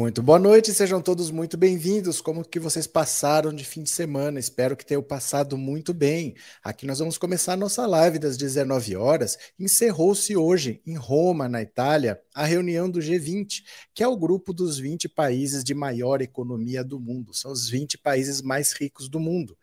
Muito boa noite, sejam todos muito bem-vindos. Como que vocês passaram de fim de semana? Espero que tenham passado muito bem. Aqui nós vamos começar a nossa live das 19 horas. Encerrou-se hoje, em Roma, na Itália, a reunião do G20, que é o grupo dos 20 países de maior economia do mundo. São os 20 países mais ricos do mundo.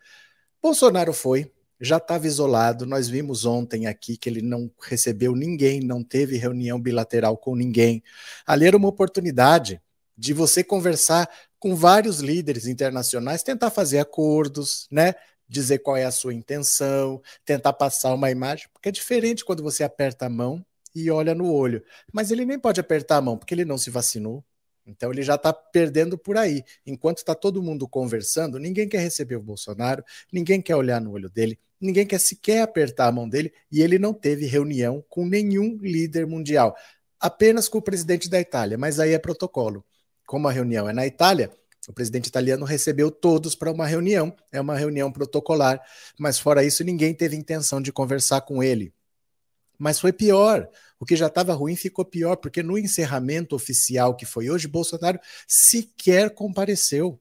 Bolsonaro foi, já estava isolado. Nós vimos ontem aqui que ele não recebeu ninguém, não teve reunião bilateral com ninguém. Ali era uma oportunidade de você conversar com vários líderes internacionais, tentar fazer acordos, né? Dizer qual é a sua intenção, tentar passar uma imagem, porque é diferente quando você aperta a mão e olha no olho. Mas ele nem pode apertar a mão, porque ele não se vacinou. Então ele já está perdendo por aí. Enquanto está todo mundo conversando, ninguém quer receber o Bolsonaro, ninguém quer olhar no olho dele, ninguém quer sequer apertar a mão dele, e ele não teve reunião com nenhum líder mundial, apenas com o presidente da Itália, mas aí é protocolo como a reunião é na Itália, o presidente italiano recebeu todos para uma reunião, é uma reunião protocolar, mas fora isso, ninguém teve intenção de conversar com ele. Mas foi pior. O que já estava ruim ficou pior, porque no encerramento oficial que foi hoje, Bolsonaro sequer compareceu.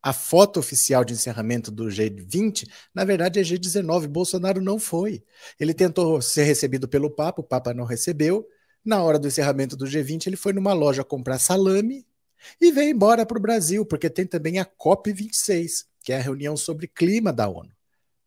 A foto oficial de encerramento do G20, na verdade, é G19. Bolsonaro não foi. Ele tentou ser recebido pelo Papa, o Papa não recebeu. Na hora do encerramento do G20, ele foi numa loja comprar salame e veio embora para o Brasil, porque tem também a COP26, que é a reunião sobre clima da ONU.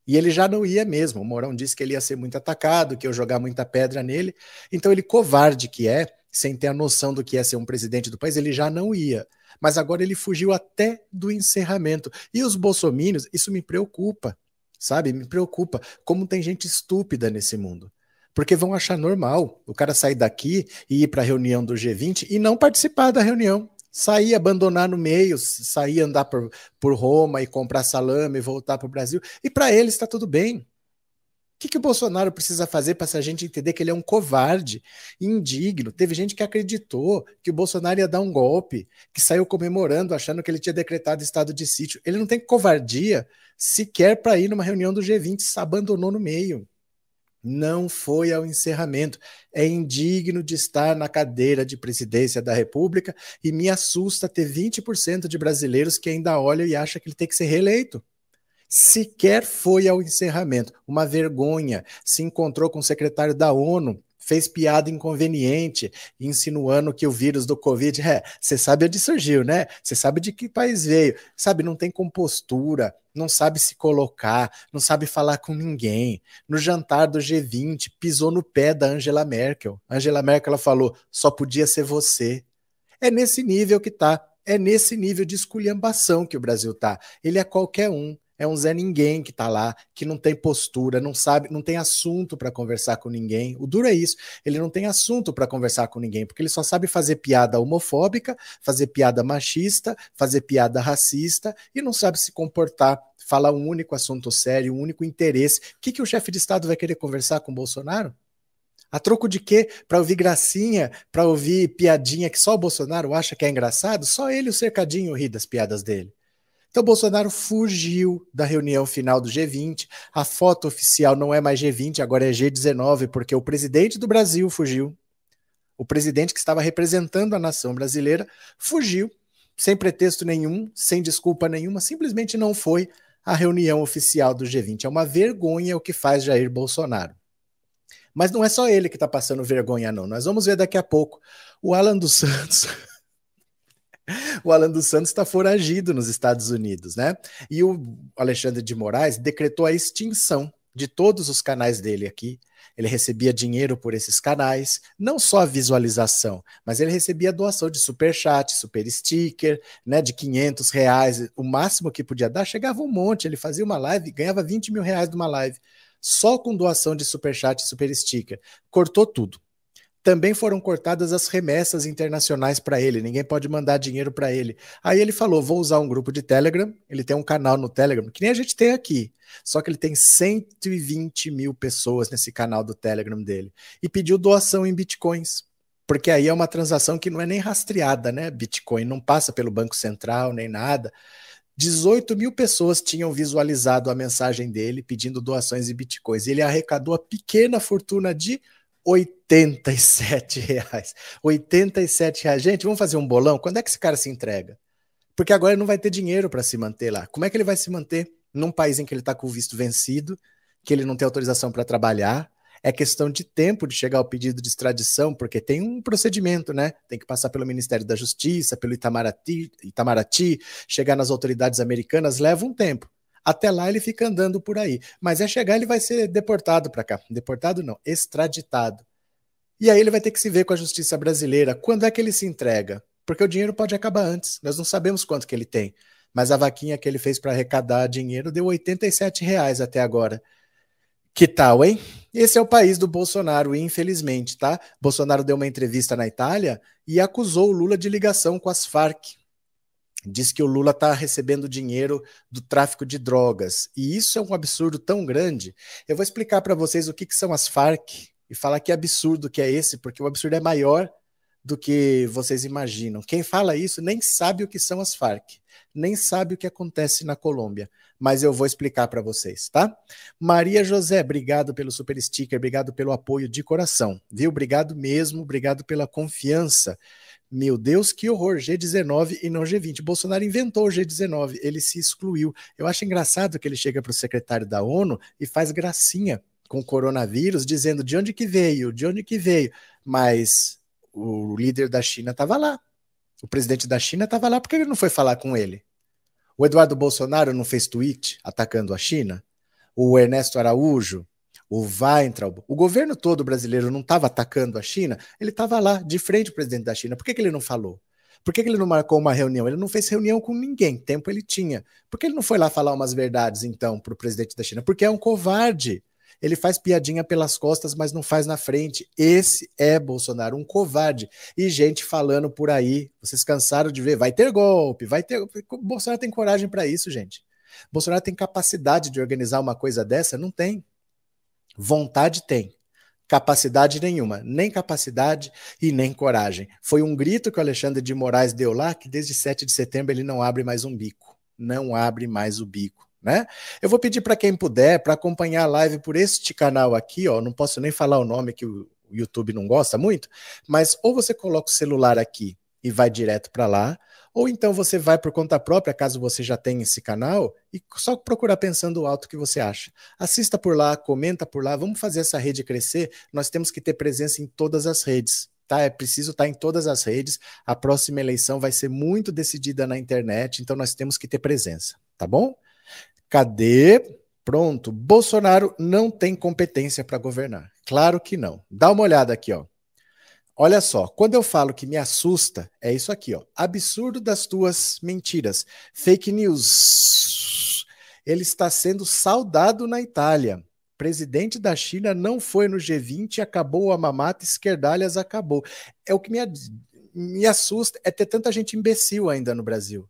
E ele já não ia mesmo. O Mourão disse que ele ia ser muito atacado, que eu jogar muita pedra nele. Então, ele, covarde que é, sem ter a noção do que é ser um presidente do país, ele já não ia. Mas agora ele fugiu até do encerramento. E os bolsomínios, isso me preocupa, sabe? Me preocupa. Como tem gente estúpida nesse mundo. Porque vão achar normal o cara sair daqui e ir para a reunião do G20 e não participar da reunião sair, abandonar no meio, sair andar por, por Roma e comprar salame e voltar para o Brasil. E para ele está tudo bem. O que, que o Bolsonaro precisa fazer para essa gente entender que ele é um covarde, indigno? Teve gente que acreditou que o Bolsonaro ia dar um golpe, que saiu comemorando, achando que ele tinha decretado estado de sítio. Ele não tem covardia sequer para ir numa reunião do G20, se abandonou no meio não foi ao encerramento. É indigno de estar na cadeira de presidência da República e me assusta ter 20% de brasileiros que ainda olham e acham que ele tem que ser reeleito. Sequer foi ao encerramento. Uma vergonha. Se encontrou com o secretário da ONU, fez piada inconveniente, insinuando que o vírus do Covid, é, você sabe onde surgiu, né? Você sabe de que país veio, sabe? Não tem compostura, não sabe se colocar, não sabe falar com ninguém. No jantar do G20, pisou no pé da Angela Merkel. Angela Merkel ela falou: só podia ser você. É nesse nível que tá. É nesse nível de esculhambação que o Brasil tá. Ele é qualquer um é um Zé Ninguém que tá lá, que não tem postura, não sabe, não tem assunto para conversar com ninguém. O duro é isso, ele não tem assunto para conversar com ninguém, porque ele só sabe fazer piada homofóbica, fazer piada machista, fazer piada racista e não sabe se comportar, falar um único assunto sério, um único interesse. O que, que o chefe de Estado vai querer conversar com o Bolsonaro? A troco de quê? Para ouvir gracinha, para ouvir piadinha que só o Bolsonaro acha que é engraçado? Só ele o cercadinho ri das piadas dele. Então, Bolsonaro fugiu da reunião final do G20. A foto oficial não é mais G20, agora é G19, porque o presidente do Brasil fugiu. O presidente que estava representando a nação brasileira fugiu, sem pretexto nenhum, sem desculpa nenhuma, simplesmente não foi à reunião oficial do G20. É uma vergonha o que faz Jair Bolsonaro. Mas não é só ele que está passando vergonha, não. Nós vamos ver daqui a pouco. O Alan dos Santos. O Alan dos Santos está foragido nos Estados Unidos, né? E o Alexandre de Moraes decretou a extinção de todos os canais dele aqui. Ele recebia dinheiro por esses canais, não só a visualização, mas ele recebia doação de super chat, super sticker, né, de 500 reais, o máximo que podia dar, chegava um monte. Ele fazia uma live, ganhava 20 mil reais de uma live, só com doação de super chat e super sticker. Cortou tudo também foram cortadas as remessas internacionais para ele, ninguém pode mandar dinheiro para ele. Aí ele falou: vou usar um grupo de Telegram, ele tem um canal no Telegram, que nem a gente tem aqui, só que ele tem 120 mil pessoas nesse canal do Telegram dele, e pediu doação em bitcoins. Porque aí é uma transação que não é nem rastreada, né? Bitcoin não passa pelo Banco Central nem nada. 18 mil pessoas tinham visualizado a mensagem dele pedindo doações em bitcoins. Ele arrecadou a pequena fortuna de 87 reais. 87 reais. Gente, vamos fazer um bolão? Quando é que esse cara se entrega? Porque agora ele não vai ter dinheiro para se manter lá. Como é que ele vai se manter num país em que ele está com o visto vencido, que ele não tem autorização para trabalhar? É questão de tempo de chegar ao pedido de extradição, porque tem um procedimento, né? Tem que passar pelo Ministério da Justiça, pelo Itamaraty, Itamaraty chegar nas autoridades americanas, leva um tempo. Até lá ele fica andando por aí. Mas é chegar, ele vai ser deportado para cá. Deportado não, extraditado. E aí ele vai ter que se ver com a justiça brasileira. Quando é que ele se entrega? Porque o dinheiro pode acabar antes. Nós não sabemos quanto que ele tem. Mas a vaquinha que ele fez para arrecadar dinheiro deu 87 reais até agora. Que tal, hein? Esse é o país do Bolsonaro, infelizmente, tá? Bolsonaro deu uma entrevista na Itália e acusou o Lula de ligação com as Farc diz que o Lula está recebendo dinheiro do tráfico de drogas. E isso é um absurdo tão grande. Eu vou explicar para vocês o que, que, são as Farc e falar que absurdo que é esse, porque o absurdo é maior do que vocês imaginam. Quem fala isso nem sabe o que são as Farc, nem sabe o que acontece na Colômbia. Mas eu vou explicar para vocês, tá? Maria José, obrigado pelo super sticker, obrigado pelo apoio de coração, viu? Obrigado mesmo, obrigado pela confiança. Meu Deus, que horror, G19 e não G20. Bolsonaro inventou o G19, ele se excluiu. Eu acho engraçado que ele chega para o secretário da ONU e faz gracinha com o coronavírus, dizendo de onde que veio, de onde que veio. Mas o líder da China estava lá. O presidente da China estava lá, por que ele não foi falar com ele? O Eduardo Bolsonaro não fez tweet atacando a China? O Ernesto Araújo, o Weintraub, o governo todo brasileiro não estava atacando a China, ele estava lá, de frente ao presidente da China. Por que, que ele não falou? Por que, que, ele não marcou uma reunião? Ele não fez reunião com ninguém, tempo ele tinha. Por que ele não foi lá falar umas verdades, então, para o presidente da China? Porque é um covarde. Ele faz piadinha pelas costas, mas não faz na frente. Esse é Bolsonaro, um covarde. E gente falando por aí, vocês cansaram de ver, vai ter golpe, vai ter. Bolsonaro tem coragem para isso, gente. Bolsonaro tem capacidade de organizar uma coisa dessa? Não tem. Vontade tem, capacidade nenhuma, nem capacidade e nem coragem. Foi um grito que o Alexandre de Moraes deu lá que desde 7 de setembro ele não abre mais um bico. Não abre mais o bico. Né? Eu vou pedir para quem puder para acompanhar a live por este canal aqui, ó. Não posso nem falar o nome que o YouTube não gosta muito, mas ou você coloca o celular aqui e vai direto para lá, ou então você vai por conta própria, caso você já tenha esse canal, e só procurar pensando alto o que você acha. Assista por lá, comenta por lá, vamos fazer essa rede crescer. Nós temos que ter presença em todas as redes. Tá, é preciso estar em todas as redes. A próxima eleição vai ser muito decidida na internet, então nós temos que ter presença, tá bom? Cadê? Pronto. Bolsonaro não tem competência para governar. Claro que não. Dá uma olhada aqui, ó. Olha só, quando eu falo que me assusta, é isso aqui, ó. Absurdo das tuas mentiras. Fake news. Ele está sendo saudado na Itália. Presidente da China não foi no G20, acabou a mamata, esquerdalhas acabou. É o que me, me assusta é ter tanta gente imbecil ainda no Brasil.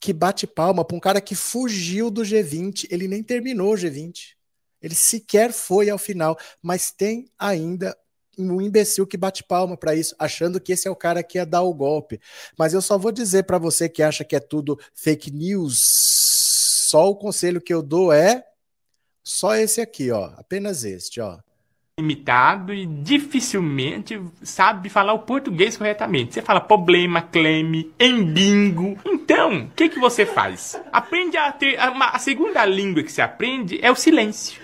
Que bate palma para um cara que fugiu do G20, ele nem terminou o G20. Ele sequer foi ao final, mas tem ainda um imbecil que bate palma para isso, achando que esse é o cara que ia dar o golpe. Mas eu só vou dizer para você que acha que é tudo fake news. Só o conselho que eu dou é só esse aqui, ó, apenas este, ó. Limitado e dificilmente sabe falar o português corretamente. Você fala problema, claim, embingo. Então, o que, que você faz? Aprende a ter. A, a segunda língua que você aprende é o silêncio.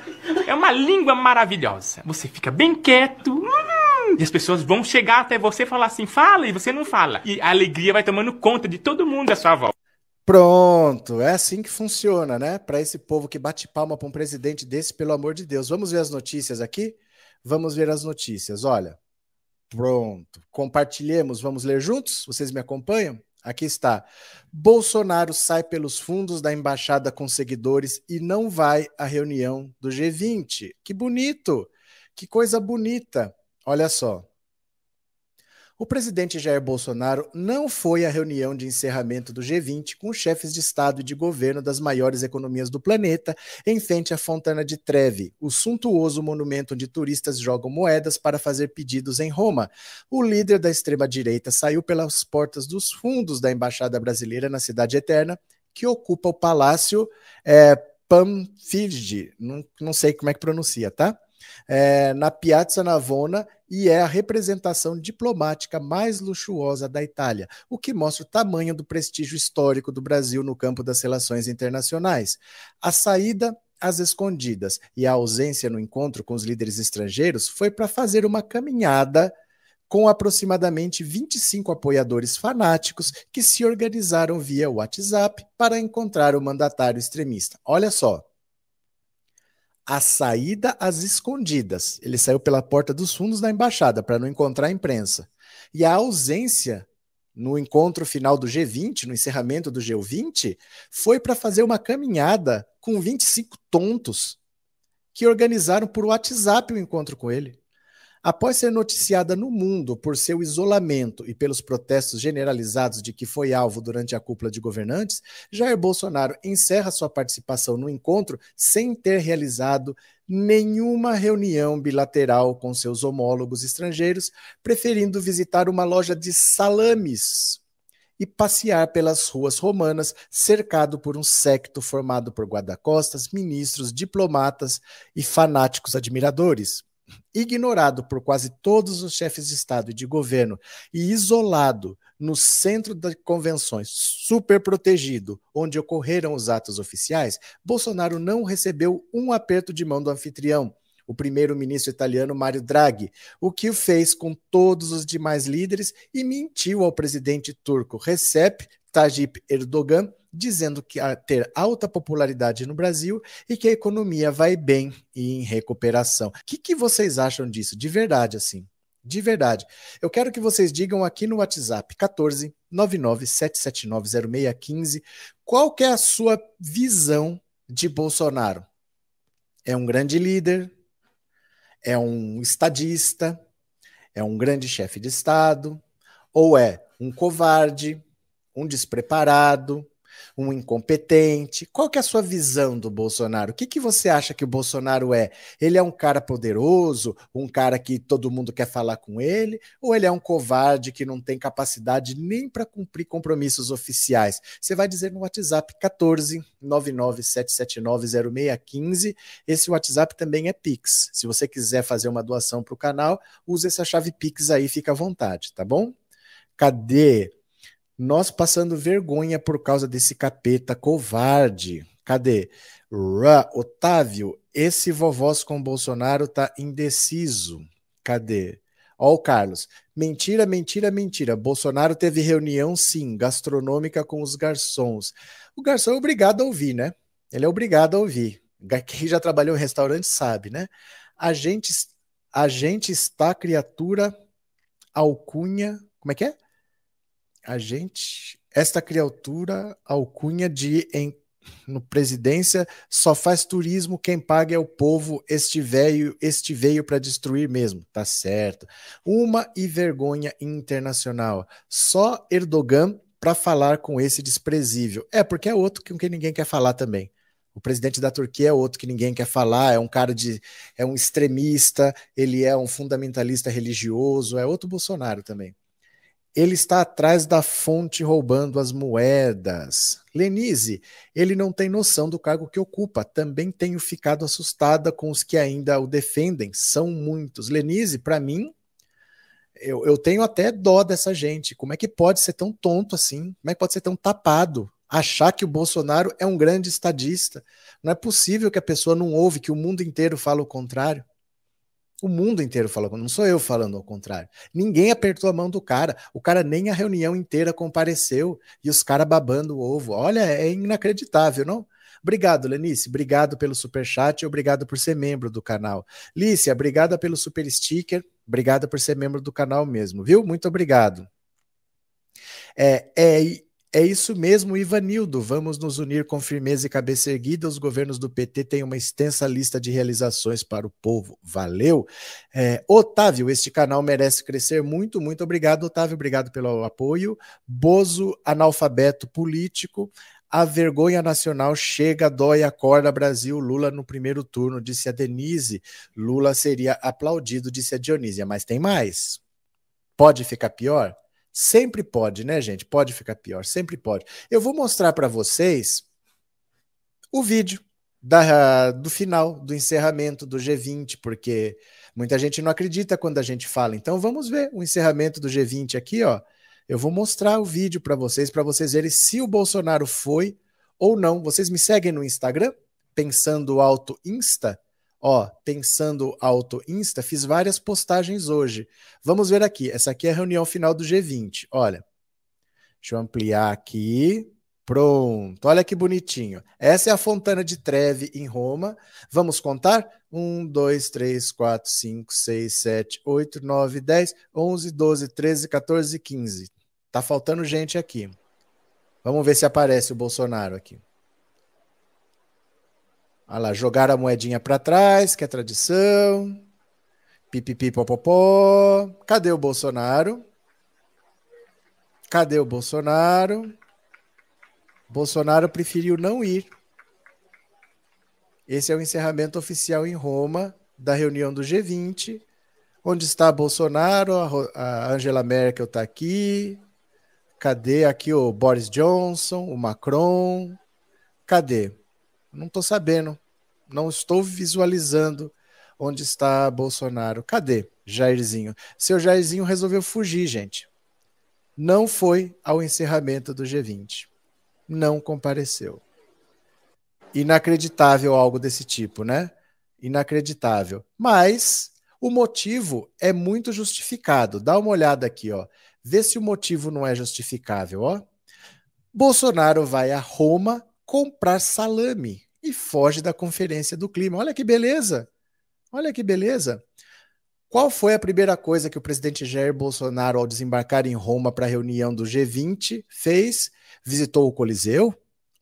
É uma língua maravilhosa. Você fica bem quieto. Hum, e as pessoas vão chegar até você e falar assim: fala, e você não fala. E a alegria vai tomando conta de todo mundo à sua volta. Pronto, é assim que funciona, né? Para esse povo que bate palma para um presidente desse, pelo amor de Deus. Vamos ver as notícias aqui? Vamos ver as notícias. Olha, pronto. Compartilhemos, vamos ler juntos? Vocês me acompanham? Aqui está. Bolsonaro sai pelos fundos da embaixada com seguidores e não vai à reunião do G20. Que bonito! Que coisa bonita! Olha só. O presidente Jair Bolsonaro não foi à reunião de encerramento do G20 com chefes de Estado e de governo das maiores economias do planeta, em frente à Fontana de Trevi, o suntuoso monumento onde turistas jogam moedas para fazer pedidos em Roma. O líder da extrema-direita saiu pelas portas dos fundos da Embaixada Brasileira na Cidade Eterna, que ocupa o Palácio é, não, não sei como é que pronuncia, tá? é, na Piazza Navona e é a representação diplomática mais luxuosa da Itália, o que mostra o tamanho do prestígio histórico do Brasil no campo das relações internacionais. A saída às escondidas e a ausência no encontro com os líderes estrangeiros foi para fazer uma caminhada com aproximadamente 25 apoiadores fanáticos que se organizaram via WhatsApp para encontrar o mandatário extremista. Olha só. A saída às escondidas. Ele saiu pela porta dos fundos da embaixada para não encontrar a imprensa. E a ausência no encontro final do G20, no encerramento do G20, foi para fazer uma caminhada com 25 tontos que organizaram por WhatsApp o encontro com ele. Após ser noticiada no mundo por seu isolamento e pelos protestos generalizados de que foi alvo durante a cúpula de governantes, Jair Bolsonaro encerra sua participação no encontro sem ter realizado nenhuma reunião bilateral com seus homólogos estrangeiros, preferindo visitar uma loja de salames e passear pelas ruas romanas, cercado por um séquito formado por guarda-costas, ministros, diplomatas e fanáticos admiradores ignorado por quase todos os chefes de Estado e de governo e isolado no centro das convenções, super protegido, onde ocorreram os atos oficiais, Bolsonaro não recebeu um aperto de mão do anfitrião, o primeiro-ministro italiano Mario Draghi, o que o fez com todos os demais líderes e mentiu ao presidente turco Recep Tayyip Erdogan dizendo que ter alta popularidade no Brasil e que a economia vai bem e em recuperação. O que, que vocês acham disso? De verdade, assim. De verdade. Eu quero que vocês digam aqui no WhatsApp 14 997790615 qual que é a sua visão de Bolsonaro. É um grande líder? É um estadista? É um grande chefe de Estado? Ou é um covarde, um despreparado, um incompetente? Qual que é a sua visão do Bolsonaro? O que, que você acha que o Bolsonaro é? Ele é um cara poderoso, um cara que todo mundo quer falar com ele, ou ele é um covarde que não tem capacidade nem para cumprir compromissos oficiais? Você vai dizer no WhatsApp 14 997790615. Esse WhatsApp também é Pix. Se você quiser fazer uma doação para o canal, use essa chave Pix aí, fica à vontade, tá bom? Cadê? Nós passando vergonha por causa desse capeta covarde. Cadê? Rá, Otávio, esse vovós com Bolsonaro tá indeciso. Cadê? Ó, o Carlos. Mentira, mentira, mentira. Bolsonaro teve reunião, sim, gastronômica com os garçons. O garçom é obrigado a ouvir, né? Ele é obrigado a ouvir. Quem já trabalhou em restaurante sabe, né? A gente, a gente está criatura alcunha. Como é que é? A gente, esta criatura, alcunha de em, no presidência, só faz turismo, quem paga é o povo, este veio, este veio para destruir mesmo, tá certo. Uma e vergonha internacional. Só Erdogan para falar com esse desprezível. É, porque é outro com quem ninguém quer falar também. O presidente da Turquia é outro que ninguém quer falar, é um cara de. é um extremista, ele é um fundamentalista religioso, é outro Bolsonaro também. Ele está atrás da fonte roubando as moedas. Lenise, ele não tem noção do cargo que ocupa. Também tenho ficado assustada com os que ainda o defendem. São muitos. Lenise, para mim, eu, eu tenho até dó dessa gente. Como é que pode ser tão tonto assim? Como é que pode ser tão tapado? Achar que o Bolsonaro é um grande estadista. Não é possível que a pessoa não ouve que o mundo inteiro fala o contrário. O mundo inteiro fala, não sou eu falando ao contrário. Ninguém apertou a mão do cara. O cara nem a reunião inteira compareceu e os caras babando o ovo. Olha, é inacreditável, não? Obrigado, Lenice. Obrigado pelo super chat obrigado por ser membro do canal. Lícia, obrigada pelo super sticker. Obrigada por ser membro do canal mesmo, viu? Muito obrigado. É, é, é isso mesmo, Ivanildo. Vamos nos unir com firmeza e cabeça erguida. Os governos do PT têm uma extensa lista de realizações para o povo. Valeu. É, Otávio, este canal merece crescer muito. Muito obrigado, Otávio. Obrigado pelo apoio. Bozo, analfabeto político. A vergonha nacional chega, dói, acorda, Brasil. Lula no primeiro turno, disse a Denise. Lula seria aplaudido, disse a Dionísia. Mas tem mais. Pode ficar pior? Sempre pode, né, gente? Pode ficar pior, sempre pode. Eu vou mostrar para vocês o vídeo. da, do final, do encerramento do G20, porque muita gente não acredita quando a gente fala. Então vamos ver o encerramento do G20 aqui, ó. Eu vou mostrar o vídeo para vocês, para vocês verem se o Bolsonaro foi ou não. Vocês me seguem no Instagram? Pensando Alto Insta? Ó, Pensando Alto Insta, fiz várias postagens hoje. Vamos ver aqui. Essa aqui é a reunião final do G20. Olha. Deixa eu ampliar aqui. Pronto, olha que bonitinho. Essa é a Fontana de Trevi em Roma. Vamos contar? 1, 2, 3, 4, 5, 6, 7, 8, 9, 10, 11, 12, 13, 14, 15. Tá faltando gente aqui. Vamos ver se aparece o Bolsonaro aqui. Olha lá, jogar a moedinha para trás, que é tradição. Pipipi popopó. Cadê o Bolsonaro? Cadê o Bolsonaro? Bolsonaro preferiu não ir. Esse é o encerramento oficial em Roma da reunião do G20, onde está Bolsonaro, a Angela Merkel está aqui. Cadê aqui o Boris Johnson, o Macron? Cadê? Não estou sabendo. Não estou visualizando onde está Bolsonaro. Cadê Jairzinho? Seu Jairzinho resolveu fugir, gente. Não foi ao encerramento do G20 não compareceu. Inacreditável algo desse tipo, né? Inacreditável. Mas o motivo é muito justificado. Dá uma olhada aqui, ó. Vê se o motivo não é justificável, ó. Bolsonaro vai a Roma comprar salame e foge da conferência do clima. Olha que beleza! Olha que beleza! Qual foi a primeira coisa que o presidente Jair Bolsonaro, ao desembarcar em Roma para a reunião do G20, fez? Visitou o Coliseu,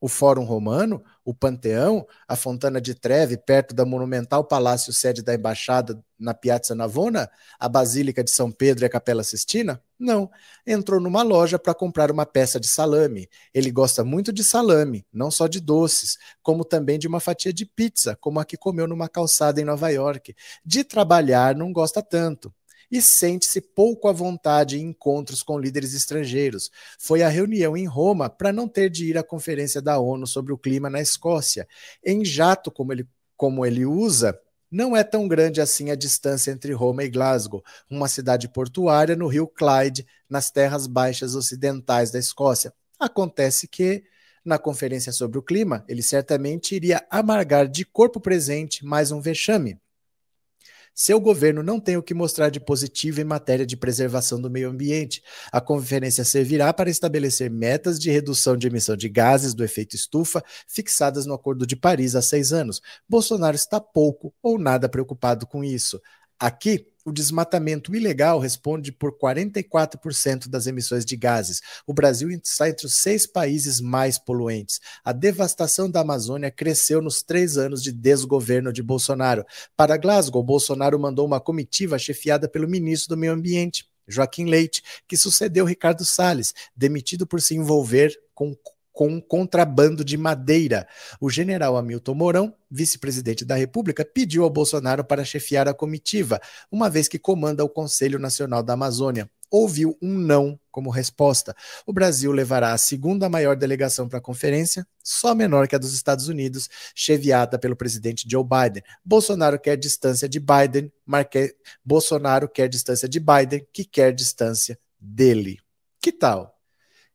o Fórum Romano, o Panteão, a Fontana de Treve, perto da monumental palácio sede da embaixada na Piazza Navona, a Basílica de São Pedro e a Capela Sistina? Não. Entrou numa loja para comprar uma peça de salame. Ele gosta muito de salame, não só de doces, como também de uma fatia de pizza, como a que comeu numa calçada em Nova York. De trabalhar não gosta tanto e sente-se pouco à vontade em encontros com líderes estrangeiros. Foi à reunião em Roma para não ter de ir à conferência da ONU sobre o clima na Escócia. Em jato, como ele, como ele usa, não é tão grande assim a distância entre Roma e Glasgow, uma cidade portuária no rio Clyde, nas terras baixas ocidentais da Escócia. Acontece que, na conferência sobre o clima, ele certamente iria amargar de corpo presente mais um vexame. Seu governo não tem o que mostrar de positivo em matéria de preservação do meio ambiente. A conferência servirá para estabelecer metas de redução de emissão de gases do efeito estufa fixadas no Acordo de Paris há seis anos. Bolsonaro está pouco ou nada preocupado com isso. Aqui, o desmatamento ilegal responde por 44% das emissões de gases. O Brasil está entre os seis países mais poluentes. A devastação da Amazônia cresceu nos três anos de desgoverno de Bolsonaro. Para Glasgow, Bolsonaro mandou uma comitiva chefiada pelo ministro do Meio Ambiente, Joaquim Leite, que sucedeu Ricardo Salles, demitido por se envolver com com contrabando de madeira. O general Hamilton Mourão, vice-presidente da República, pediu ao Bolsonaro para chefiar a comitiva, uma vez que comanda o Conselho Nacional da Amazônia. Ouviu um não como resposta. O Brasil levará a segunda maior delegação para a conferência, só menor que a dos Estados Unidos, chefiada pelo presidente Joe Biden. Bolsonaro quer distância de Biden, Marque... Bolsonaro quer distância de Biden, que quer distância dele. Que tal?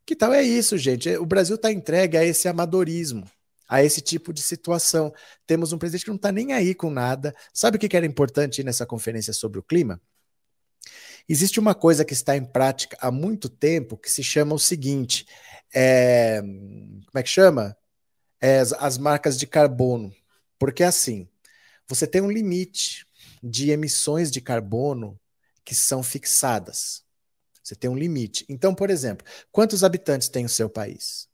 Que tal é isso, gente? O Brasil está entregue a esse amadorismo, a esse tipo de situação. Temos um presidente que não está nem aí com nada. Sabe o que era importante nessa conferência sobre o clima? Existe uma coisa que está em prática há muito tempo que se chama o seguinte: é, como é que chama? É, as, as marcas de carbono. Porque assim, você tem um limite de emissões de carbono que são fixadas. Você tem um limite. Então, por exemplo, quantos habitantes tem o seu país?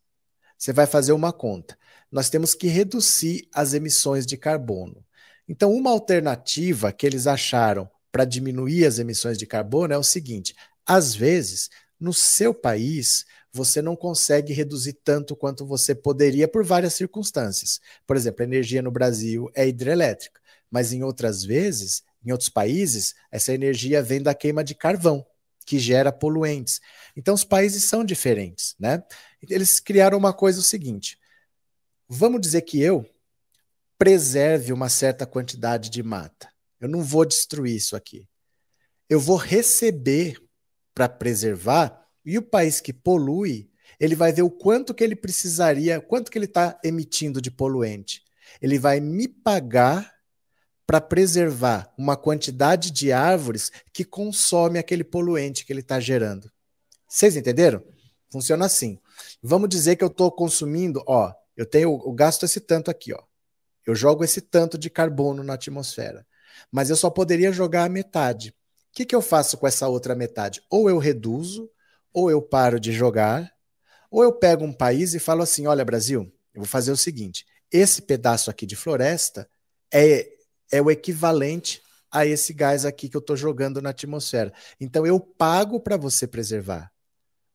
Você vai fazer uma conta. Nós temos que reduzir as emissões de carbono. Então, uma alternativa que eles acharam para diminuir as emissões de carbono é o seguinte: às vezes, no seu país, você não consegue reduzir tanto quanto você poderia por várias circunstâncias. Por exemplo, a energia no Brasil é hidrelétrica, mas em outras vezes, em outros países, essa energia vem da queima de carvão que gera poluentes. Então os países são diferentes, né? Eles criaram uma coisa o seguinte: vamos dizer que eu preserve uma certa quantidade de mata. Eu não vou destruir isso aqui. Eu vou receber para preservar e o país que polui, ele vai ver o quanto que ele precisaria, quanto que ele está emitindo de poluente. Ele vai me pagar para preservar uma quantidade de árvores que consome aquele poluente que ele está gerando. Vocês entenderam? Funciona assim. Vamos dizer que eu estou consumindo, ó, eu tenho, eu gasto esse tanto aqui, ó. Eu jogo esse tanto de carbono na atmosfera, mas eu só poderia jogar a metade. O que, que eu faço com essa outra metade? Ou eu reduzo, ou eu paro de jogar, ou eu pego um país e falo assim: olha, Brasil, eu vou fazer o seguinte: esse pedaço aqui de floresta é é o equivalente a esse gás aqui que eu estou jogando na atmosfera. Então eu pago para você preservar.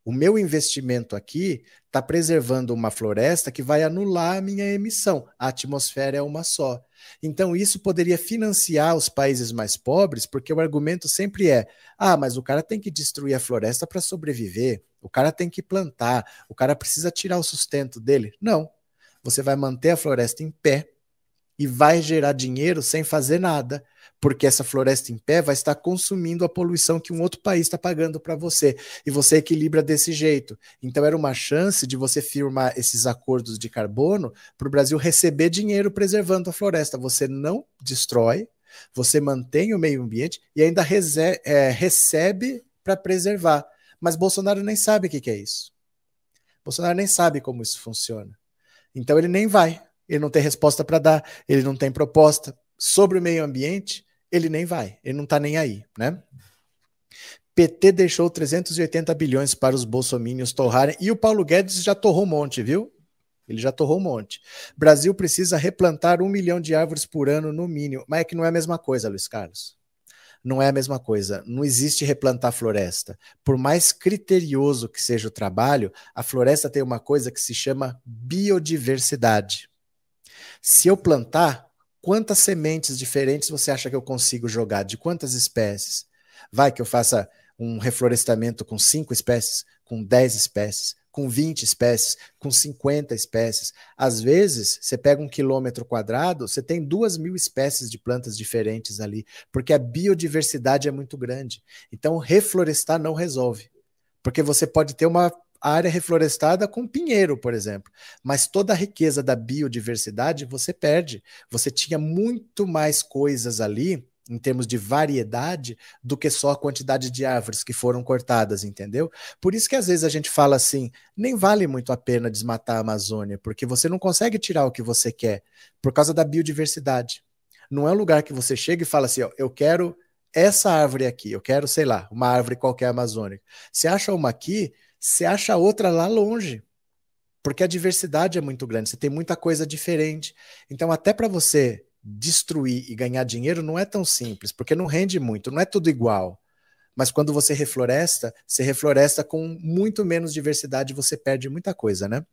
O meu investimento aqui está preservando uma floresta que vai anular a minha emissão. A atmosfera é uma só. Então, isso poderia financiar os países mais pobres, porque o argumento sempre é: ah, mas o cara tem que destruir a floresta para sobreviver, o cara tem que plantar, o cara precisa tirar o sustento dele. Não. Você vai manter a floresta em pé, e vai gerar dinheiro sem fazer nada, porque essa floresta em pé vai estar consumindo a poluição que um outro país está pagando para você, e você equilibra desse jeito. Então era uma chance de você firmar esses acordos de carbono para o Brasil receber dinheiro preservando a floresta. Você não destrói, você mantém o meio ambiente e ainda é, recebe para preservar. Mas Bolsonaro nem sabe o que, que é isso. Bolsonaro nem sabe como isso funciona. Então ele nem vai ele não tem resposta para dar, ele não tem proposta sobre o meio ambiente, ele nem vai, ele não está nem aí, né? PT deixou 380 bilhões para os bolsomínios torrarem e o Paulo Guedes já torrou um monte, viu? Ele já torrou um monte. Brasil precisa replantar um milhão de árvores por ano no mínimo, mas é que não é a mesma coisa, Luiz Carlos. Não é a mesma coisa. Não existe replantar floresta. Por mais criterioso que seja o trabalho, a floresta tem uma coisa que se chama biodiversidade. Se eu plantar, quantas sementes diferentes você acha que eu consigo jogar? De quantas espécies? Vai que eu faça um reflorestamento com cinco espécies, com 10 espécies, com 20 espécies, com 50 espécies. Às vezes, você pega um quilômetro quadrado, você tem duas mil espécies de plantas diferentes ali, porque a biodiversidade é muito grande. Então, reflorestar não resolve. Porque você pode ter uma área reflorestada com pinheiro, por exemplo. Mas toda a riqueza da biodiversidade você perde. Você tinha muito mais coisas ali em termos de variedade do que só a quantidade de árvores que foram cortadas, entendeu? Por isso que às vezes a gente fala assim, nem vale muito a pena desmatar a Amazônia, porque você não consegue tirar o que você quer por causa da biodiversidade. Não é um lugar que você chega e fala assim, ó, eu quero essa árvore aqui, eu quero, sei lá, uma árvore qualquer amazônica. Você acha uma aqui, você acha outra lá longe. Porque a diversidade é muito grande, você tem muita coisa diferente. Então, até para você destruir e ganhar dinheiro não é tão simples, porque não rende muito, não é tudo igual. Mas quando você refloresta, você refloresta com muito menos diversidade, você perde muita coisa, né?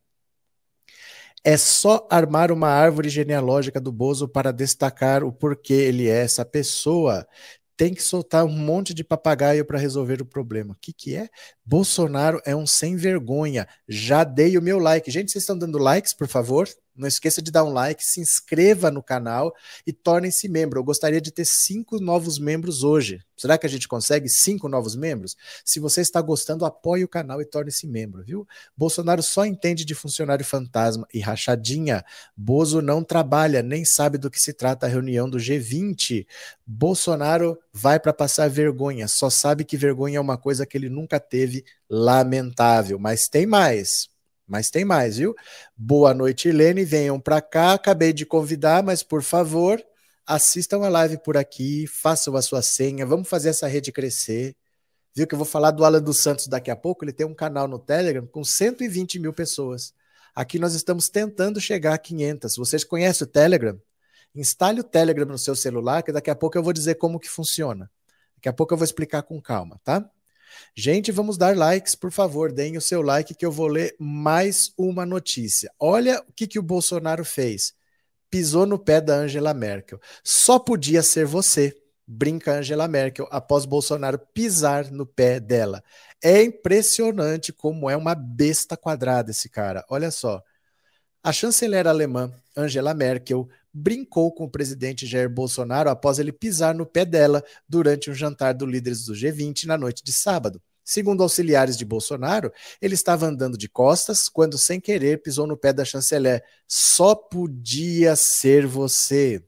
É só armar uma árvore genealógica do Bozo para destacar o porquê ele é essa pessoa tem que soltar um monte de papagaio para resolver o problema. O que, que é? Bolsonaro é um sem vergonha. Já dei o meu like. Gente, vocês estão dando likes, por favor? Não esqueça de dar um like, se inscreva no canal e tornem-se membro. Eu gostaria de ter cinco novos membros hoje. Será que a gente consegue cinco novos membros? Se você está gostando, apoie o canal e torne-se membro, viu? Bolsonaro só entende de funcionário fantasma e rachadinha. Bozo não trabalha, nem sabe do que se trata a reunião do G20. Bolsonaro vai para passar vergonha, só sabe que vergonha é uma coisa que ele nunca teve, lamentável. Mas tem mais. Mas tem mais, viu? Boa noite, Helene. Venham para cá. Acabei de convidar, mas por favor, assistam a live por aqui, façam a sua senha, vamos fazer essa rede crescer. Viu que eu vou falar do Alan dos Santos daqui a pouco? Ele tem um canal no Telegram com 120 mil pessoas. Aqui nós estamos tentando chegar a 500. Vocês conhecem o Telegram? Instale o Telegram no seu celular, que daqui a pouco eu vou dizer como que funciona. Daqui a pouco eu vou explicar com calma, tá? Gente, vamos dar likes, por favor, deem o seu like que eu vou ler mais uma notícia. Olha o que, que o Bolsonaro fez. Pisou no pé da Angela Merkel. Só podia ser você, brinca Angela Merkel, após Bolsonaro pisar no pé dela. É impressionante como é uma besta quadrada esse cara. Olha só. A chanceler alemã Angela Merkel brincou com o presidente Jair Bolsonaro após ele pisar no pé dela durante um jantar do líderes do G20 na noite de sábado. Segundo auxiliares de Bolsonaro, ele estava andando de costas quando, sem querer, pisou no pé da chanceler. Só podia ser você,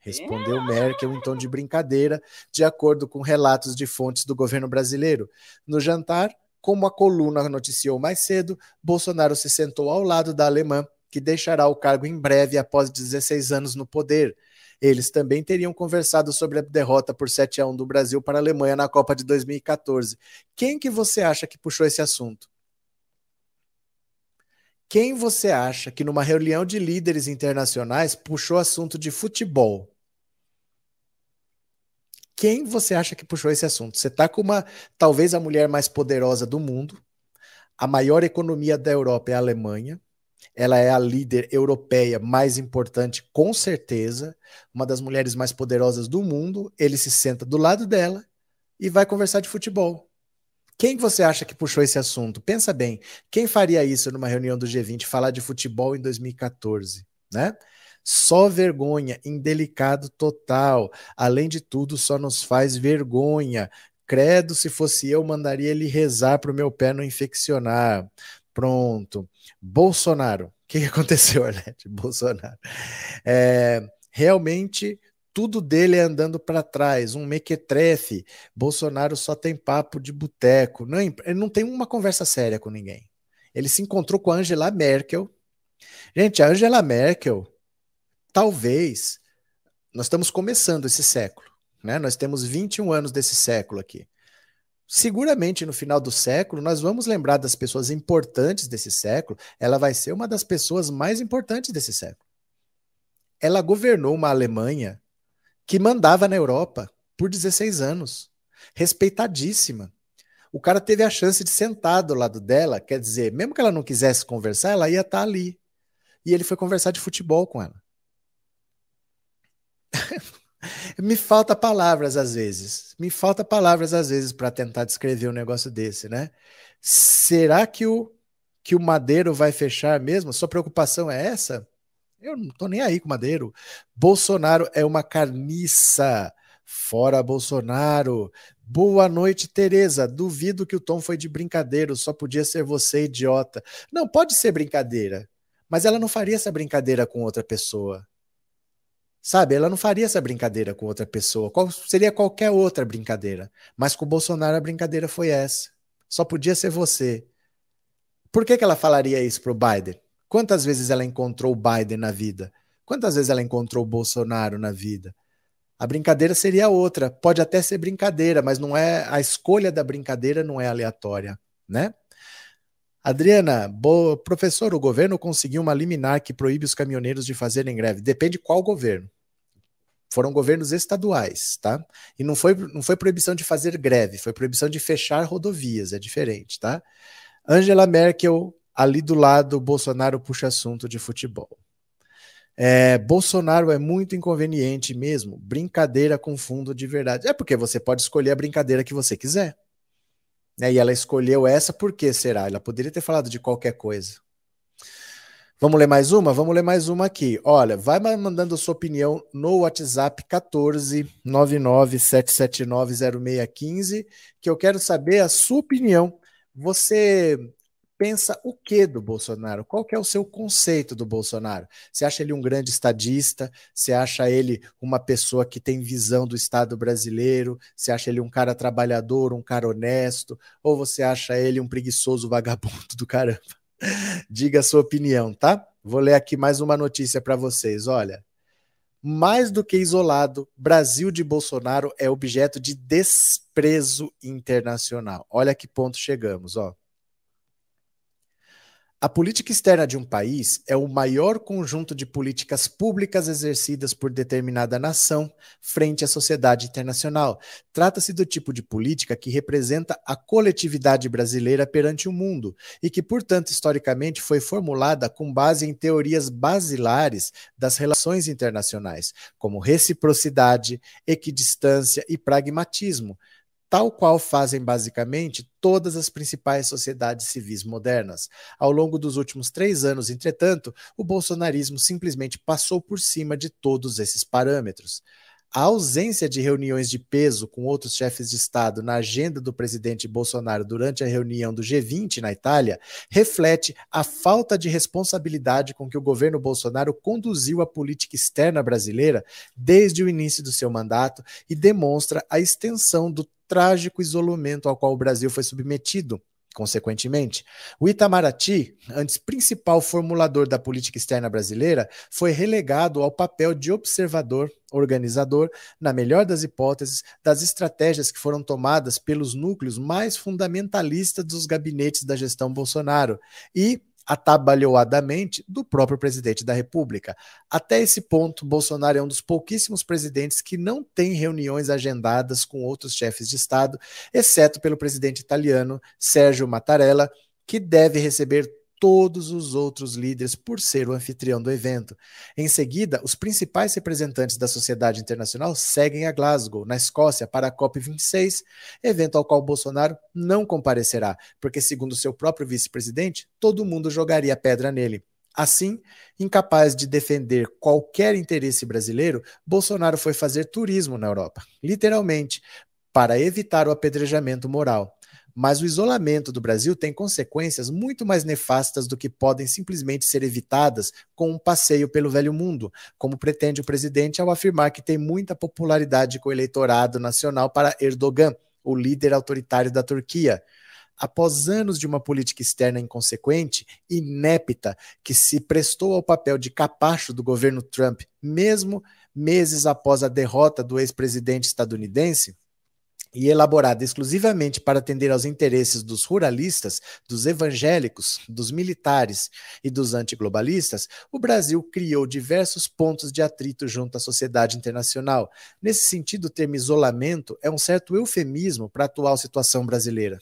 respondeu Merkel em tom de brincadeira, de acordo com relatos de fontes do governo brasileiro. No jantar, como a coluna noticiou mais cedo, Bolsonaro se sentou ao lado da alemã, que deixará o cargo em breve após 16 anos no poder. Eles também teriam conversado sobre a derrota por 7 a 1 do Brasil para a Alemanha na Copa de 2014. Quem que você acha que puxou esse assunto? Quem você acha que numa reunião de líderes internacionais puxou assunto de futebol? Quem você acha que puxou esse assunto? Você está com uma, talvez a mulher mais poderosa do mundo, a maior economia da Europa é a Alemanha, ela é a líder europeia mais importante, com certeza, uma das mulheres mais poderosas do mundo. Ele se senta do lado dela e vai conversar de futebol. Quem você acha que puxou esse assunto? Pensa bem, quem faria isso numa reunião do G20, falar de futebol em 2014, né? Só vergonha, indelicado total. Além de tudo, só nos faz vergonha. Credo, se fosse eu, mandaria ele rezar para o meu pé não infeccionar. Pronto. Bolsonaro. O que, aconteceu, Arlete? Bolsonaro. É, realmente tudo dele é andando para trás, um mequetrefe. Bolsonaro só tem papo de boteco. Não, ele não tem uma conversa séria com ninguém. Ele se encontrou com a Angela Merkel. Gente, a Angela Merkel, talvez, nós estamos começando esse século, né? Nós temos 21 anos desse século aqui seguramente no final do século nós vamos lembrar das pessoas importantes desse século, ela vai ser uma das pessoas mais importantes desse século. Ela governou uma Alemanha que mandava na Europa por 16 anos, respeitadíssima. O cara teve a chance de sentar do lado dela, quer dizer, mesmo que ela não quisesse conversar, ela ia estar ali. E ele foi conversar de futebol com ela. Me falta palavras às vezes. Me falta palavras às vezes para tentar descrever um negócio desse, né? Será que o que o Madeiro vai fechar mesmo? Sua preocupação é essa? Eu não tô nem aí com o Madeiro. Bolsonaro é uma carniça. Fora Bolsonaro. Boa noite, Tereza. Duvido que o tom foi de brincadeira, só podia ser você, idiota. Não, pode ser brincadeira, mas ela não faria essa brincadeira com outra pessoa. Sabe, ela não faria essa brincadeira com outra pessoa. Qual, seria qualquer outra brincadeira. Mas com o Bolsonaro a brincadeira foi essa. Só podia ser você. Por que, que ela falaria isso pro Biden? Quantas vezes ela encontrou o Biden na vida? Quantas vezes ela encontrou o Bolsonaro na vida? A brincadeira seria outra. Pode até ser brincadeira, mas não é a escolha da brincadeira não é aleatória, né? Adriana, professor, o governo conseguiu uma liminar que proíbe os caminhoneiros de fazerem greve. Depende qual governo. Foram governos estaduais, tá? E não foi, não foi proibição de fazer greve, foi proibição de fechar rodovias, é diferente, tá? Angela Merkel, ali do lado, Bolsonaro puxa assunto de futebol. É, Bolsonaro é muito inconveniente mesmo. Brincadeira com fundo de verdade. É porque você pode escolher a brincadeira que você quiser. Né? E ela escolheu essa por que será? Ela poderia ter falado de qualquer coisa. Vamos ler mais uma? Vamos ler mais uma aqui. Olha, vai mandando sua opinião no WhatsApp 14 997790615, que eu quero saber a sua opinião. Você pensa o que do Bolsonaro? Qual é o seu conceito do Bolsonaro? Você acha ele um grande estadista? Você acha ele uma pessoa que tem visão do Estado brasileiro? Você acha ele um cara trabalhador, um cara honesto? Ou você acha ele um preguiçoso vagabundo do caramba? Diga a sua opinião, tá? Vou ler aqui mais uma notícia para vocês. Olha, mais do que isolado, Brasil de Bolsonaro é objeto de desprezo internacional. Olha que ponto chegamos, ó. A política externa de um país é o maior conjunto de políticas públicas exercidas por determinada nação frente à sociedade internacional. Trata-se do tipo de política que representa a coletividade brasileira perante o mundo e que, portanto, historicamente foi formulada com base em teorias basilares das relações internacionais, como reciprocidade, equidistância e pragmatismo tal qual fazem basicamente todas as principais sociedades civis modernas. Ao longo dos últimos três anos, entretanto, o bolsonarismo simplesmente passou por cima de todos esses parâmetros. A ausência de reuniões de peso com outros chefes de Estado na agenda do presidente Bolsonaro durante a reunião do G20 na Itália reflete a falta de responsabilidade com que o governo Bolsonaro conduziu a política externa brasileira desde o início do seu mandato e demonstra a extensão do trágico isolamento ao qual o Brasil foi submetido Consequentemente, o Itamaraty, antes principal formulador da política externa brasileira, foi relegado ao papel de observador, organizador, na melhor das hipóteses, das estratégias que foram tomadas pelos núcleos mais fundamentalistas dos gabinetes da gestão Bolsonaro. E atabalhoadamente do próprio presidente da República. Até esse ponto, Bolsonaro é um dos pouquíssimos presidentes que não tem reuniões agendadas com outros chefes de Estado, exceto pelo presidente italiano Sérgio Mattarella, que deve receber todos os outros líderes por ser o anfitrião do evento. Em seguida, os principais representantes da sociedade internacional seguem a Glasgow, na Escócia, para a COP26, evento ao qual Bolsonaro não comparecerá, porque, segundo seu próprio vice-presidente, todo mundo jogaria pedra nele. Assim, incapaz de defender qualquer interesse brasileiro, Bolsonaro foi fazer turismo na Europa, literalmente, para evitar o apedrejamento moral. Mas o isolamento do Brasil tem consequências muito mais nefastas do que podem simplesmente ser evitadas com um passeio pelo velho mundo, como pretende o presidente ao afirmar que tem muita popularidade com o eleitorado nacional para Erdogan, o líder autoritário da Turquia. Após anos de uma política externa inconsequente, inépita, que se prestou ao papel de capacho do governo Trump, mesmo meses após a derrota do ex-presidente estadunidense, e elaborada exclusivamente para atender aos interesses dos ruralistas, dos evangélicos, dos militares e dos antiglobalistas, o Brasil criou diversos pontos de atrito junto à sociedade internacional. Nesse sentido, o termo isolamento é um certo eufemismo para a atual situação brasileira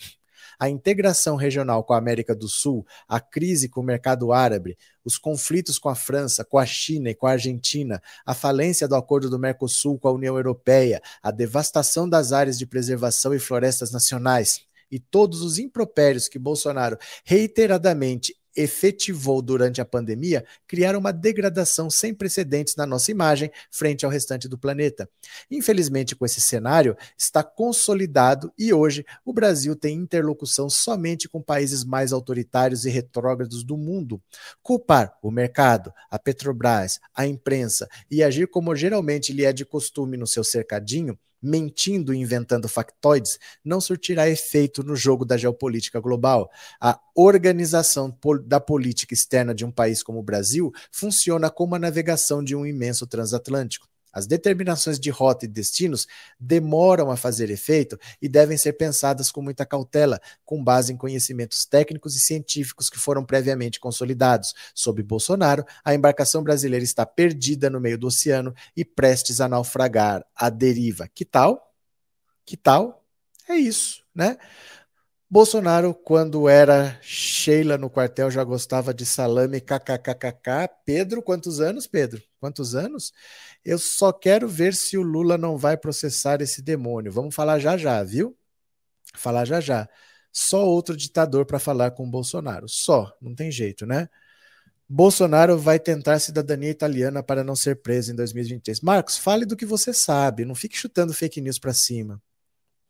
a integração regional com a América do Sul, a crise com o mercado árabe, os conflitos com a França, com a China e com a Argentina, a falência do acordo do Mercosul com a União Europeia, a devastação das áreas de preservação e florestas nacionais e todos os impropérios que Bolsonaro reiteradamente efetivou durante a pandemia criaram uma degradação sem precedentes na nossa imagem frente ao restante do planeta. Infelizmente, com esse cenário, está consolidado e hoje o Brasil tem interlocução somente com países mais autoritários e retrógrados do mundo. Culpar o mercado, a Petrobras, a imprensa e agir como geralmente lhe é de costume no seu cercadinho mentindo e inventando factoides, não surtirá efeito no jogo da geopolítica global. A organização da política externa de um país como o Brasil funciona como a navegação de um imenso transatlântico. As determinações de rota e destinos demoram a fazer efeito e devem ser pensadas com muita cautela, com base em conhecimentos técnicos e científicos que foram previamente consolidados. Sob Bolsonaro, a embarcação brasileira está perdida no meio do oceano e prestes a naufragar à deriva. Que tal? Que tal? É isso, né? Bolsonaro, quando era Sheila no quartel, já gostava de salame kkkk. Pedro, quantos anos, Pedro? Quantos anos? Eu só quero ver se o Lula não vai processar esse demônio. Vamos falar já já, viu? Falar já já. Só outro ditador para falar com o Bolsonaro. Só, não tem jeito, né? Bolsonaro vai tentar cidadania italiana para não ser preso em 2023. Marcos, fale do que você sabe, não fique chutando fake news para cima.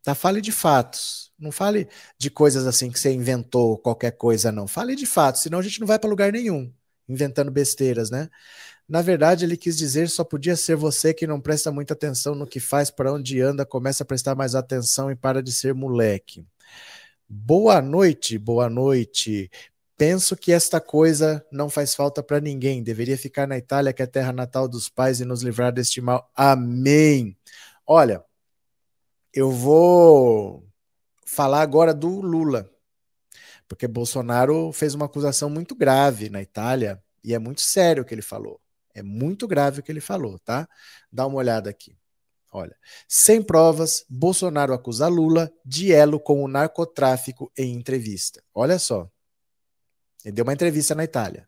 Tá? Fale de fatos. Não fale de coisas assim que você inventou qualquer coisa, não. Fale de fatos, senão a gente não vai para lugar nenhum, inventando besteiras, né? Na verdade, ele quis dizer só podia ser você que não presta muita atenção no que faz, para onde anda, começa a prestar mais atenção e para de ser moleque. Boa noite, boa noite. Penso que esta coisa não faz falta para ninguém. Deveria ficar na Itália, que é a terra natal dos pais, e nos livrar deste mal. Amém. Olha, eu vou falar agora do Lula, porque Bolsonaro fez uma acusação muito grave na Itália e é muito sério o que ele falou. É muito grave o que ele falou, tá? Dá uma olhada aqui. Olha, sem provas, Bolsonaro acusa Lula de elo com o narcotráfico em entrevista. Olha só. Ele deu uma entrevista na Itália.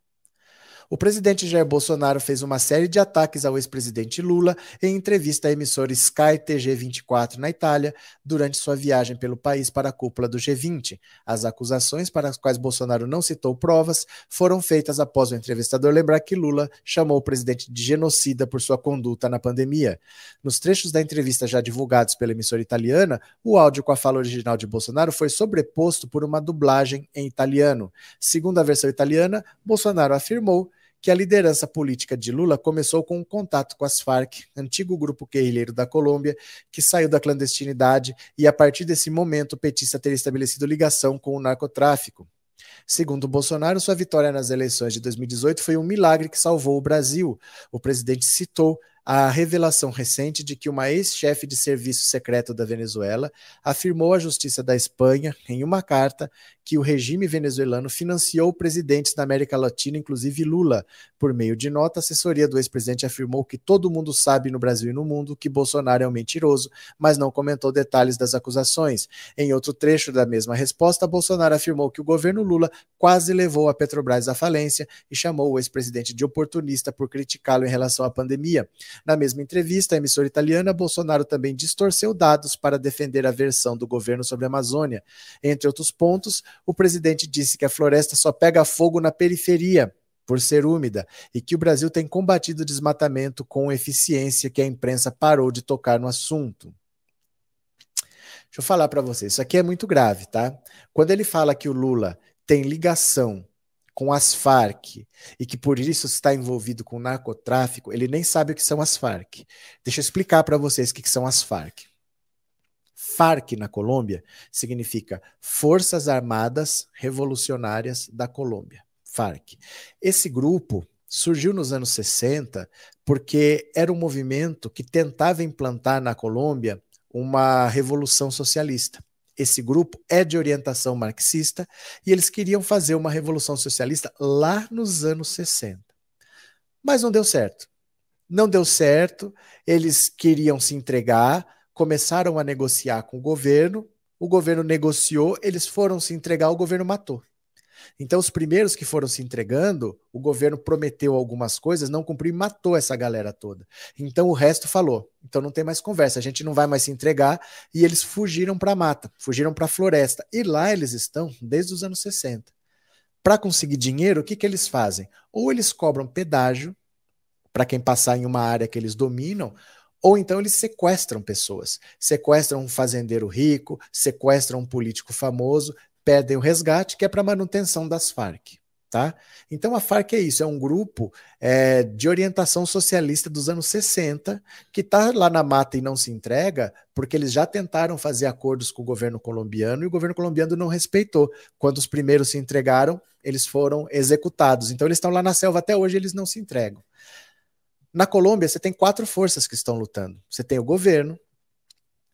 O presidente Jair Bolsonaro fez uma série de ataques ao ex-presidente Lula em entrevista à emissora Sky TG24 na Itália durante sua viagem pelo país para a cúpula do G20. As acusações para as quais Bolsonaro não citou provas foram feitas após o entrevistador lembrar que Lula chamou o presidente de genocida por sua conduta na pandemia. Nos trechos da entrevista já divulgados pela emissora italiana, o áudio com a fala original de Bolsonaro foi sobreposto por uma dublagem em italiano. Segundo a versão italiana, Bolsonaro afirmou que a liderança política de Lula começou com um contato com as Farc, antigo grupo guerrilheiro da Colômbia, que saiu da clandestinidade e, a partir desse momento, o petista teria estabelecido ligação com o narcotráfico. Segundo Bolsonaro, sua vitória nas eleições de 2018 foi um milagre que salvou o Brasil. O presidente citou a revelação recente de que uma ex-chefe de serviço secreto da Venezuela afirmou à Justiça da Espanha, em uma carta, que o regime venezuelano financiou presidentes da América Latina, inclusive Lula. Por meio de nota, a assessoria do ex-presidente afirmou que todo mundo sabe no Brasil e no mundo que Bolsonaro é um mentiroso, mas não comentou detalhes das acusações. Em outro trecho da mesma resposta, Bolsonaro afirmou que o governo Lula quase levou a Petrobras à falência e chamou o ex-presidente de oportunista por criticá-lo em relação à pandemia. Na mesma entrevista à emissora italiana, Bolsonaro também distorceu dados para defender a versão do governo sobre a Amazônia. Entre outros pontos, o presidente disse que a floresta só pega fogo na periferia, por ser úmida, e que o Brasil tem combatido o desmatamento com eficiência que a imprensa parou de tocar no assunto. Deixa eu falar para vocês, isso aqui é muito grave, tá? Quando ele fala que o Lula tem ligação com as Farc e que por isso está envolvido com narcotráfico, ele nem sabe o que são as Farc. Deixa eu explicar para vocês o que são as Farc. FARC na Colômbia significa Forças Armadas Revolucionárias da Colômbia. FARC. Esse grupo surgiu nos anos 60 porque era um movimento que tentava implantar na Colômbia uma revolução socialista. Esse grupo é de orientação marxista e eles queriam fazer uma revolução socialista lá nos anos 60. Mas não deu certo. Não deu certo, eles queriam se entregar, começaram a negociar com o governo, o governo negociou, eles foram se entregar, o governo matou. Então, os primeiros que foram se entregando, o governo prometeu algumas coisas, não cumpriu e matou essa galera toda. Então, o resto falou: então não tem mais conversa, a gente não vai mais se entregar. E eles fugiram para a mata, fugiram para a floresta. E lá eles estão desde os anos 60. Para conseguir dinheiro, o que, que eles fazem? Ou eles cobram pedágio para quem passar em uma área que eles dominam, ou então eles sequestram pessoas, sequestram um fazendeiro rico, sequestram um político famoso, pedem o resgate, que é para manutenção das Farc. Tá? Então a Farc é isso, é um grupo é, de orientação socialista dos anos 60 que está lá na mata e não se entrega porque eles já tentaram fazer acordos com o governo colombiano e o governo colombiano não respeitou. Quando os primeiros se entregaram, eles foram executados. Então eles estão lá na selva até hoje, eles não se entregam. Na Colômbia, você tem quatro forças que estão lutando. Você tem o governo,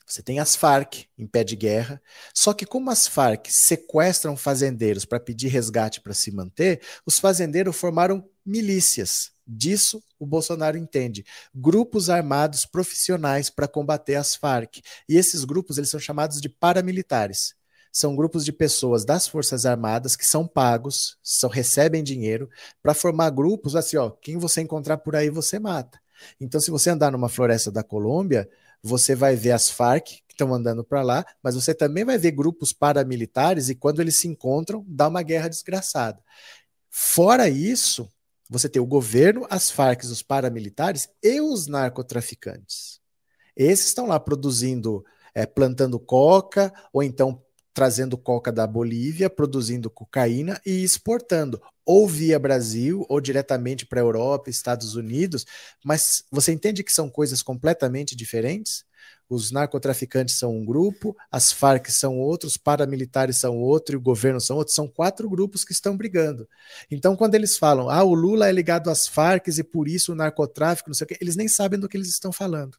você tem as Farc em pé de guerra. Só que, como as Farc sequestram fazendeiros para pedir resgate para se manter, os fazendeiros formaram milícias. Disso o Bolsonaro entende. Grupos armados profissionais para combater as Farc. E esses grupos eles são chamados de paramilitares são grupos de pessoas das Forças Armadas que são pagos, são, recebem dinheiro para formar grupos assim, ó, quem você encontrar por aí você mata. Então, se você andar numa floresta da Colômbia, você vai ver as Farc que estão andando para lá, mas você também vai ver grupos paramilitares e quando eles se encontram, dá uma guerra desgraçada. Fora isso, você tem o governo, as Farc, os paramilitares e os narcotraficantes. Esses estão lá produzindo, é, plantando coca, ou então trazendo coca da Bolívia, produzindo cocaína e exportando, ou via Brasil, ou diretamente para a Europa, Estados Unidos. Mas você entende que são coisas completamente diferentes? Os narcotraficantes são um grupo, as Farc são outros, os paramilitares são outro e o governo são outro. São quatro grupos que estão brigando. Então, quando eles falam, ah, o Lula é ligado às Farc e por isso o narcotráfico, não sei o quê, eles nem sabem do que eles estão falando.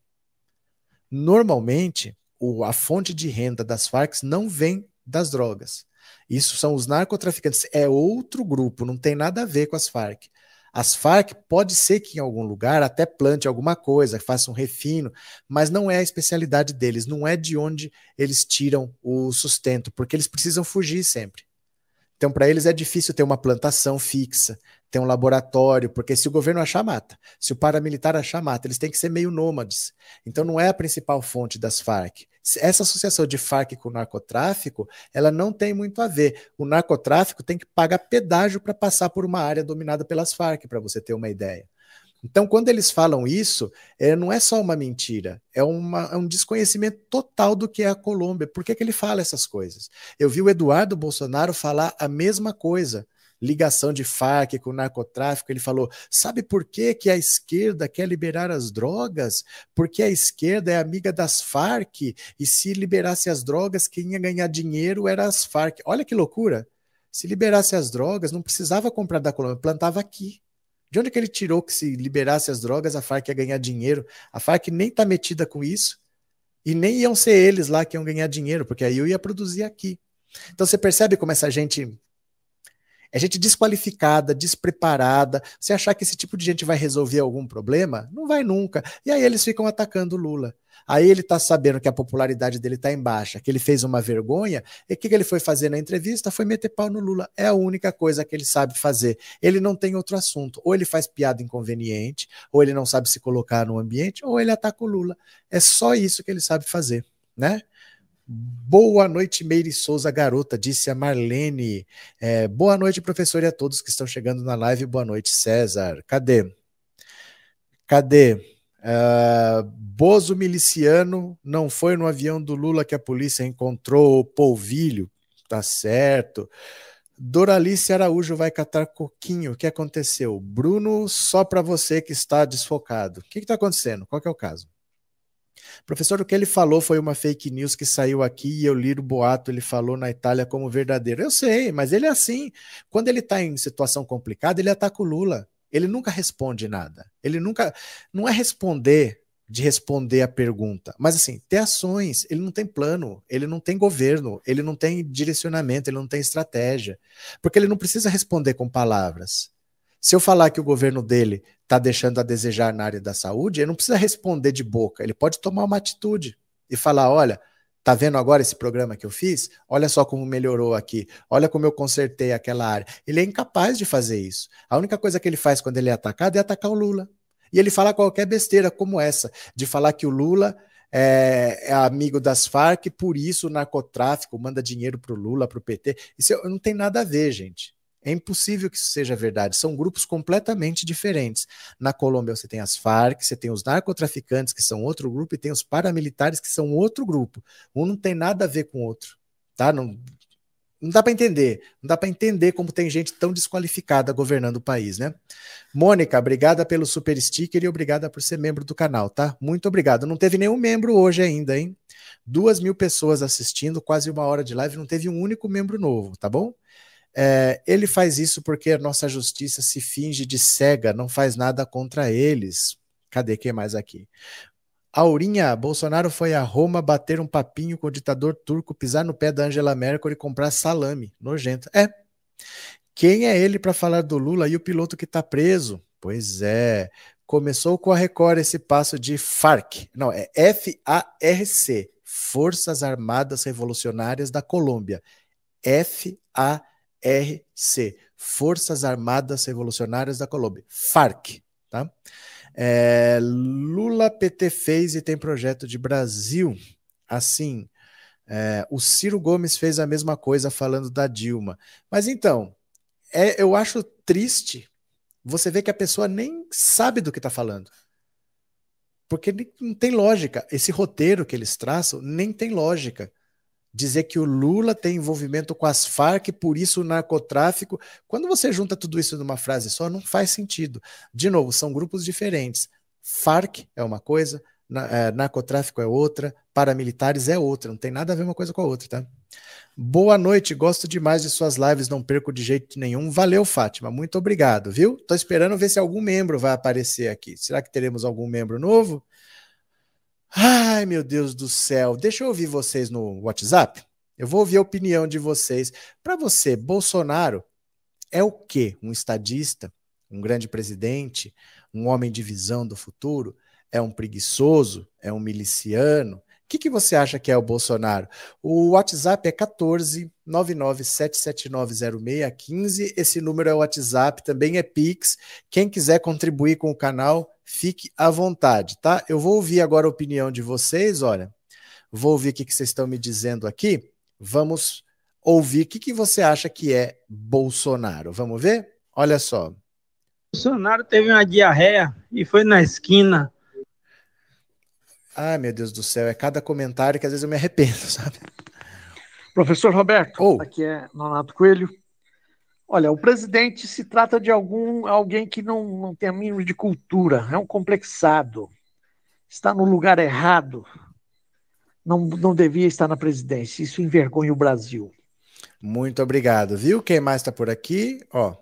Normalmente, o, a fonte de renda das Farc não vem das drogas. Isso são os narcotraficantes. É outro grupo, não tem nada a ver com as Farc. As Farc pode ser que em algum lugar até plante alguma coisa, faça um refino, mas não é a especialidade deles, não é de onde eles tiram o sustento, porque eles precisam fugir sempre. Então, para eles é difícil ter uma plantação fixa, ter um laboratório, porque se o governo achar, mata. Se o paramilitar achar, mata. Eles têm que ser meio nômades. Então, não é a principal fonte das Farc. Essa associação de Farc com o narcotráfico, ela não tem muito a ver. O narcotráfico tem que pagar pedágio para passar por uma área dominada pelas Farc, para você ter uma ideia. Então, quando eles falam isso, é, não é só uma mentira, é, uma, é, um desconhecimento total do que é a Colômbia. Por que, que ele fala essas coisas? Eu vi o Eduardo Bolsonaro falar a mesma coisa ligação de Farc com o narcotráfico, ele falou: sabe por que, que a esquerda quer liberar as drogas? Porque a esquerda é amiga das Farc, e se liberasse as drogas, quem ia ganhar dinheiro era as Farc. Olha que loucura! Se liberasse as drogas, não precisava comprar da Colômbia, plantava aqui. De onde que ele tirou que se liberasse as drogas, a Farc ia ganhar dinheiro? A Farc nem está metida com isso. E nem iam ser eles lá que iam ganhar dinheiro, porque aí eu ia produzir aqui. Então você percebe como essa gente é gente desqualificada, despreparada. Você achar que esse tipo de gente vai resolver algum problema? Não vai nunca. E aí eles ficam atacando o Lula. Aí ele está sabendo que a popularidade dele está em baixa, que ele fez uma vergonha, e o que, que ele foi fazer na entrevista? Foi meter pau no Lula. É a única coisa que ele sabe fazer. Ele não tem outro assunto. Ou ele faz piada inconveniente, ou ele não sabe se colocar no ambiente, ou ele ataca o Lula. É só isso que ele sabe fazer, né? Boa noite, Meire Souza, garota, disse a Marlene. É, boa noite, professor, e a todos que estão chegando na live. Boa noite, César. Cadê? Cadê? Uh, Bozo miliciano não foi no avião do Lula que a polícia encontrou o polvilho, tá certo. Doralice Araújo vai catar coquinho. O que aconteceu? Bruno, só para você que está desfocado. O que está acontecendo? Qual é o caso? Professor, o que ele falou foi uma fake news que saiu aqui e eu li o boato, ele falou na Itália como verdadeiro. Eu sei, mas ele é assim. Quando ele está em situação complicada, ele ataca o Lula. Ele nunca responde nada. Ele nunca. Não é responder de responder a pergunta, mas assim, ter ações. Ele não tem plano, ele não tem governo, ele não tem direcionamento, ele não tem estratégia. Porque ele não precisa responder com palavras. Se eu falar que o governo dele está deixando a desejar na área da saúde, ele não precisa responder de boca, ele pode tomar uma atitude e falar: olha, Tá vendo agora esse programa que eu fiz? Olha só como melhorou aqui. Olha como eu consertei aquela área. Ele é incapaz de fazer isso. A única coisa que ele faz quando ele é atacado é atacar o Lula. E ele fala qualquer besteira como essa, de falar que o Lula é, é amigo das Farc, por isso o narcotráfico manda dinheiro para o Lula, para o PT. Isso não tem nada a ver, gente. É impossível que isso seja verdade. São grupos completamente diferentes. Na Colômbia você tem as Farc, você tem os narcotraficantes, que são outro grupo, e tem os paramilitares, que são outro grupo. Um não tem nada a ver com o outro. Tá? Não, não dá para entender. Não dá para entender como tem gente tão desqualificada governando o país, né? Mônica, obrigada pelo super sticker e obrigada por ser membro do canal, tá? Muito obrigado. Não teve nenhum membro hoje ainda, hein? Duas mil pessoas assistindo, quase uma hora de live, não teve um único membro novo, tá bom? É, ele faz isso porque a nossa justiça se finge de cega, não faz nada contra eles. Cadê quem mais aqui? Aurinha, Bolsonaro foi a Roma bater um papinho com o ditador turco, pisar no pé da Angela Merkel e comprar salame. Nojento. É. Quem é ele para falar do Lula e o piloto que está preso? Pois é. Começou com a Record esse passo de FARC. Não, é F-A-R-C. Forças Armadas Revolucionárias da Colômbia. F-A-R-C. FARC, Forças Armadas Revolucionárias da Colômbia, FARC, tá? É, Lula PT fez e tem projeto de Brasil. Assim, é, o Ciro Gomes fez a mesma coisa falando da Dilma. Mas então, é, eu acho triste você ver que a pessoa nem sabe do que está falando. Porque não tem lógica. Esse roteiro que eles traçam nem tem lógica dizer que o Lula tem envolvimento com as Farc, por isso o narcotráfico. Quando você junta tudo isso numa frase só, não faz sentido. De novo, são grupos diferentes. Farc é uma coisa, é, narcotráfico é outra, paramilitares é outra, não tem nada a ver uma coisa com a outra, tá? Boa noite, gosto demais de suas lives, não perco de jeito nenhum. Valeu, Fátima, muito obrigado, viu? Tô esperando ver se algum membro vai aparecer aqui. Será que teremos algum membro novo? Ai, meu Deus do céu. Deixa eu ouvir vocês no WhatsApp. Eu vou ouvir a opinião de vocês. Para você, Bolsonaro é o quê? Um estadista? Um grande presidente? Um homem de visão do futuro? É um preguiçoso? É um miliciano? Que, que você acha que é o Bolsonaro? O WhatsApp é 14 997790615. Esse número é o WhatsApp, também é Pix. Quem quiser contribuir com o canal, fique à vontade, tá? Eu vou ouvir agora a opinião de vocês, olha. Vou ouvir o que, que vocês estão me dizendo aqui. Vamos ouvir o que, que você acha que é Bolsonaro. Vamos ver? Olha só. Bolsonaro teve uma diarreia e foi na esquina Ai, meu Deus do céu, é cada comentário que às vezes eu me arrependo, sabe? Professor Roberto, oh. aqui é Nonato Coelho. Olha, o presidente se trata de algum alguém que não, não tem a mínima de cultura, é um complexado, está no lugar errado, não, não devia estar na presidência. Isso envergonha o Brasil. Muito obrigado, viu? Quem mais está por aqui? Ó.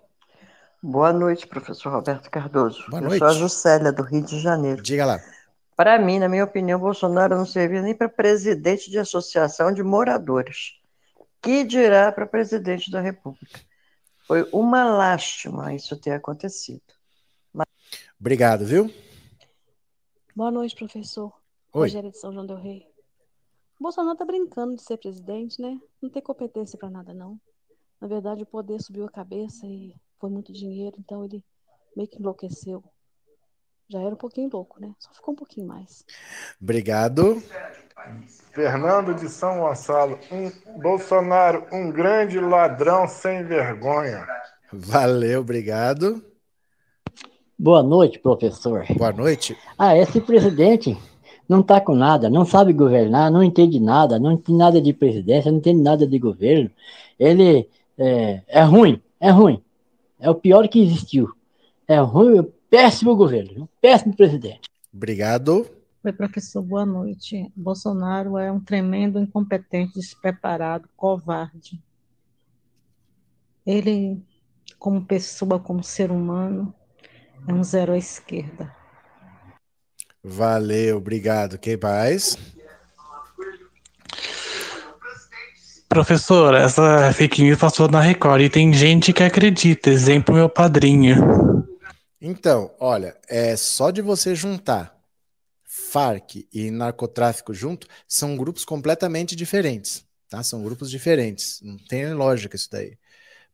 Boa noite, professor Roberto Cardoso. Boa noite. Eu sou a Juscelia, do Rio de Janeiro. Diga lá. Para mim, na minha opinião, Bolsonaro não servia nem para presidente de associação de moradores. Que dirá para presidente da República? Foi uma lástima isso ter acontecido. Mas... Obrigado, viu? Boa noite, professor. Oi. Rogério de São João del Rei. Bolsonaro tá brincando de ser presidente, né? Não tem competência para nada, não. Na verdade, o poder subiu a cabeça e foi muito dinheiro, então ele meio que enlouqueceu. Já era um pouquinho louco, né? Só ficou um pouquinho mais. Obrigado. Fernando de São Gonçalo, um Bolsonaro, um grande ladrão sem vergonha. Valeu, obrigado. Boa noite, professor. Boa noite. Ah, esse presidente não está com nada, não sabe governar, não entende nada, não entende nada de presidência, não entende nada de governo. Ele é, é ruim, é ruim. É o pior que existiu. É ruim, péssimo governo, um péssimo presidente. Obrigado. Oi, professor, boa noite. Bolsonaro é um tremendo incompetente, despreparado, covarde. Ele, como pessoa, como ser humano, é um zero à esquerda. Valeu, obrigado. Quem mais? Professor, essa fake news passou na Record e tem gente que acredita. Exemplo, meu padrinho. Então, olha, é só de você juntar Farc e narcotráfico junto, são grupos completamente diferentes, tá? São grupos diferentes, não tem lógica isso daí.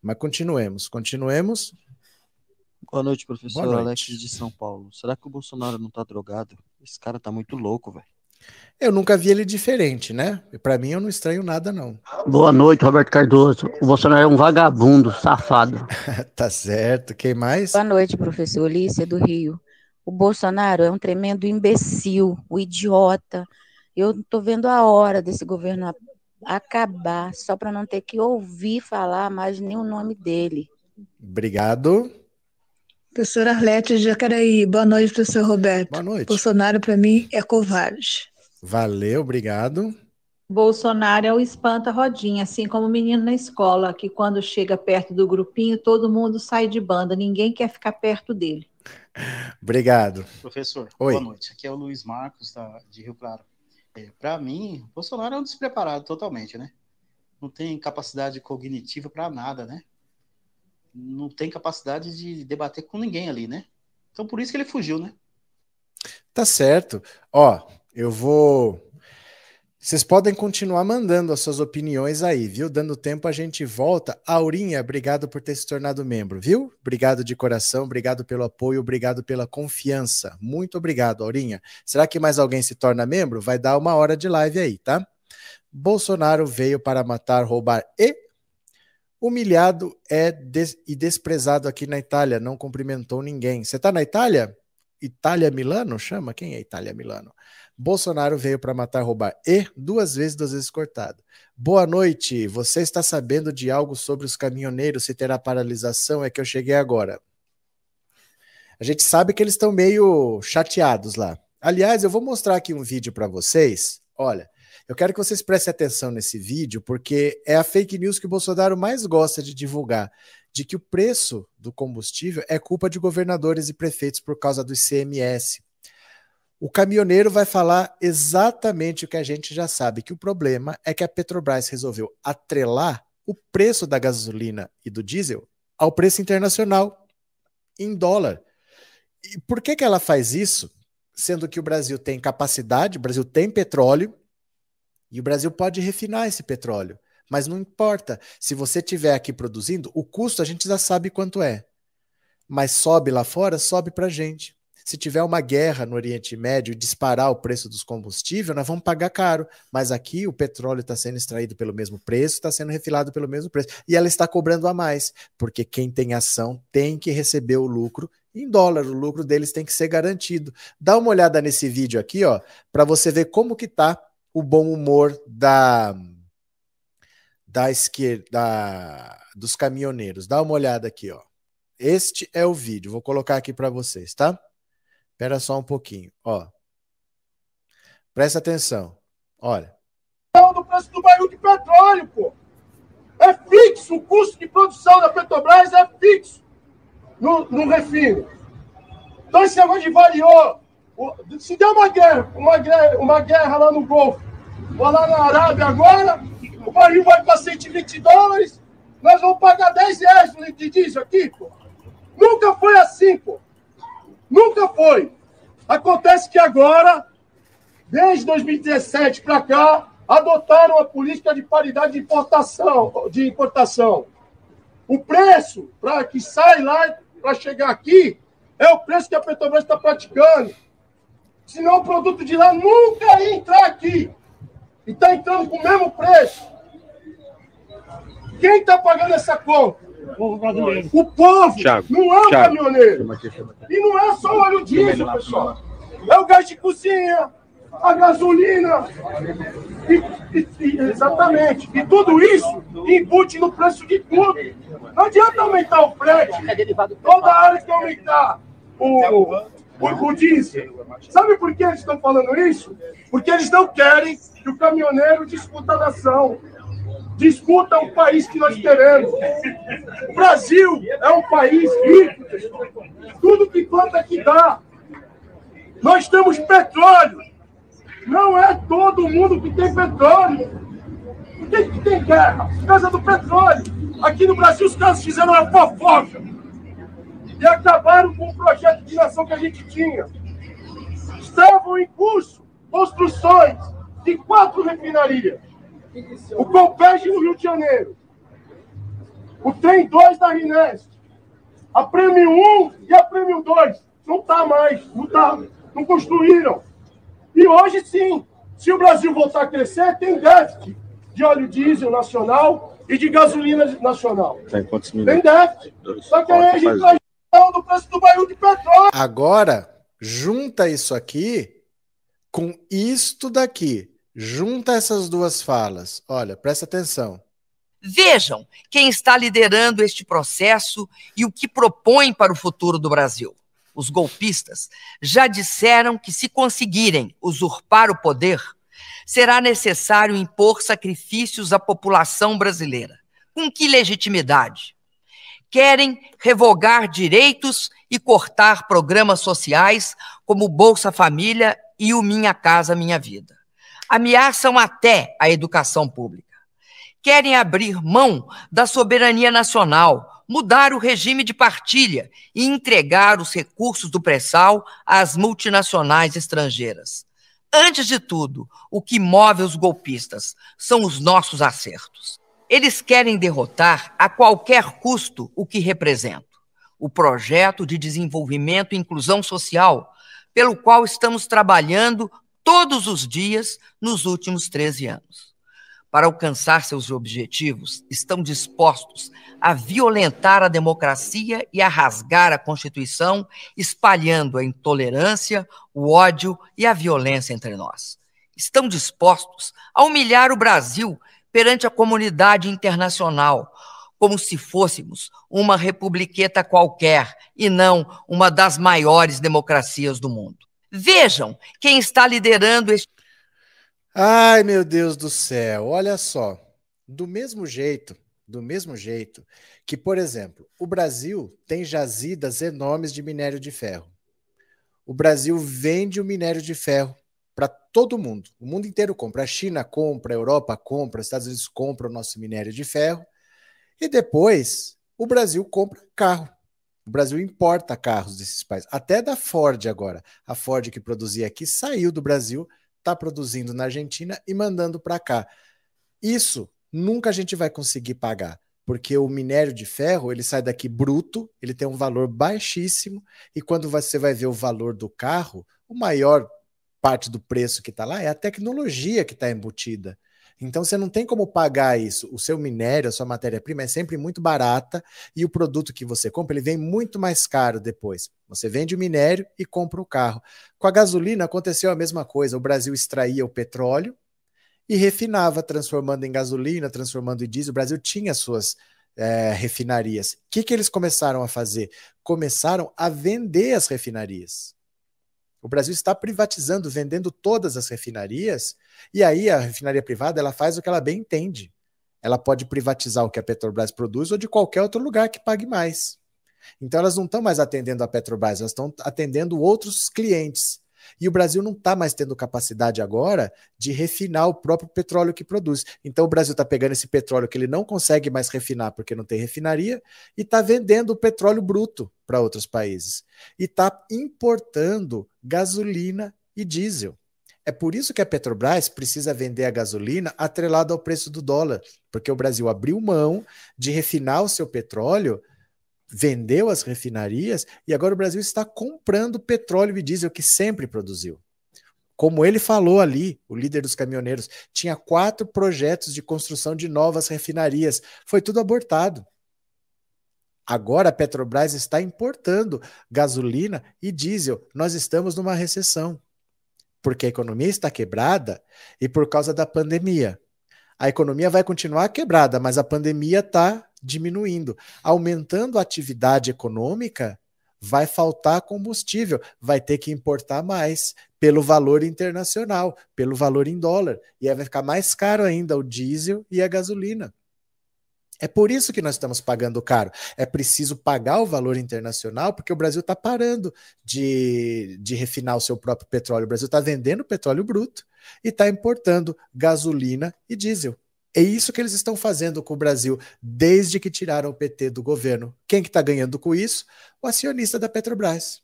Mas continuemos, continuemos. Boa noite, professor Boa noite. Alex de São Paulo. Será que o Bolsonaro não tá drogado? Esse cara tá muito louco, velho. Eu nunca vi ele diferente, né? Para mim eu não estranho nada, não. Boa noite, Roberto Cardoso. O Bolsonaro é um vagabundo, safado. tá certo. Quem mais? Boa noite, professor Lícia do Rio. O Bolsonaro é um tremendo imbecil, o idiota. Eu tô vendo a hora desse governo acabar, só para não ter que ouvir falar mais nem o nome dele. Obrigado. Professora Arlete de Jacaraí. Boa noite, professor Roberto. Boa noite. Bolsonaro, para mim, é covarde. Valeu, obrigado. Bolsonaro é o espanta-rodinha, assim como o menino na escola, que quando chega perto do grupinho, todo mundo sai de banda, ninguém quer ficar perto dele. Obrigado. Professor, Oi. boa noite. Aqui é o Luiz Marcos, da, de Rio Claro. É, para mim, Bolsonaro é um despreparado totalmente, né? Não tem capacidade cognitiva para nada, né? Não tem capacidade de debater com ninguém ali, né? Então por isso que ele fugiu, né? Tá certo. Ó, eu vou. Vocês podem continuar mandando as suas opiniões aí, viu? Dando tempo a gente volta. Aurinha, obrigado por ter se tornado membro, viu? Obrigado de coração, obrigado pelo apoio, obrigado pela confiança. Muito obrigado, Aurinha. Será que mais alguém se torna membro? Vai dar uma hora de live aí, tá? Bolsonaro veio para matar, roubar e humilhado é des e desprezado aqui na Itália, não cumprimentou ninguém. Você tá na Itália? Itália Milano? Chama? Quem é Itália Milano? Bolsonaro veio para matar, roubar e duas vezes, duas vezes cortado. Boa noite. Você está sabendo de algo sobre os caminhoneiros? Se terá paralisação? É que eu cheguei agora. A gente sabe que eles estão meio chateados lá. Aliás, eu vou mostrar aqui um vídeo para vocês. Olha, eu quero que vocês prestem atenção nesse vídeo, porque é a fake news que o Bolsonaro mais gosta de divulgar, de que o preço do combustível é culpa de governadores e prefeitos por causa do ICMS. O caminhoneiro vai falar exatamente o que a gente já sabe, que o problema é que a Petrobras resolveu atrelar o preço da gasolina e do diesel ao preço internacional em dólar. E por que, que ela faz isso? Sendo que o Brasil tem capacidade, o Brasil tem petróleo, E o Brasil pode refinar esse petróleo. Mas não importa. Se você estiver aqui produzindo, o custo a gente já sabe quanto é. Mas sobe lá fora, sobe para a gente. Se tiver uma guerra no Oriente Médio e disparar o preço dos combustíveis, nós vamos pagar caro. Mas aqui o petróleo está sendo extraído pelo mesmo preço, está sendo refilado pelo mesmo preço. E ela está cobrando a mais, porque quem tem ação tem que receber o lucro em dólar. O lucro deles tem que ser garantido. Dá uma olhada nesse vídeo aqui, ó, para você ver como que tá o bom humor da da esquerda da, dos caminhoneiros. Dá uma olhada aqui, ó. Este é o vídeo. Vou colocar aqui para vocês, tá? Espera só um pouquinho, ó. Presta atenção. Olha. do preço do barril de petróleo, pô. É fixo, o custo de produção da Petrobras é fixo no, no refino. Então esse negócio de variou. Se der uma guerra, uma guerra, uma guerra lá no Golfo, ou lá na Arábia agora, o barril vai para 120 dólares, nós vamos pagar 10 reais no de diesel aqui, pô. Nunca foi assim, pô. Nunca foi. Acontece que agora, desde 2017 para cá, adotaram a política de paridade de importação, de importação. O preço para que sai lá para chegar aqui é o preço que a Petrobras está praticando. Senão o produto de lá nunca ia entrar aqui. E está entrando com o mesmo preço. Quem está pagando essa conta? O povo brasileiro. O povo Thiago, não é o Thiago. caminhoneiro. E não é só o óleo diesel, pessoal. É o gás de cozinha, a gasolina. E, e, e, exatamente. E tudo isso embute no preço de tudo. Não adianta aumentar o frete. Toda área que aumentar o, o, o diesel. Sabe por que eles estão falando isso? Porque eles não querem que o caminhoneiro disputa a nação discuta o país que nós queremos. O Brasil é um país rico. Tudo que planta aqui dá. Nós temos petróleo. Não é todo mundo que tem petróleo. Por que, que tem guerra? Por causa do petróleo. Aqui no Brasil, os caras fizeram uma fofoca. E acabaram com o projeto de nação que a gente tinha. Estavam em curso construções de quatro refinarias o Compege no Rio de Janeiro. O Trem 2 da Rinest. A Prêmio 1 e a Prêmio 2. Não está mais. Não, tá, não construíram. E hoje sim, se o Brasil voltar a crescer, tem déficit de óleo diesel nacional e de gasolina nacional. Tem quantos Tem déficit. Só que aí a gente vai do preço do barril de petróleo. Agora, junta isso aqui com isto daqui. Junta essas duas falas. Olha, presta atenção. Vejam quem está liderando este processo e o que propõe para o futuro do Brasil. Os golpistas já disseram que, se conseguirem usurpar o poder, será necessário impor sacrifícios à população brasileira. Com que legitimidade? Querem revogar direitos e cortar programas sociais como Bolsa Família e o Minha Casa Minha Vida ameaçam até a educação pública. Querem abrir mão da soberania nacional, mudar o regime de partilha e entregar os recursos do pré-sal às multinacionais estrangeiras. Antes de tudo, o que move os golpistas são os nossos acertos. Eles querem derrotar a qualquer custo o que representa o projeto de desenvolvimento e inclusão social, pelo qual estamos trabalhando todos os dias nos últimos 13 anos. Para alcançar seus objetivos, estão dispostos a violentar a democracia e a rasgar a Constituição, espalhando a intolerância, o ódio e a violência entre nós. Estão dispostos a humilhar o Brasil perante a comunidade internacional, como se fôssemos uma republiqueta qualquer e não uma das maiores democracias do mundo. Vejam quem está liderando este. Ai, meu Deus do céu, olha só. Do mesmo jeito, do mesmo jeito que, por exemplo, o Brasil tem jazidas enormes de minério de ferro. O Brasil vende o minério de ferro para todo mundo. O mundo inteiro compra. A China compra, a Europa compra, os Estados Unidos compram o nosso minério de ferro. E depois o Brasil compra carro. O Brasil importa carros desses países, até da Ford agora. A Ford que produzia aqui saiu do Brasil está produzindo na Argentina e mandando para cá. Isso nunca a gente vai conseguir pagar, porque o minério de ferro ele sai daqui bruto, ele tem um valor baixíssimo e quando você vai ver o valor do carro, o maior parte do preço que está lá é a tecnologia que está embutida. Então você não tem como pagar isso. O seu minério, a sua matéria-prima é sempre muito barata e o produto que você compra ele vem muito mais caro depois. Você vende o minério e compra o carro. Com a gasolina aconteceu a mesma coisa. O Brasil extraía o petróleo e refinava, transformando em gasolina, transformando em diesel. O Brasil tinha suas é, refinarias. O que, que eles começaram a fazer? Começaram a vender as refinarias. O Brasil está privatizando, vendendo todas as refinarias, e aí a refinaria privada ela faz o que ela bem entende. Ela pode privatizar o que a Petrobras produz ou de qualquer outro lugar que pague mais. Então elas não estão mais atendendo a Petrobras, elas estão atendendo outros clientes. E o Brasil não está mais tendo capacidade agora de refinar o próprio petróleo que produz. Então o Brasil está pegando esse petróleo que ele não consegue mais refinar porque não tem refinaria e está vendendo o petróleo bruto para outros países. E está importando gasolina e diesel. É por isso que a Petrobras precisa vender a gasolina atrelada ao preço do dólar, porque o Brasil abriu mão de refinar o seu petróleo vendeu as refinarias e agora o Brasil está comprando petróleo e diesel que sempre produziu. Como ele falou ali, o líder dos caminhoneiros, tinha quatro projetos de construção de novas refinarias. Foi tudo abortado. Agora a Petrobras está importando gasolina e diesel. Nós estamos numa recessão. Porque a economia está quebrada e por causa da pandemia. A economia vai continuar quebrada, mas a pandemia está diminuindo. Aumentando a atividade econômica, vai faltar combustível, vai ter que importar mais pelo valor internacional, pelo valor em dólar. E aí vai ficar mais caro ainda o diesel e a gasolina. É por isso que nós estamos pagando caro. É preciso pagar o valor internacional, porque o Brasil está parando de, de refinar o seu próprio petróleo. O Brasil está vendendo petróleo bruto e está importando gasolina e diesel. É isso que eles estão fazendo com o Brasil desde que tiraram o PT do governo. Quem que está ganhando com isso? O acionista da Petrobras.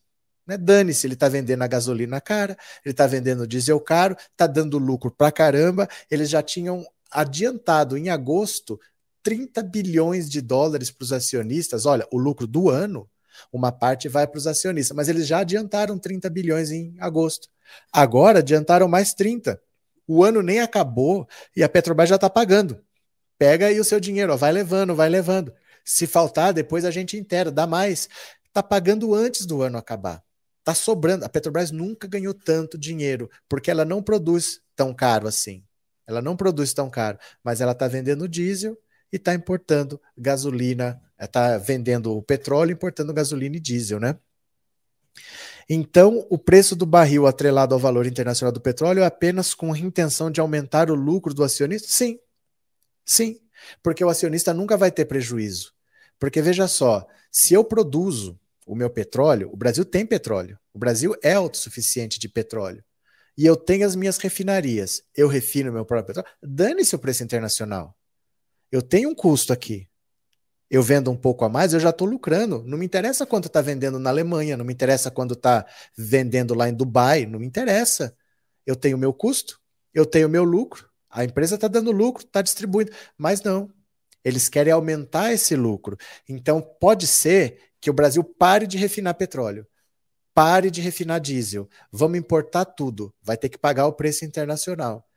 Né? Dane-se, ele está vendendo a gasolina cara, ele está vendendo o diesel caro, está dando lucro para caramba. Eles já tinham adiantado em agosto 30 bilhões de dólares para os acionistas. Olha, o lucro do ano, uma parte vai para os acionistas, mas eles já adiantaram 30 bilhões em agosto. Agora adiantaram mais 30. O ano nem acabou e a Petrobras já está pagando. Pega aí o seu dinheiro, ó, vai levando, vai levando. Se faltar, depois a gente inteira, dá mais. Está pagando antes do ano acabar. Está sobrando. A Petrobras nunca ganhou tanto dinheiro, porque ela não produz tão caro assim. Ela não produz tão caro, mas ela está vendendo diesel e está importando gasolina, está vendendo o petróleo, importando gasolina e diesel, né? Então, o preço do barril atrelado ao valor internacional do petróleo é apenas com a intenção de aumentar o lucro do acionista? Sim. Sim. Porque o acionista nunca vai ter prejuízo. Porque veja só, se eu produzo o meu petróleo, o Brasil tem petróleo. O Brasil é autossuficiente de petróleo. E eu tenho as minhas refinarias. Eu refino meu próprio petróleo. Dane-se o preço internacional. Eu tenho um custo aqui eu vendo um pouco a mais, eu já estou lucrando. Não me interessa quanto está vendendo na Alemanha, não me interessa quando está vendendo lá em Dubai, não me interessa. Eu tenho meu custo, eu tenho meu lucro, a empresa está dando lucro, está distribuindo, mas não. Eles querem aumentar esse lucro. Então, pode ser que o Brasil pare de refinar petróleo, pare de refinar diesel, vamos importar tudo, vai ter que pagar o preço internacional.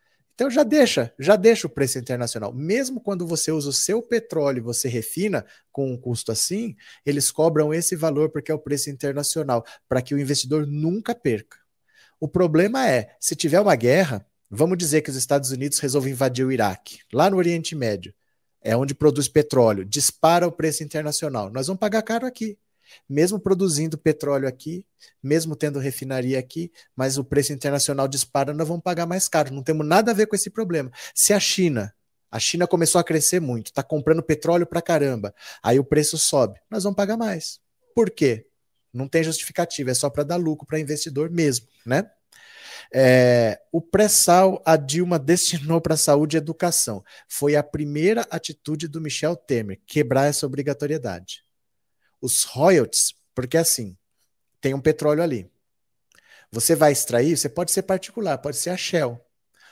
Então já deixa, já deixa o preço internacional. Mesmo quando você usa o seu petróleo e você refina com um custo assim, eles cobram esse valor porque é o preço internacional, para que o investidor nunca perca. O problema é, se tiver uma guerra, vamos dizer que os Estados Unidos resolvem invadir o Iraque, lá no Oriente Médio, é onde produz petróleo, dispara o preço internacional. Nós vamos pagar caro aqui mesmo produzindo petróleo aqui, mesmo tendo refinaria aqui, mas o preço internacional dispara, nós vamos pagar mais caro. Não temos nada a ver com esse problema. Se a China, a China começou a crescer muito, está comprando petróleo para caramba, aí o preço sobe, nós vamos pagar mais. Por quê? Não tem justificativa, é só para dar lucro para investidor mesmo, né? É, o pré-sal a Dilma destinou para saúde e educação. Foi a primeira atitude do Michel Temer, quebrar essa obrigatoriedade os royalties, porque assim, tem um petróleo ali. Você vai extrair, você pode ser particular, pode ser a Shell,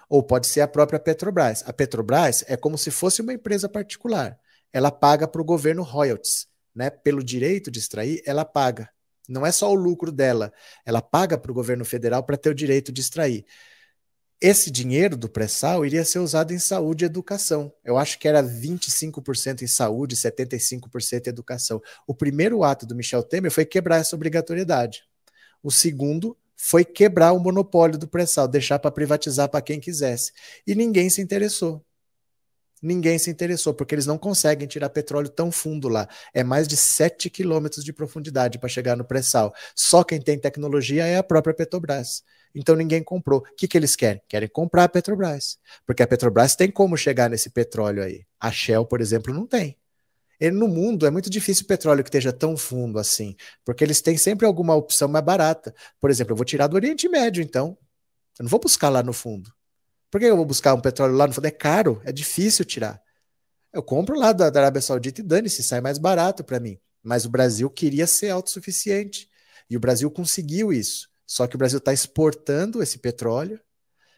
ou pode ser a própria Petrobras. A Petrobras é como se fosse uma empresa particular. Ela paga para o governo royalties, né? Pelo direito de extrair, ela paga. Não é só o lucro dela, ela paga para o governo federal para ter o direito de extrair. Esse dinheiro do pré-sal iria ser usado em saúde e educação. Eu acho que era 25% em saúde, 75% em educação. O primeiro ato do Michel Temer foi quebrar essa obrigatoriedade. O segundo foi quebrar o monopólio do pré-sal, deixar para privatizar para quem quisesse. E ninguém se interessou. Ninguém se interessou, porque eles não conseguem tirar petróleo tão fundo lá. É mais de 7 quilômetros de profundidade para chegar no pré-sal. Só quem tem tecnologia é a própria Petrobras. Então ninguém comprou. O que, que eles querem? Querem comprar a Petrobras. Porque a Petrobras tem como chegar nesse petróleo aí. A Shell, por exemplo, não tem. E no mundo é muito difícil o petróleo que esteja tão fundo assim, porque eles têm sempre alguma opção mais barata. Por exemplo, eu vou tirar do Oriente Médio, então. Eu não vou buscar lá no fundo. Por que eu vou buscar um petróleo lá no fundo? É caro, é difícil tirar. Eu compro lá da, da Arábia Saudita e dane-se, sai mais barato para mim. Mas o Brasil queria ser autossuficiente. E o Brasil conseguiu isso. Só que o Brasil está exportando esse petróleo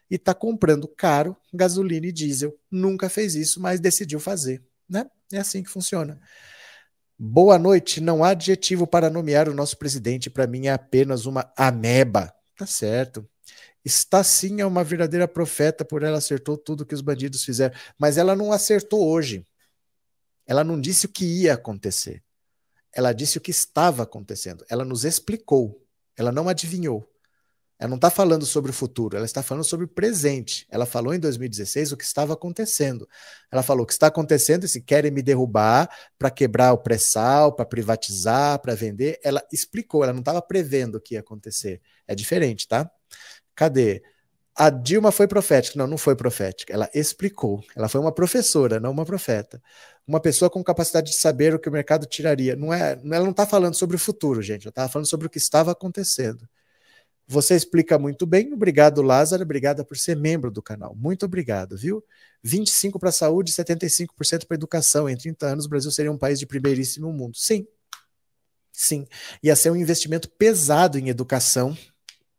e está comprando caro gasolina e diesel. Nunca fez isso, mas decidiu fazer. Né? É assim que funciona. Boa noite. Não há adjetivo para nomear o nosso presidente. Para mim é apenas uma ameba. Tá certo. Está sim é uma verdadeira profeta, por ela acertou tudo que os bandidos fizeram. Mas ela não acertou hoje. Ela não disse o que ia acontecer. Ela disse o que estava acontecendo. Ela nos explicou. Ela não adivinhou. Ela não está falando sobre o futuro, ela está falando sobre o presente. Ela falou em 2016 o que estava acontecendo. Ela falou o que está acontecendo, se querem me derrubar para quebrar o pré-sal, para privatizar, para vender. Ela explicou, ela não estava prevendo o que ia acontecer. É diferente, tá? Cadê? A Dilma foi profética. Não, não foi profética. Ela explicou. Ela foi uma professora, não uma profeta uma pessoa com capacidade de saber o que o mercado tiraria. Não é, ela não está falando sobre o futuro, gente. Ela estava falando sobre o que estava acontecendo. Você explica muito bem. Obrigado, Lázaro. Obrigada por ser membro do canal. Muito obrigado, viu? 25 para a saúde, 75% para a educação. Em 30 anos, o Brasil seria um país de primeiríssimo mundo. Sim. Sim. Ia ser um investimento pesado em educação,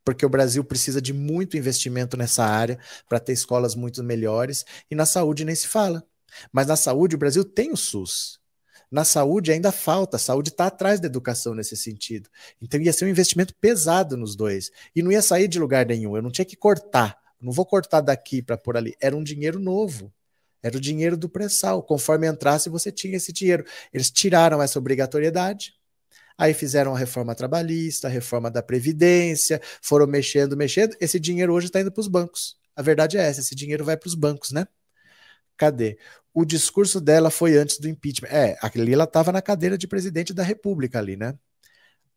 porque o Brasil precisa de muito investimento nessa área para ter escolas muito melhores. E na saúde nem se fala. Mas na saúde, o Brasil tem o SUS. Na saúde ainda falta, a saúde está atrás da educação nesse sentido. Então ia ser um investimento pesado nos dois. E não ia sair de lugar nenhum, eu não tinha que cortar. Não vou cortar daqui para pôr ali. Era um dinheiro novo. Era o dinheiro do pré-sal. Conforme entrasse, você tinha esse dinheiro. Eles tiraram essa obrigatoriedade, aí fizeram a reforma trabalhista, a reforma da Previdência, foram mexendo, mexendo. Esse dinheiro hoje está indo para os bancos. A verdade é essa: esse dinheiro vai para os bancos, né? Cadê? O discurso dela foi antes do impeachment. É, ali ela estava na cadeira de presidente da República ali, né?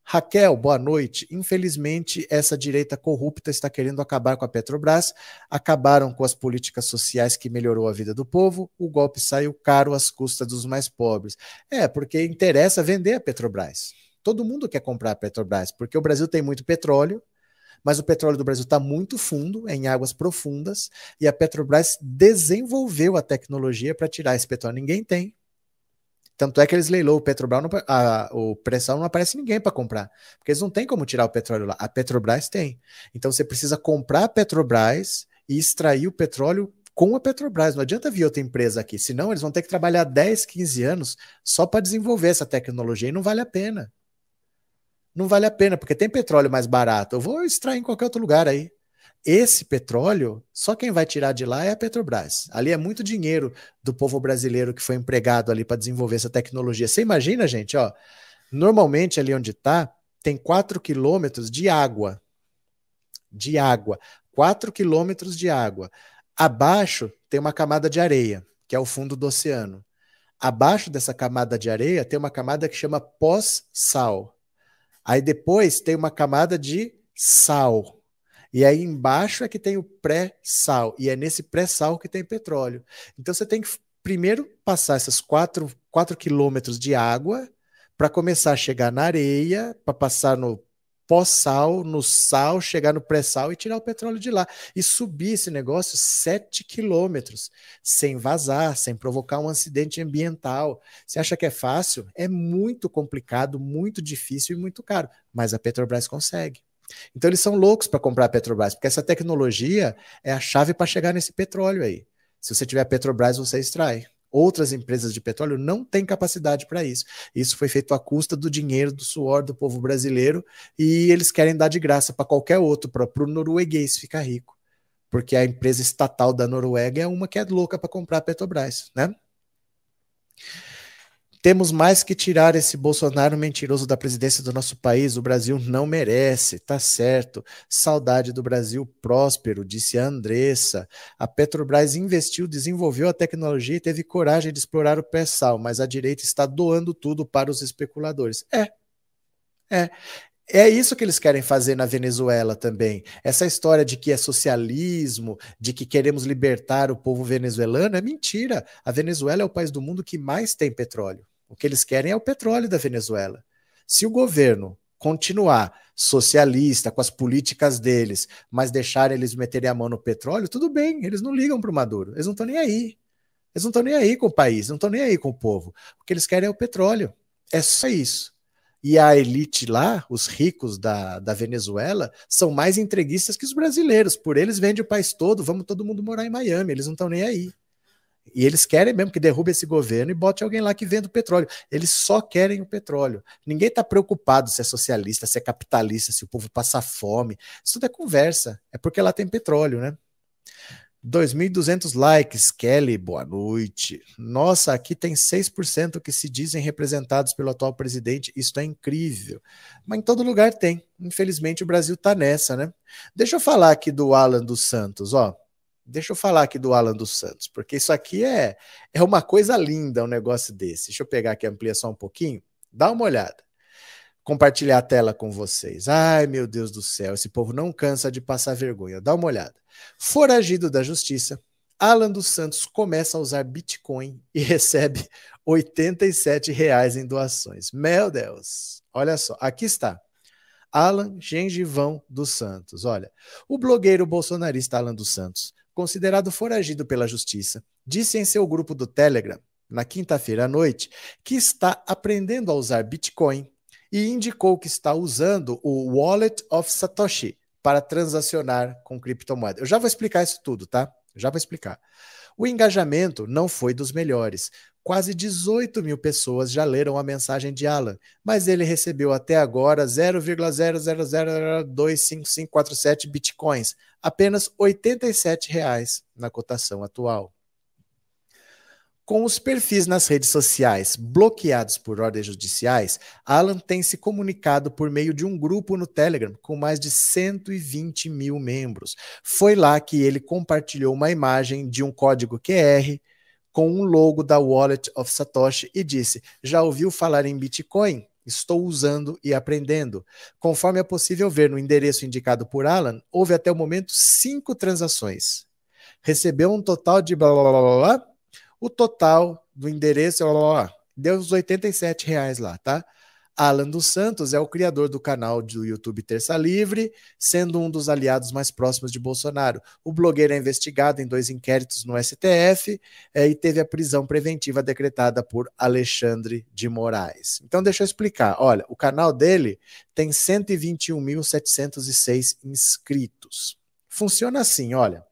Raquel, boa noite. Infelizmente, essa direita corrupta está querendo acabar com a Petrobras. Acabaram com as políticas sociais que melhorou a vida do povo. O golpe saiu caro às custas dos mais pobres. É, porque interessa vender a Petrobras. Todo mundo quer comprar a Petrobras, porque o Brasil tem muito petróleo, mas o petróleo do Brasil está muito fundo, é em águas profundas, e a Petrobras desenvolveu a tecnologia para tirar esse petróleo. Ninguém tem. Tanto é que eles leilou o Petrobras, não, a, o pressão não aparece ninguém para comprar, porque eles não têm como tirar o petróleo lá. A Petrobras tem. Então você precisa comprar a Petrobras e extrair o petróleo com a Petrobras. Não adianta vir outra empresa aqui, senão eles vão ter que trabalhar 10, 15 anos só para desenvolver essa tecnologia e não vale a pena não vale a pena, porque tem petróleo mais barato. Eu vou extrair em qualquer outro lugar aí. Esse petróleo, só quem vai tirar de lá é a Petrobras. Ali é muito dinheiro do povo brasileiro que foi empregado ali para desenvolver essa tecnologia. Você imagina, gente, ó, normalmente ali onde está, tem 4 quilômetros de água. De água. 4 quilômetros de água. Abaixo tem uma camada de areia, que é o fundo do oceano. Abaixo dessa camada de areia tem uma camada que chama pós-sal. Aí depois tem uma camada de sal. E aí embaixo é que tem o pré-sal. E é nesse pré-sal que tem petróleo. Então você tem que primeiro passar essas 4 quilômetros de água para começar a chegar na areia, para passar no pós-sal, no sal, chegar no pré-sal e tirar o petróleo de lá. E subir esse negócio 7 quilômetros, sem vazar, sem provocar um acidente ambiental. Você acha que é fácil? É muito complicado, muito difícil e muito caro. Mas a Petrobras consegue. Então eles são loucos para comprar a Petrobras, porque essa tecnologia é a chave para chegar nesse petróleo aí. Se você tiver a Petrobras, você extrai. Outras empresas de petróleo não têm capacidade para isso. Isso foi feito à custa do dinheiro, do suor do povo brasileiro, e eles querem dar de graça para qualquer outro, para o norueguês ficar rico. Porque a empresa estatal da Noruega é uma que é louca para comprar a Petrobras, né? Temos mais que tirar esse Bolsonaro mentiroso da presidência do nosso país. O Brasil não merece, tá certo. Saudade do Brasil próspero, disse a Andressa. A Petrobras investiu, desenvolveu a tecnologia e teve coragem de explorar o pré-sal, mas a direita está doando tudo para os especuladores. É. É. É isso que eles querem fazer na Venezuela também. Essa história de que é socialismo, de que queremos libertar o povo venezuelano, é mentira. A Venezuela é o país do mundo que mais tem petróleo. O que eles querem é o petróleo da Venezuela. Se o governo continuar socialista com as políticas deles, mas deixar eles meterem a mão no petróleo, tudo bem, eles não ligam para o Maduro, eles não estão nem aí. Eles não estão nem aí com o país, não estão nem aí com o povo. O que eles querem é o petróleo. É só isso. E a elite lá, os ricos da, da Venezuela, são mais entreguistas que os brasileiros. Por eles vende o país todo, vamos todo mundo morar em Miami, eles não estão nem aí. E eles querem mesmo que derrube esse governo e bote alguém lá que venda o petróleo. Eles só querem o petróleo. Ninguém está preocupado se é socialista, se é capitalista, se o povo passa fome. Isso tudo é conversa. É porque lá tem petróleo, né? 2.200 likes. Kelly, boa noite. Nossa, aqui tem 6% que se dizem representados pelo atual presidente. Isso é incrível. Mas em todo lugar tem. Infelizmente o Brasil está nessa, né? Deixa eu falar aqui do Alan dos Santos, ó. Deixa eu falar aqui do Alan dos Santos, porque isso aqui é, é uma coisa linda, um negócio desse. Deixa eu pegar aqui a ampliação um pouquinho. Dá uma olhada. Compartilhar a tela com vocês. Ai, meu Deus do céu, esse povo não cansa de passar vergonha. Dá uma olhada. Foragido da justiça, Alan dos Santos começa a usar Bitcoin e recebe 87 reais em doações. Meu Deus! Olha só, aqui está. Alan Gengivão dos Santos. Olha, o blogueiro bolsonarista Alan dos Santos considerado foragido pela justiça, disse em seu grupo do Telegram, na quinta-feira à noite, que está aprendendo a usar Bitcoin e indicou que está usando o Wallet of Satoshi para transacionar com criptomoeda. Eu já vou explicar isso tudo, tá? Já vou explicar. O engajamento não foi dos melhores. Quase 18 mil pessoas já leram a mensagem de Alan, mas ele recebeu até agora 0,000255547 bitcoins, apenas 87 reais na cotação atual. Com os perfis nas redes sociais bloqueados por ordens judiciais, Alan tem se comunicado por meio de um grupo no Telegram com mais de 120 mil membros. Foi lá que ele compartilhou uma imagem de um código QR com um logo da Wallet of Satoshi e disse: Já ouviu falar em Bitcoin? Estou usando e aprendendo. Conforme é possível ver no endereço indicado por Alan, houve até o momento cinco transações. Recebeu um total de blá blá blá blá, blá o total do endereço blá, blá, blá, deu os 87 reais lá, tá? Alan dos Santos é o criador do canal do YouTube Terça Livre, sendo um dos aliados mais próximos de Bolsonaro. O blogueiro é investigado em dois inquéritos no STF é, e teve a prisão preventiva decretada por Alexandre de Moraes. Então, deixa eu explicar. Olha, o canal dele tem 121.706 inscritos. Funciona assim, olha.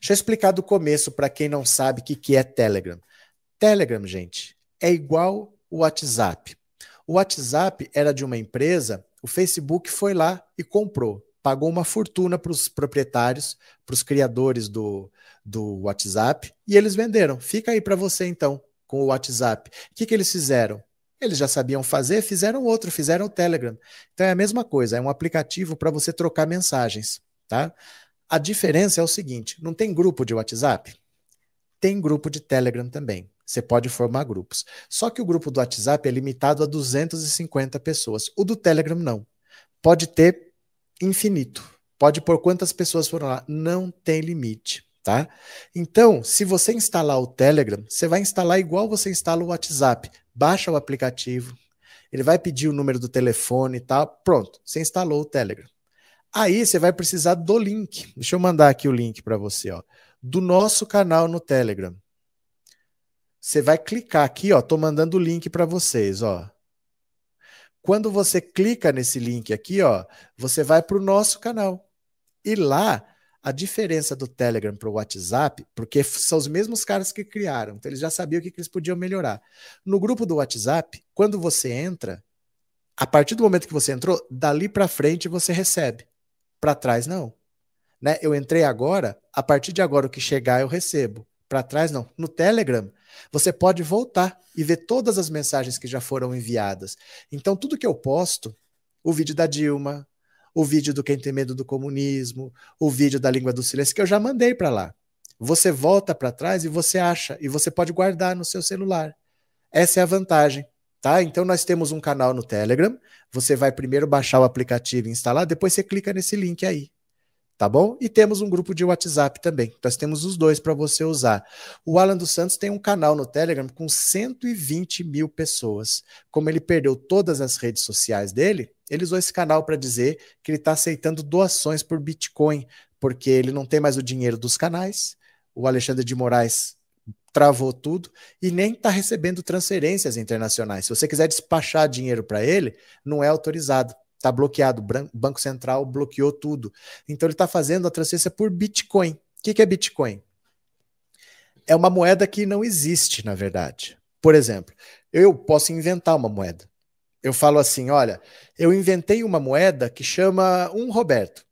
Deixa eu explicar do começo para quem não sabe o que, que é Telegram. Telegram, gente, é igual o WhatsApp. O WhatsApp era de uma empresa, o Facebook foi lá e comprou. Pagou uma fortuna para os proprietários, para os criadores do, do WhatsApp, e eles venderam. Fica aí para você então, com o WhatsApp. O que, que eles fizeram? Eles já sabiam fazer, fizeram outro, fizeram o Telegram. Então é a mesma coisa, é um aplicativo para você trocar mensagens, tá? A diferença é o seguinte: não tem grupo de WhatsApp? Tem grupo de Telegram também. Você pode formar grupos. Só que o grupo do WhatsApp é limitado a 250 pessoas. O do Telegram não. Pode ter infinito. Pode por quantas pessoas foram lá. Não tem limite, tá? Então, se você instalar o Telegram, você vai instalar igual você instala o WhatsApp. Baixa o aplicativo. Ele vai pedir o número do telefone e tal. Pronto, você instalou o Telegram. Aí você vai precisar do link. Deixa eu mandar aqui o link para você, ó, do nosso canal no Telegram. Você vai clicar aqui, ó, tô mandando o link para vocês, ó. Quando você clica nesse link aqui, ó, você vai para o nosso canal. E lá, a diferença do Telegram para o WhatsApp, porque são os mesmos caras que criaram, então eles já sabiam o que, que eles podiam melhorar. No grupo do WhatsApp, quando você entra, a partir do momento que você entrou, dali para frente você recebe. Para trás, não. Né? Eu entrei agora, a partir de agora o que chegar eu recebo. Para trás, não. No Telegram, você pode voltar e ver todas as mensagens que já foram enviadas. Então, tudo que eu posto, o vídeo da Dilma, o vídeo do Quem Tem Medo do Comunismo, o vídeo da Língua do Silêncio, que eu já mandei para lá. Você volta para trás e você acha, e você pode guardar no seu celular. Essa é a vantagem. Tá? Então nós temos um canal no Telegram. Você vai primeiro baixar o aplicativo e instalar, depois você clica nesse link aí tá bom? E temos um grupo de WhatsApp também. Nós temos os dois para você usar. O Alan dos Santos tem um canal no Telegram com 120 mil pessoas. Como ele perdeu todas as redes sociais dele, ele usou esse canal para dizer que ele está aceitando doações por Bitcoin, porque ele não tem mais o dinheiro dos canais. O Alexandre de Moraes travou tudo e nem está recebendo transferências internacionais. Se você quiser despachar dinheiro para ele, não é autorizado. Está bloqueado. O Banco Central bloqueou tudo. Então ele está fazendo a transferência por Bitcoin. O que, que é Bitcoin? É uma moeda que não existe, na verdade. Por exemplo, eu posso inventar uma moeda. Eu falo assim: olha, eu inventei uma moeda que chama um Roberto.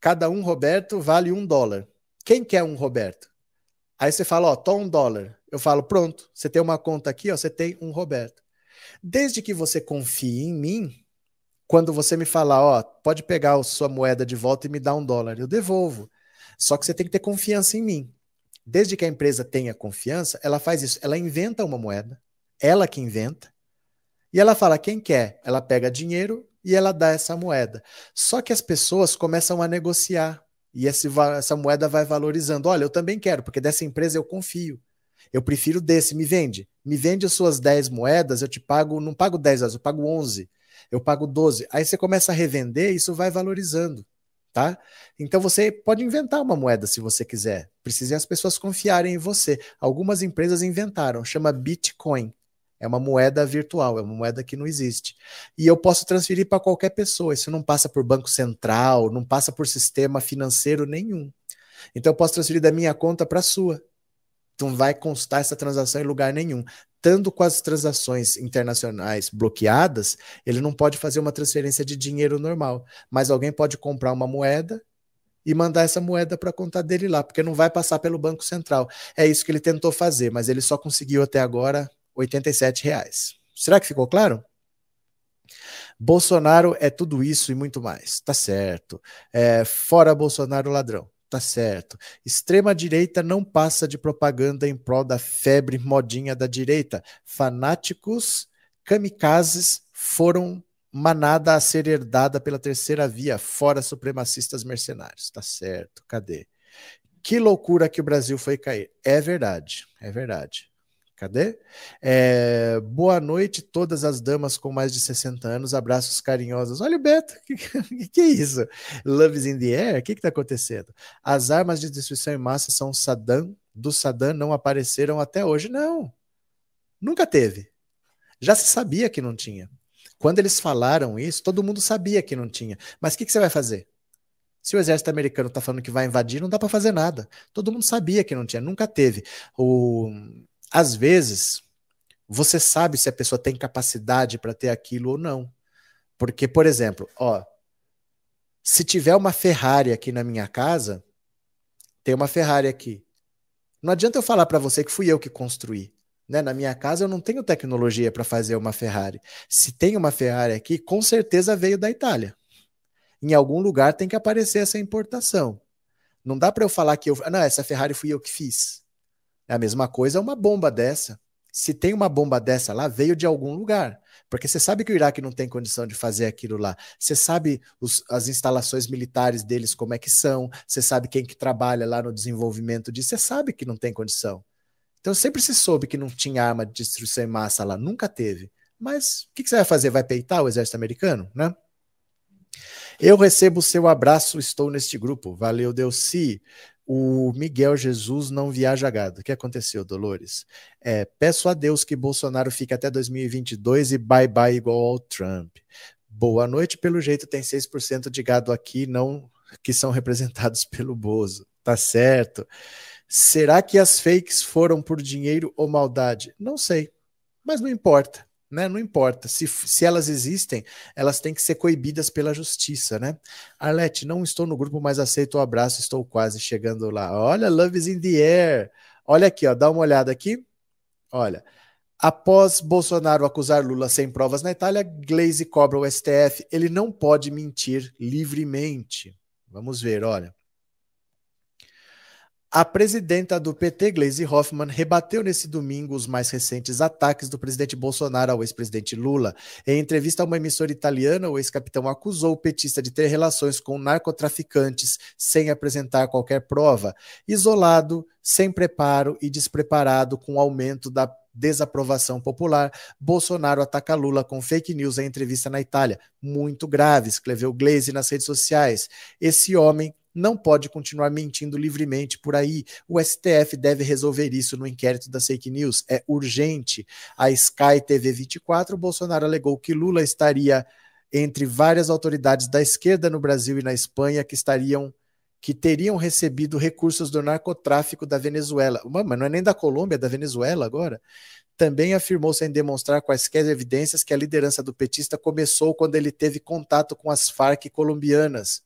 Cada um Roberto vale um dólar. Quem quer um Roberto? Aí você fala, ó, tô um dólar. Eu falo, pronto, você tem uma conta aqui, ó, você tem um Roberto. Desde que você confie em mim, quando você me falar, ó, pode pegar a sua moeda de volta e me dar um dólar, eu devolvo. Só que você tem que ter confiança em mim. Desde que a empresa tenha confiança, ela faz isso. Ela inventa uma moeda, ela que inventa, e ela fala quem quer. Ela pega dinheiro e ela dá essa moeda. Só que as pessoas começam a negociar e esse, essa moeda vai valorizando. Olha, eu também quero, porque dessa empresa eu confio. Eu prefiro desse, me vende. Me vende as suas 10 moedas, eu te pago, não pago 10, eu pago 11 eu pago 12. Aí você começa a revender, isso vai valorizando, tá? Então você pode inventar uma moeda se você quiser. Precisa as pessoas confiarem em você. Algumas empresas inventaram, chama Bitcoin. É uma moeda virtual, é uma moeda que não existe. E eu posso transferir para qualquer pessoa. Isso não passa por banco central, não passa por sistema financeiro nenhum. Então eu posso transferir da minha conta para a sua. Não vai constar essa transação em lugar nenhum estando com as transações internacionais bloqueadas, ele não pode fazer uma transferência de dinheiro normal. Mas alguém pode comprar uma moeda e mandar essa moeda para a conta dele lá, porque não vai passar pelo Banco Central. É isso que ele tentou fazer, mas ele só conseguiu até agora 87 reais. Será que ficou claro? Bolsonaro é tudo isso e muito mais. Tá certo. É, fora Bolsonaro ladrão. Tá certo. Extrema direita não passa de propaganda em prol da febre modinha da direita. Fanáticos kamikazes foram manada a ser herdada pela terceira via, fora supremacistas mercenários. Tá certo. Cadê? Que loucura que o Brasil foi cair. É verdade, é verdade. Cadê? É, boa noite, todas as damas com mais de 60 anos, abraços carinhosos. Olha o Beto, que, que, que é isso? Love is in the air? O que está acontecendo? As armas de destruição em massa são Saddam, do Saddam não apareceram até hoje. Não, nunca teve. Já se sabia que não tinha. Quando eles falaram isso, todo mundo sabia que não tinha. Mas o que, que você vai fazer? Se o exército americano está falando que vai invadir, não dá para fazer nada. Todo mundo sabia que não tinha, nunca teve. O às vezes, você sabe se a pessoa tem capacidade para ter aquilo ou não. Porque, por exemplo, ó, se tiver uma Ferrari aqui na minha casa, tem uma Ferrari aqui. Não adianta eu falar para você que fui eu que construí. Né? Na minha casa eu não tenho tecnologia para fazer uma Ferrari. Se tem uma Ferrari aqui, com certeza veio da Itália. Em algum lugar tem que aparecer essa importação. Não dá para eu falar que eu, ah, não, essa Ferrari fui eu que fiz. É a mesma coisa uma bomba dessa. Se tem uma bomba dessa lá, veio de algum lugar. Porque você sabe que o Iraque não tem condição de fazer aquilo lá. Você sabe os, as instalações militares deles como é que são. Você sabe quem que trabalha lá no desenvolvimento disso. Você sabe que não tem condição. Então sempre se soube que não tinha arma de destruição em massa lá. Nunca teve. Mas o que, que você vai fazer? Vai peitar o exército americano? Né? Eu recebo o seu abraço, estou neste grupo. Valeu, Delci. O Miguel Jesus não viaja gado. O que aconteceu, Dolores? É, peço a Deus que Bolsonaro fique até 2022 e bye bye igual ao Trump. Boa noite, pelo jeito tem 6% de gado aqui não que são representados pelo Bozo. Tá certo. Será que as fakes foram por dinheiro ou maldade? Não sei, mas não importa né? Não importa. Se, se elas existem, elas têm que ser coibidas pela justiça, né? Arlete, não estou no grupo, mas aceito o abraço, estou quase chegando lá. Olha, Love is in the air. Olha aqui, ó, dá uma olhada aqui. Olha. Após Bolsonaro acusar Lula sem provas na Itália, Glaze cobra o STF. Ele não pode mentir livremente. Vamos ver, olha. A presidenta do PT, Gleisi Hoffmann, rebateu nesse domingo os mais recentes ataques do presidente Bolsonaro ao ex-presidente Lula. Em entrevista a uma emissora italiana, o ex-capitão acusou o petista de ter relações com narcotraficantes sem apresentar qualquer prova. Isolado, sem preparo e despreparado com o aumento da desaprovação popular, Bolsonaro ataca Lula com fake news em entrevista na Itália. Muito grave, escreveu Gleisi nas redes sociais. Esse homem não pode continuar mentindo livremente por aí. O STF deve resolver isso no inquérito das fake news. É urgente. A Sky TV 24, Bolsonaro alegou que Lula estaria entre várias autoridades da esquerda no Brasil e na Espanha que estariam que teriam recebido recursos do narcotráfico da Venezuela. Mas não é nem da Colômbia, é da Venezuela agora. Também afirmou sem demonstrar quaisquer evidências que a liderança do petista começou quando ele teve contato com as Farc colombianas.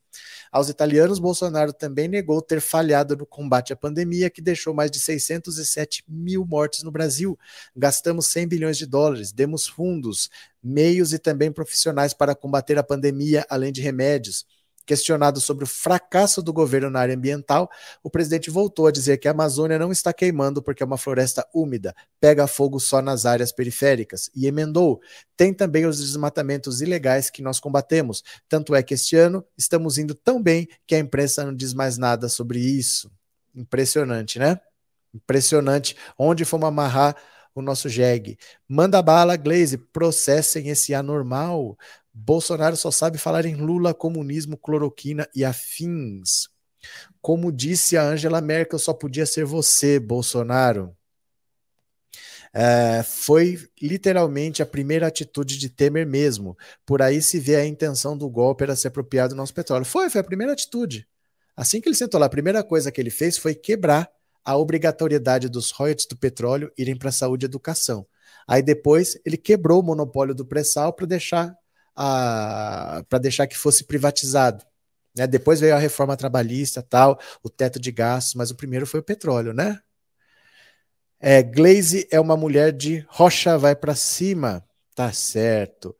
Aos italianos, Bolsonaro também negou ter falhado no combate à pandemia, que deixou mais de 607 mil mortes no Brasil. Gastamos 100 bilhões de dólares, demos fundos, meios e também profissionais para combater a pandemia, além de remédios. Questionado sobre o fracasso do governo na área ambiental, o presidente voltou a dizer que a Amazônia não está queimando porque é uma floresta úmida, pega fogo só nas áreas periféricas, e emendou: tem também os desmatamentos ilegais que nós combatemos. Tanto é que este ano estamos indo tão bem que a imprensa não diz mais nada sobre isso. Impressionante, né? Impressionante. Onde fomos amarrar o nosso jegue? Manda bala, Glaze, processem esse anormal. Bolsonaro só sabe falar em Lula, comunismo, cloroquina e afins. Como disse a Angela Merkel, só podia ser você, Bolsonaro. É, foi literalmente a primeira atitude de Temer mesmo. Por aí se vê a intenção do golpe era se apropriar do nosso petróleo. Foi, foi a primeira atitude. Assim que ele sentou lá, a primeira coisa que ele fez foi quebrar a obrigatoriedade dos royalties do petróleo irem para a saúde e educação. Aí depois ele quebrou o monopólio do pré-sal para deixar para deixar que fosse privatizado. Né? Depois veio a reforma trabalhista, tal, o teto de gastos, mas o primeiro foi o petróleo, né? É, Glaze é uma mulher de rocha vai para cima, tá certo.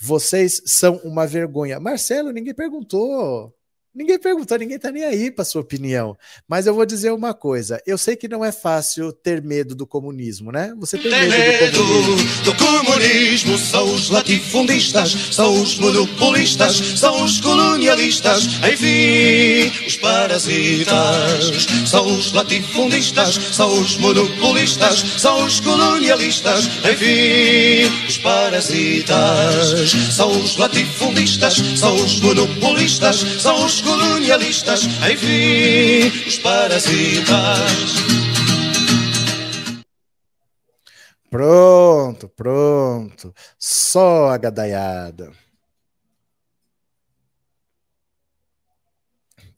Vocês são uma vergonha. Marcelo, ninguém perguntou. Ninguém perguntou, ninguém tá nem aí para sua opinião. Mas eu vou dizer uma coisa: eu sei que não é fácil ter medo do comunismo, né? Você tem, tem medo, medo do, comunismo. do comunismo. São os latifundistas, são os monopolistas, são os colonialistas, enfim, os parasitas. São os latifundistas, são os monopolistas, são os colonialistas, enfim, os parasitas. São os latifundistas, são os monopolistas, são os colonialistas, enfim, os parasitas. Pronto, pronto. Só a gadaiada.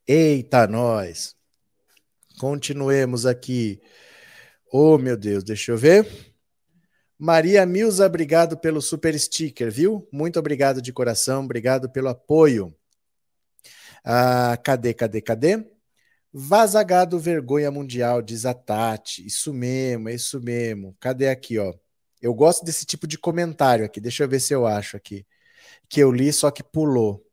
Eita, nós. Continuemos aqui. Oh, meu Deus, deixa eu ver. Maria Milza, obrigado pelo super sticker, viu? Muito obrigado de coração, obrigado pelo apoio. Ah, cadê, cadê, cadê? Vazagado vergonha mundial, diz a Tati. Isso mesmo, é isso mesmo. Cadê aqui, ó? Eu gosto desse tipo de comentário aqui. Deixa eu ver se eu acho aqui. Que eu li, só que pulou.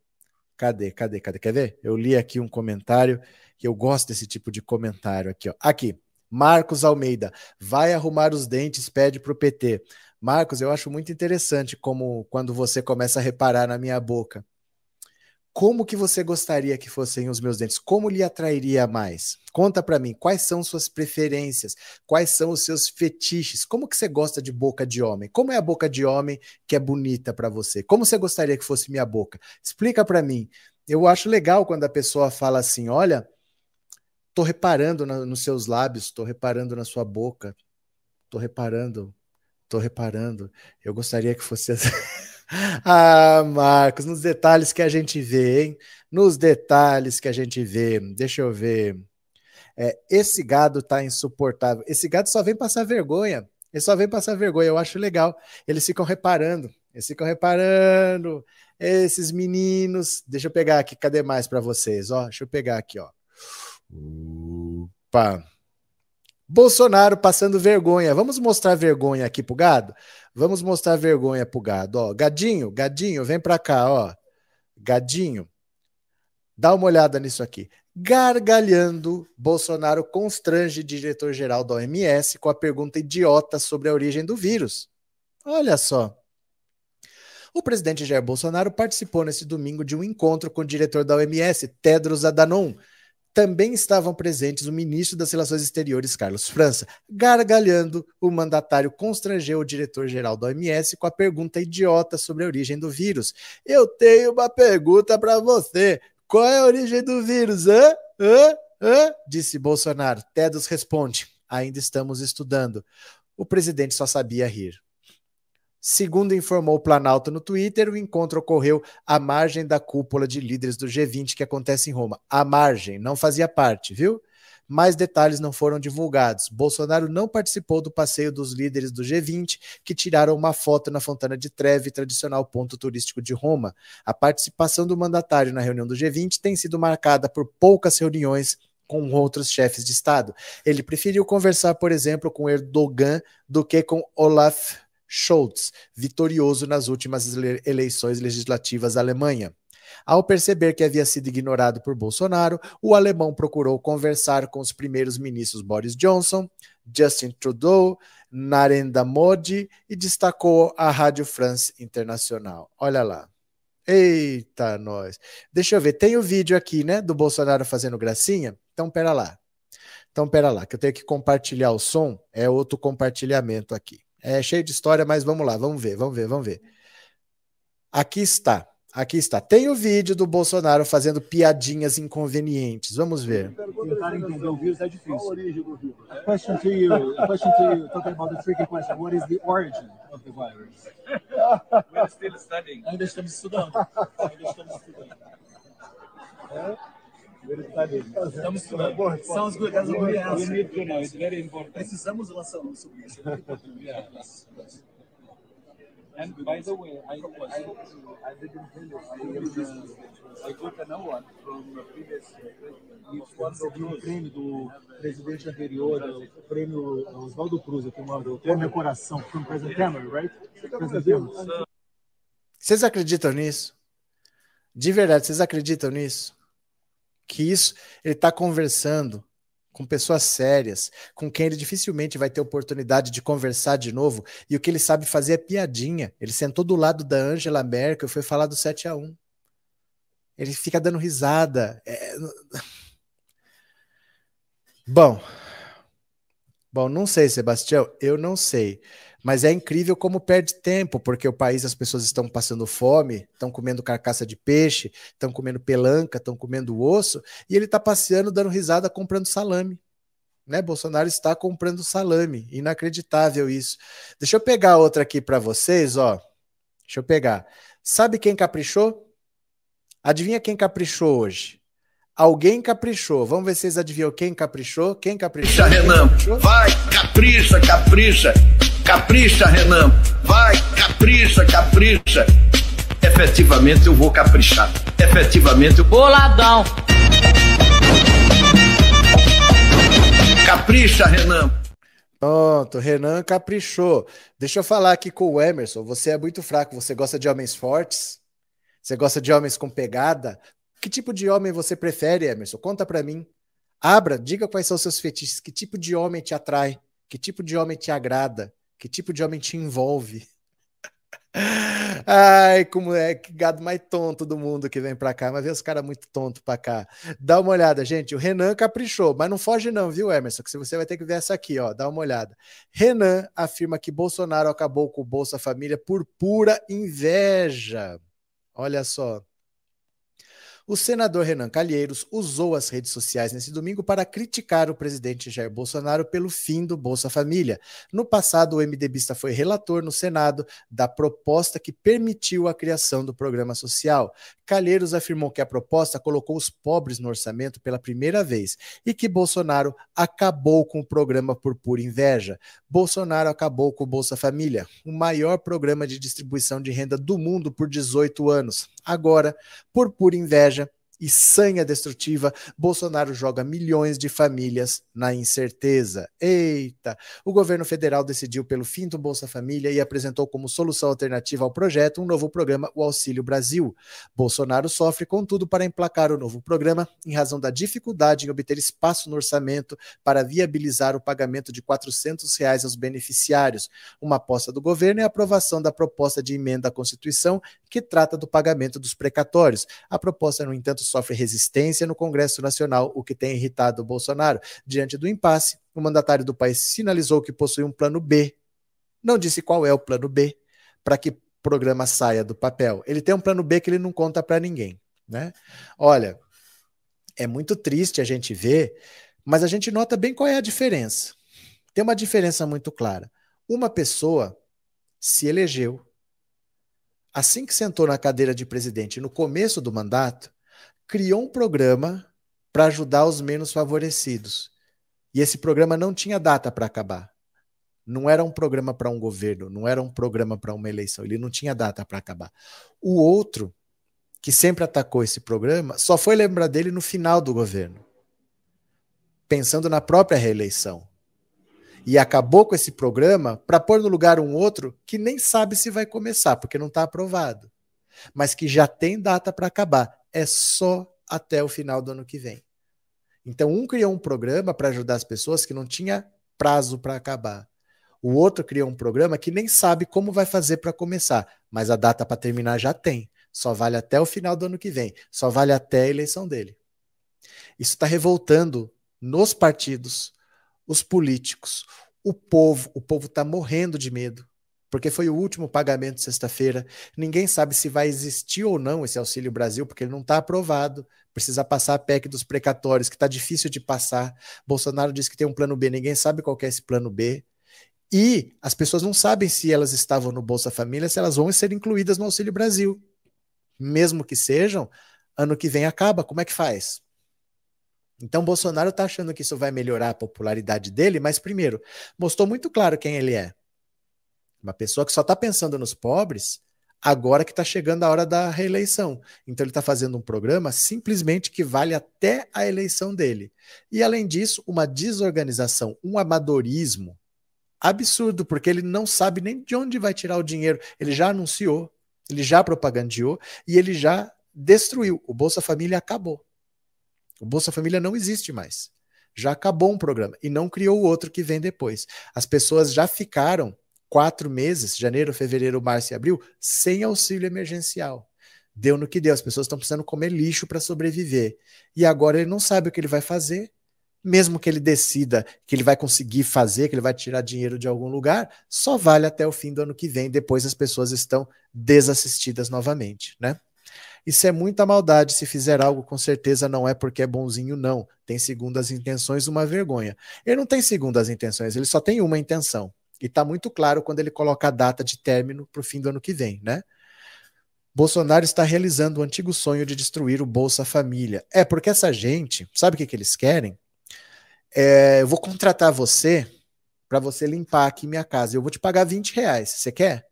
Cadê, cadê, cadê? Quer ver? Eu li aqui um comentário que eu gosto desse tipo de comentário aqui, ó. Aqui. Marcos Almeida, vai arrumar os dentes, pede pro PT. Marcos, eu acho muito interessante como quando você começa a reparar na minha boca como que você gostaria que fossem os meus dentes? Como lhe atrairia mais? Conta para mim, quais são suas preferências? Quais são os seus fetiches? Como que você gosta de boca de homem? Como é a boca de homem que é bonita para você? Como você gostaria que fosse minha boca? Explica para mim. Eu acho legal quando a pessoa fala assim, olha, Tô reparando na, nos seus lábios, tô reparando na sua boca, tô reparando, tô reparando. Eu gostaria que fosse assim. ah, Marcos, nos detalhes que a gente vê, hein? Nos detalhes que a gente vê. Deixa eu ver. É, esse gado tá insuportável. Esse gado só vem passar vergonha. Ele só vem passar vergonha. Eu acho legal. Eles ficam reparando. Eles ficam reparando. Esses meninos. Deixa eu pegar aqui. Cadê mais para vocês? Ó, deixa eu pegar aqui, ó. Opa. Bolsonaro passando vergonha. Vamos mostrar vergonha aqui pro gado? Vamos mostrar vergonha pro gado, ó. Gadinho, gadinho, vem pra cá, ó. Gadinho. Dá uma olhada nisso aqui. Gargalhando, Bolsonaro constrange diretor-geral da OMS com a pergunta idiota sobre a origem do vírus. Olha só. O presidente Jair Bolsonaro participou nesse domingo de um encontro com o diretor da OMS, Tedros Adhanom, também estavam presentes o ministro das Relações Exteriores, Carlos França. Gargalhando, o mandatário constrangeu o diretor-geral da OMS com a pergunta idiota sobre a origem do vírus. Eu tenho uma pergunta para você. Qual é a origem do vírus? Hã? Hã? Hã? Disse Bolsonaro. Tedos responde: ainda estamos estudando. O presidente só sabia rir. Segundo informou o Planalto no Twitter, o encontro ocorreu à margem da cúpula de líderes do G20 que acontece em Roma. À margem, não fazia parte, viu? Mais detalhes não foram divulgados. Bolsonaro não participou do passeio dos líderes do G20, que tiraram uma foto na Fontana de Trevi, tradicional ponto turístico de Roma. A participação do mandatário na reunião do G20 tem sido marcada por poucas reuniões com outros chefes de Estado. Ele preferiu conversar, por exemplo, com Erdogan do que com Olaf Scholz, vitorioso nas últimas eleições legislativas da Alemanha. Ao perceber que havia sido ignorado por Bolsonaro, o alemão procurou conversar com os primeiros ministros Boris Johnson, Justin Trudeau, Narendra Modi e destacou a Rádio France Internacional. Olha lá. Eita, nós. Deixa eu ver, tem o vídeo aqui, né, do Bolsonaro fazendo gracinha? Então, pera lá. Então, pera lá, que eu tenho que compartilhar o som, é outro compartilhamento aqui. É cheio de história, mas vamos lá, vamos ver, vamos ver, vamos ver. Aqui está, aqui está. Tem o vídeo do Bolsonaro fazendo piadinhas inconvenientes. Vamos ver. Tentar entender o vírus é difícil. Qual a origem do vírus? A question to you, a question to you, talking about the tricky question. What is the origin of the virus? We're still studying. Ainda estamos estudando. Ainda estamos estudando. É? Estamos estudando. Sounds good. That's a good answer. We need to know. It's very important. Precisamos lançar um sobre isso. And by the way, I, I, I didn't tell you, I, I got an award from the previous recebi um prêmio do presidente anterior, o prêmio Oswaldo Cruz, eu tenho o prêmio Coração, from President Cameron, right? President Vocês acreditam nisso? De verdade, vocês acreditam nisso? Que isso ele está conversando com pessoas sérias, com quem ele dificilmente vai ter oportunidade de conversar de novo, e o que ele sabe fazer é piadinha. Ele sentou do lado da Angela Merkel e foi falar do 7 a 1 Ele fica dando risada. É... Bom, bom, não sei, Sebastião, eu não sei. Mas é incrível como perde tempo, porque o país as pessoas estão passando fome, estão comendo carcaça de peixe, estão comendo pelanca, estão comendo osso, e ele está passeando, dando risada, comprando salame. Né? Bolsonaro está comprando salame. Inacreditável isso. Deixa eu pegar outra aqui para vocês, ó. Deixa eu pegar. Sabe quem caprichou? Adivinha quem caprichou hoje? Alguém caprichou. Vamos ver se vocês adivinham quem caprichou. Quem caprichou? Capricha, Renan. Vai, capricha, capricha. Capricha, Renan. Vai, capricha, capricha. Efetivamente eu vou caprichar. Efetivamente eu. Boladão. Capricha, Renan. Pronto, Renan caprichou. Deixa eu falar aqui com o Emerson. Você é muito fraco. Você gosta de homens fortes? Você gosta de homens com pegada? Que tipo de homem você prefere, Emerson? Conta para mim. Abra, diga quais são os seus fetiches. Que tipo de homem te atrai? Que tipo de homem te agrada? Que tipo de homem te envolve? Ai, como é que gado mais tonto do mundo que vem pra cá, mas vê os caras muito tonto pra cá. Dá uma olhada, gente. O Renan caprichou, mas não foge, não, viu, Emerson? Que você vai ter que ver essa aqui, ó. Dá uma olhada. Renan afirma que Bolsonaro acabou com o Bolsa Família por pura inveja. Olha só. O senador Renan Calheiros usou as redes sociais nesse domingo para criticar o presidente Jair Bolsonaro pelo fim do Bolsa Família. No passado, o MDBista foi relator no Senado da proposta que permitiu a criação do programa social. Calheiros afirmou que a proposta colocou os pobres no orçamento pela primeira vez e que Bolsonaro acabou com o programa por pura inveja. Bolsonaro acabou com o Bolsa Família, o maior programa de distribuição de renda do mundo por 18 anos. Agora, por pura inveja, e sanha destrutiva, Bolsonaro joga milhões de famílias na incerteza. Eita! O governo federal decidiu pelo fim do Bolsa Família e apresentou como solução alternativa ao projeto um novo programa, o Auxílio Brasil. Bolsonaro sofre, contudo, para emplacar o novo programa em razão da dificuldade em obter espaço no orçamento para viabilizar o pagamento de 400 reais aos beneficiários. Uma aposta do governo é a aprovação da proposta de emenda à Constituição que trata do pagamento dos precatórios. A proposta, no entanto, sofre resistência no Congresso Nacional, o que tem irritado Bolsonaro. Diante do impasse, o mandatário do país sinalizou que possui um plano B. Não disse qual é o plano B para que o programa saia do papel. Ele tem um plano B que ele não conta para ninguém. Né? Olha, é muito triste a gente ver, mas a gente nota bem qual é a diferença. Tem uma diferença muito clara. Uma pessoa se elegeu, assim que sentou na cadeira de presidente no começo do mandato, criou um programa para ajudar os menos favorecidos. E esse programa não tinha data para acabar. Não era um programa para um governo, não era um programa para uma eleição, ele não tinha data para acabar. O outro, que sempre atacou esse programa, só foi lembrar dele no final do governo, pensando na própria reeleição. E acabou com esse programa para pôr no lugar um outro que nem sabe se vai começar, porque não está aprovado, mas que já tem data para acabar é só até o final do ano que vem. Então, um criou um programa para ajudar as pessoas que não tinha prazo para acabar. O outro criou um programa que nem sabe como vai fazer para começar, mas a data para terminar já tem. Só vale até o final do ano que vem. Só vale até a eleição dele. Isso está revoltando nos partidos, os políticos, o povo. O povo está morrendo de medo porque foi o último pagamento sexta-feira. Ninguém sabe se vai existir ou não esse Auxílio Brasil, porque ele não está aprovado. Precisa passar a PEC dos precatórios, que está difícil de passar. Bolsonaro disse que tem um plano B, ninguém sabe qual é esse plano B. E as pessoas não sabem se elas estavam no Bolsa Família, se elas vão ser incluídas no Auxílio Brasil. Mesmo que sejam, ano que vem acaba. Como é que faz? Então, Bolsonaro está achando que isso vai melhorar a popularidade dele, mas, primeiro, mostrou muito claro quem ele é. Uma pessoa que só está pensando nos pobres agora que está chegando a hora da reeleição. Então ele está fazendo um programa simplesmente que vale até a eleição dele. E além disso, uma desorganização, um amadorismo absurdo, porque ele não sabe nem de onde vai tirar o dinheiro. Ele já anunciou, ele já propagandeou e ele já destruiu. O Bolsa Família acabou. O Bolsa Família não existe mais. Já acabou um programa e não criou outro que vem depois. As pessoas já ficaram quatro meses, janeiro, fevereiro, março e abril, sem auxílio emergencial. Deu no que deu, as pessoas estão precisando comer lixo para sobreviver. E agora ele não sabe o que ele vai fazer, mesmo que ele decida que ele vai conseguir fazer, que ele vai tirar dinheiro de algum lugar, só vale até o fim do ano que vem, depois as pessoas estão desassistidas novamente, né? Isso é muita maldade. Se fizer algo, com certeza não é porque é bonzinho, não. Tem segundas intenções, uma vergonha. Ele não tem segundas intenções, ele só tem uma intenção. E está muito claro quando ele coloca a data de término para o fim do ano que vem, né? Bolsonaro está realizando o antigo sonho de destruir o Bolsa Família. É porque essa gente, sabe o que, que eles querem? É, eu vou contratar você para você limpar aqui minha casa. Eu vou te pagar 20 reais. Você quer?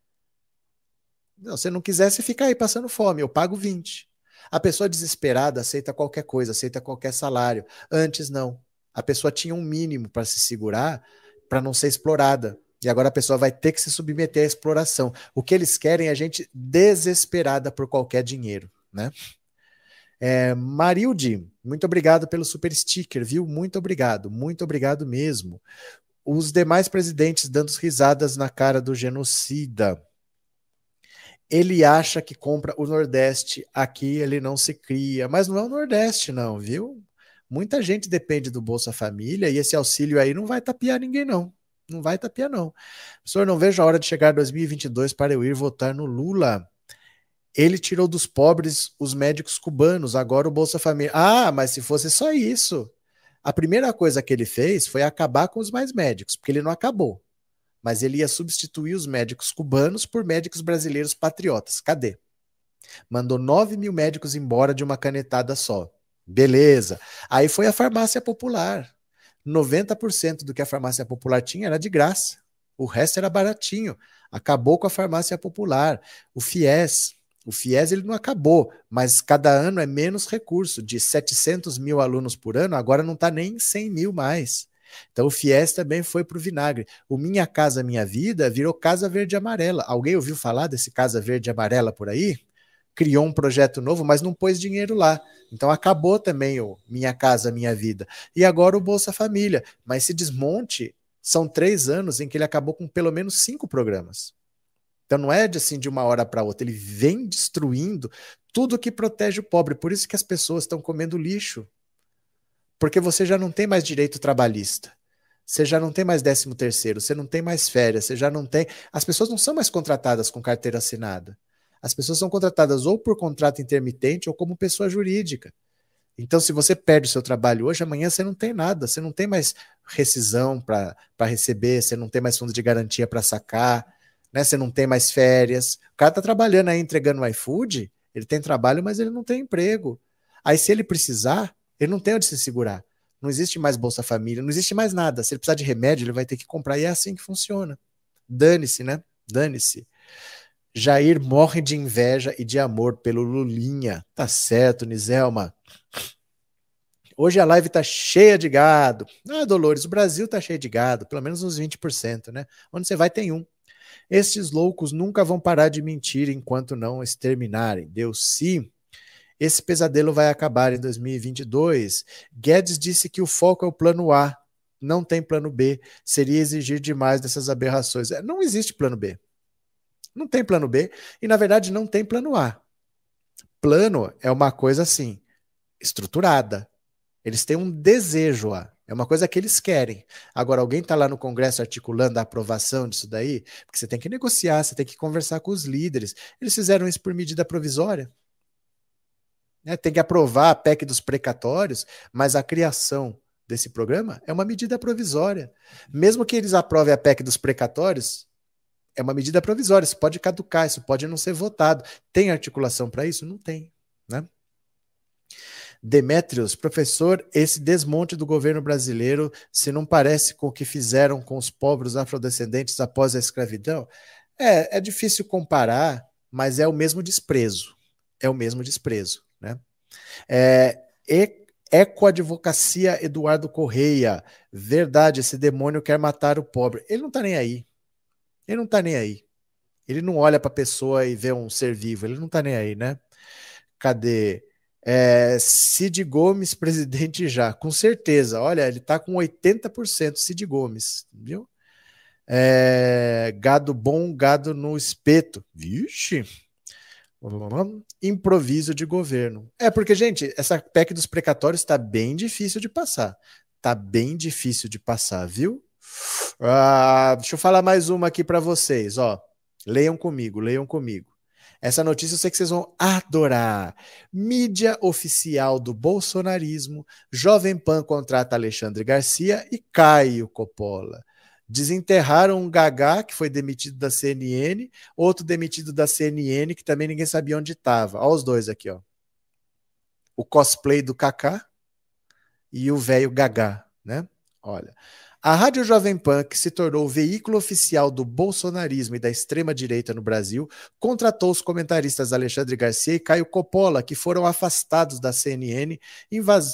Não, se não quiser, você fica aí passando fome. Eu pago 20. A pessoa desesperada aceita qualquer coisa, aceita qualquer salário. Antes, não. A pessoa tinha um mínimo para se segurar para não ser explorada. E agora a pessoa vai ter que se submeter à exploração. O que eles querem é a gente desesperada por qualquer dinheiro, né? É, Marilde, muito obrigado pelo super sticker, viu? Muito obrigado, muito obrigado mesmo. Os demais presidentes dando risadas na cara do genocida. Ele acha que compra o Nordeste, aqui ele não se cria, mas não é o Nordeste, não, viu? Muita gente depende do Bolsa Família e esse auxílio aí não vai tapear ninguém, não. Não vai tapear, não. Professor, não vejo a hora de chegar 2022 para eu ir votar no Lula. Ele tirou dos pobres os médicos cubanos, agora o Bolsa Família. Ah, mas se fosse só isso. A primeira coisa que ele fez foi acabar com os mais médicos, porque ele não acabou. Mas ele ia substituir os médicos cubanos por médicos brasileiros patriotas. Cadê? Mandou 9 mil médicos embora de uma canetada só. Beleza. Aí foi a farmácia popular. 90% do que a farmácia popular tinha era de graça. O resto era baratinho. Acabou com a farmácia popular. O FIES. O FIES ele não acabou, mas cada ano é menos recurso. De 700 mil alunos por ano, agora não está nem 100 mil mais. Então o FIES também foi para o vinagre. O Minha Casa Minha Vida virou Casa Verde Amarela. Alguém ouviu falar desse Casa Verde Amarela por aí? Criou um projeto novo, mas não pôs dinheiro lá. Então acabou também o Minha Casa Minha Vida. E agora o Bolsa Família. Mas se desmonte, são três anos em que ele acabou com pelo menos cinco programas. Então não é de assim de uma hora para outra, ele vem destruindo tudo que protege o pobre. Por isso que as pessoas estão comendo lixo. Porque você já não tem mais direito trabalhista. Você já não tem mais décimo terceiro, você não tem mais férias, você já não tem. As pessoas não são mais contratadas com carteira assinada. As pessoas são contratadas ou por contrato intermitente ou como pessoa jurídica. Então, se você perde o seu trabalho hoje, amanhã você não tem nada, você não tem mais rescisão para receber, você não tem mais fundo de garantia para sacar, né? Você não tem mais férias. O cara está trabalhando aí entregando o iFood, ele tem trabalho, mas ele não tem emprego. Aí, se ele precisar, ele não tem onde se segurar. Não existe mais Bolsa Família, não existe mais nada. Se ele precisar de remédio, ele vai ter que comprar, e é assim que funciona. Dane-se, né? Dane-se. Jair morre de inveja e de amor pelo Lulinha. Tá certo, Niselma. Hoje a live tá cheia de gado. Ah, Dolores, o Brasil tá cheio de gado, pelo menos uns 20%, né? Onde você vai tem um. Estes loucos nunca vão parar de mentir enquanto não exterminarem. Deus sim. Esse pesadelo vai acabar em 2022. Guedes disse que o foco é o plano A, não tem plano B. Seria exigir demais dessas aberrações. É, não existe plano B. Não tem plano B e, na verdade, não tem plano A. Plano é uma coisa assim, estruturada. Eles têm um desejo A. É uma coisa que eles querem. Agora, alguém está lá no Congresso articulando a aprovação disso daí, porque você tem que negociar, você tem que conversar com os líderes. Eles fizeram isso por medida provisória. É, tem que aprovar a PEC dos precatórios, mas a criação desse programa é uma medida provisória. Mesmo que eles aprovem a PEC dos precatórios, é uma medida provisória, isso pode caducar, isso pode não ser votado. Tem articulação para isso? Não tem. Né? Demetrios, professor, esse desmonte do governo brasileiro se não parece com o que fizeram com os pobres afrodescendentes após a escravidão? É, é difícil comparar, mas é o mesmo desprezo. É o mesmo desprezo. Né? É, e, Ecoadvocacia Eduardo Correia. Verdade, esse demônio quer matar o pobre. Ele não está nem aí. Ele não tá nem aí. Ele não olha para a pessoa e vê um ser vivo. Ele não tá nem aí, né? Cadê? É, Cid Gomes, presidente já, com certeza. Olha, ele tá com 80% Cid Gomes, viu? É, gado bom, gado no espeto. Vixe! Improviso de governo. É porque, gente, essa PEC dos precatórios está bem difícil de passar. Tá bem difícil de passar, viu? Ah, deixa eu falar mais uma aqui para vocês, ó. Leiam comigo, leiam comigo. Essa notícia eu sei que vocês vão adorar. Mídia oficial do bolsonarismo, Jovem Pan contrata Alexandre Garcia e Caio Coppola. Desenterraram um Gagá, que foi demitido da CNN, outro demitido da CNN, que também ninguém sabia onde estava. Olha os dois aqui, ó. O cosplay do Kaká e o velho Gagá, né? Olha. A Rádio Jovem Pan, que se tornou o veículo oficial do bolsonarismo e da extrema-direita no Brasil, contratou os comentaristas Alexandre Garcia e Caio Coppola, que foram afastados da CNN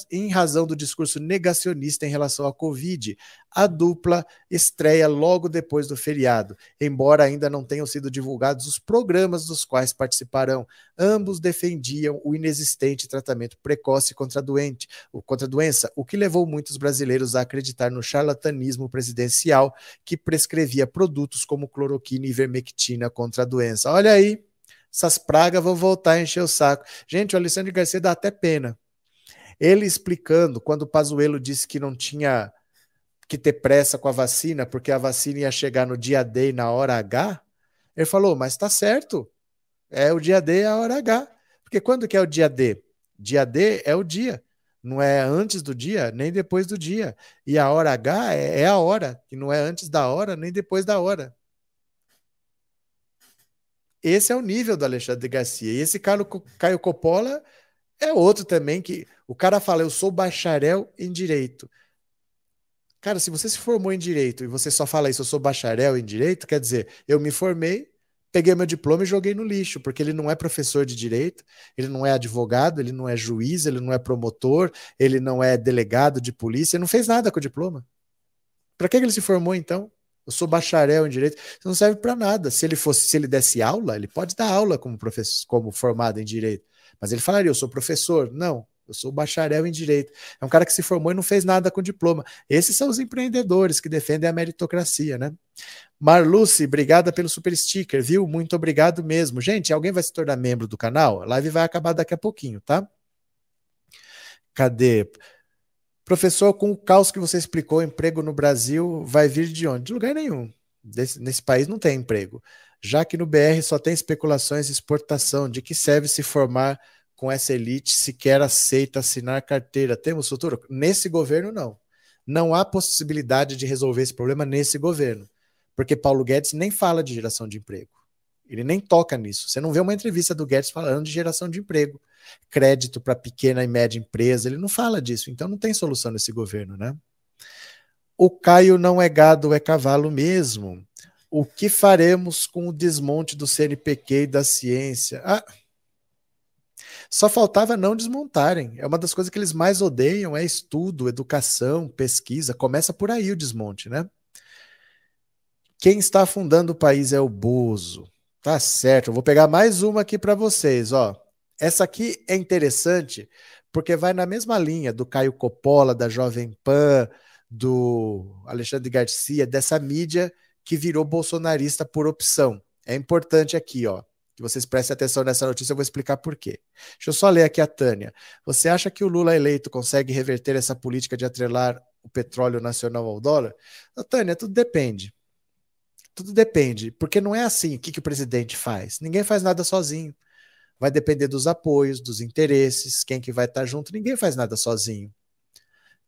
em, razão do discurso negacionista em relação à Covid, a dupla estreia logo depois do feriado, embora ainda não tenham sido divulgados os programas dos quais participarão. Ambos defendiam o inexistente tratamento precoce contra doente, contra a doença, o que levou muitos brasileiros a acreditar no charlatanismo presidencial que prescrevia produtos como cloroquina e ivermectina contra a doença. Olha aí, essas pragas vão voltar a encher o saco. Gente, o Alexandre Garcia dá até pena. Ele explicando, quando o Pazuello disse que não tinha que ter pressa com a vacina, porque a vacina ia chegar no dia D e na hora H, ele falou, mas tá certo. É o dia D e a hora H. Porque quando que é o dia D? Dia D é o dia. Não é antes do dia, nem depois do dia. E a hora H é, é a hora, que não é antes da hora, nem depois da hora. Esse é o nível do Alexandre Garcia. E esse Caio, Caio Coppola é outro também que o cara fala: Eu sou bacharel em direito. Cara, se você se formou em direito e você só fala isso, eu sou bacharel em direito, quer dizer, eu me formei, peguei meu diploma e joguei no lixo, porque ele não é professor de direito, ele não é advogado, ele não é juiz, ele não é promotor, ele não é delegado de polícia, ele não fez nada com o diploma. Para que ele se formou então? Eu sou bacharel em direito, isso não serve para nada. Se ele fosse, se ele desse aula, ele pode dar aula como professor, como formado em direito, mas ele falaria: "Eu sou professor". Não, eu sou bacharel em direito. É um cara que se formou e não fez nada com diploma. Esses são os empreendedores que defendem a meritocracia, né? Marluce, obrigada pelo super sticker, viu? Muito obrigado mesmo. Gente, alguém vai se tornar membro do canal? A live vai acabar daqui a pouquinho, tá? Cadê? Professor, com o caos que você explicou, emprego no Brasil vai vir de onde? De lugar nenhum. Desse, nesse país não tem emprego. Já que no BR só tem especulações e exportação, de que serve se formar com essa elite sequer aceita assinar carteira. Temos futuro? Nesse governo, não. Não há possibilidade de resolver esse problema nesse governo, porque Paulo Guedes nem fala de geração de emprego. Ele nem toca nisso. Você não vê uma entrevista do Guedes falando de geração de emprego, crédito para pequena e média empresa, ele não fala disso. Então não tem solução nesse governo, né? O Caio não é gado, é cavalo mesmo. O que faremos com o desmonte do CNPq e da ciência? Ah, só faltava não desmontarem. É uma das coisas que eles mais odeiam, é estudo, educação, pesquisa. Começa por aí o desmonte, né? Quem está afundando o país é o Bozo. Tá certo. Eu vou pegar mais uma aqui para vocês, ó. Essa aqui é interessante porque vai na mesma linha do Caio Coppola, da Jovem Pan, do Alexandre Garcia, dessa mídia que virou bolsonarista por opção. É importante aqui, ó que vocês prestem atenção nessa notícia, eu vou explicar por quê. Deixa eu só ler aqui a Tânia. Você acha que o Lula eleito consegue reverter essa política de atrelar o petróleo nacional ao dólar? Tânia, tudo depende. Tudo depende, porque não é assim o que, que o presidente faz. Ninguém faz nada sozinho. Vai depender dos apoios, dos interesses, quem que vai estar junto. Ninguém faz nada sozinho.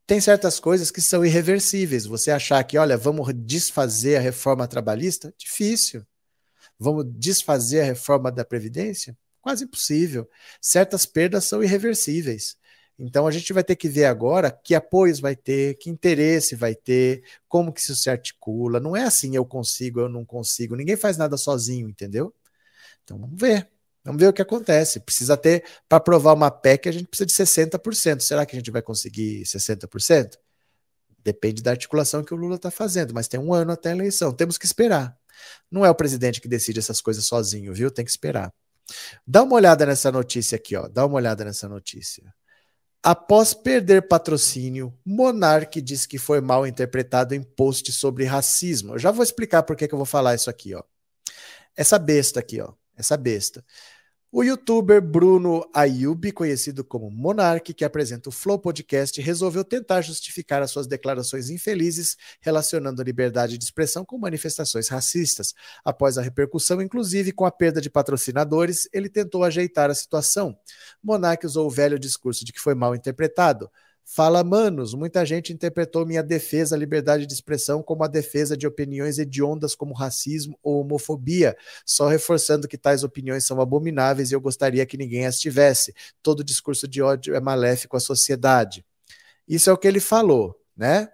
Tem certas coisas que são irreversíveis. Você achar que, olha, vamos desfazer a reforma trabalhista? Difícil. Vamos desfazer a reforma da Previdência? Quase impossível. Certas perdas são irreversíveis. Então a gente vai ter que ver agora que apoios vai ter, que interesse vai ter, como que isso se articula. Não é assim eu consigo, eu não consigo. Ninguém faz nada sozinho, entendeu? Então vamos ver. Vamos ver o que acontece. Precisa ter, para aprovar uma PEC, a gente precisa de 60%. Será que a gente vai conseguir 60%? Depende da articulação que o Lula está fazendo, mas tem um ano até a eleição. Temos que esperar. Não é o presidente que decide essas coisas sozinho, viu? Tem que esperar. Dá uma olhada nessa notícia aqui, ó. Dá uma olhada nessa notícia. Após perder patrocínio, Monark diz que foi mal interpretado em post sobre racismo. Eu já vou explicar por que, que eu vou falar isso aqui, ó. Essa besta aqui, ó. Essa besta. O youtuber Bruno Ayub, conhecido como Monark, que apresenta o Flow Podcast, resolveu tentar justificar as suas declarações infelizes relacionando a liberdade de expressão com manifestações racistas. Após a repercussão, inclusive com a perda de patrocinadores, ele tentou ajeitar a situação. Monark usou o velho discurso de que foi mal interpretado. Fala, manos, muita gente interpretou minha defesa à liberdade de expressão como a defesa de opiniões hediondas como racismo ou homofobia, só reforçando que tais opiniões são abomináveis e eu gostaria que ninguém as tivesse. Todo discurso de ódio é maléfico à sociedade. Isso é o que ele falou, né?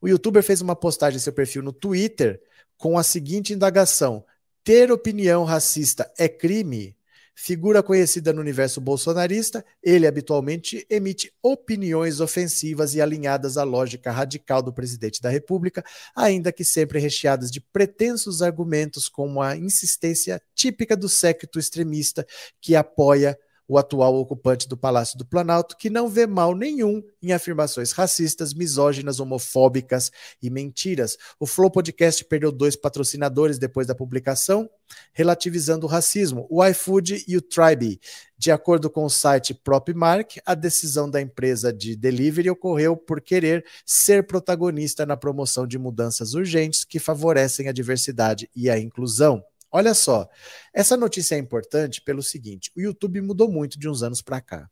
O youtuber fez uma postagem em seu perfil no Twitter com a seguinte indagação: ter opinião racista é crime? Figura conhecida no universo bolsonarista, ele habitualmente emite opiniões ofensivas e alinhadas à lógica radical do presidente da República, ainda que sempre recheadas de pretensos argumentos como a insistência típica do séquito extremista que apoia o atual ocupante do Palácio do Planalto, que não vê mal nenhum em afirmações racistas, misóginas, homofóbicas e mentiras. O Flow Podcast perdeu dois patrocinadores depois da publicação, relativizando o racismo, o iFood e o Tribe. De acordo com o site Propmark, a decisão da empresa de delivery ocorreu por querer ser protagonista na promoção de mudanças urgentes que favorecem a diversidade e a inclusão. Olha só, essa notícia é importante pelo seguinte: o YouTube mudou muito de uns anos para cá.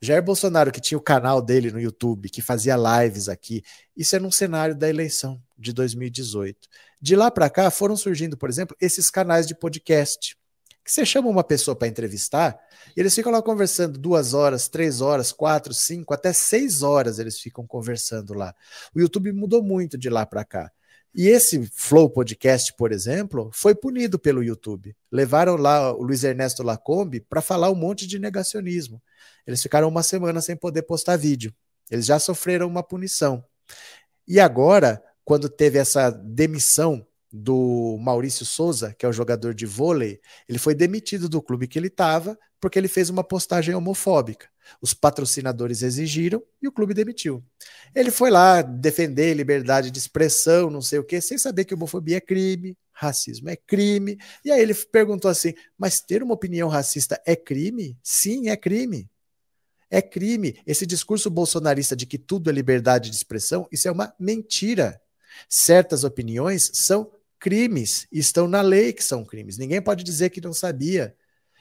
Jair Bolsonaro, que tinha o canal dele no YouTube, que fazia lives aqui, isso é num cenário da eleição de 2018. De lá para cá foram surgindo, por exemplo, esses canais de podcast, que você chama uma pessoa para entrevistar, e eles ficam lá conversando duas horas, três horas, quatro, cinco, até seis horas eles ficam conversando lá. O YouTube mudou muito de lá para cá. E esse Flow Podcast, por exemplo, foi punido pelo YouTube. Levaram lá o Luiz Ernesto Lacombe para falar um monte de negacionismo. Eles ficaram uma semana sem poder postar vídeo. Eles já sofreram uma punição. E agora, quando teve essa demissão do Maurício Souza, que é o jogador de vôlei, ele foi demitido do clube que ele estava porque ele fez uma postagem homofóbica. Os patrocinadores exigiram e o clube demitiu. Ele foi lá defender liberdade de expressão, não sei o quê, sem saber que homofobia é crime, racismo é crime. E aí ele perguntou assim: mas ter uma opinião racista é crime? Sim, é crime. É crime. Esse discurso bolsonarista de que tudo é liberdade de expressão, isso é uma mentira. Certas opiniões são crimes, estão na lei que são crimes. Ninguém pode dizer que não sabia.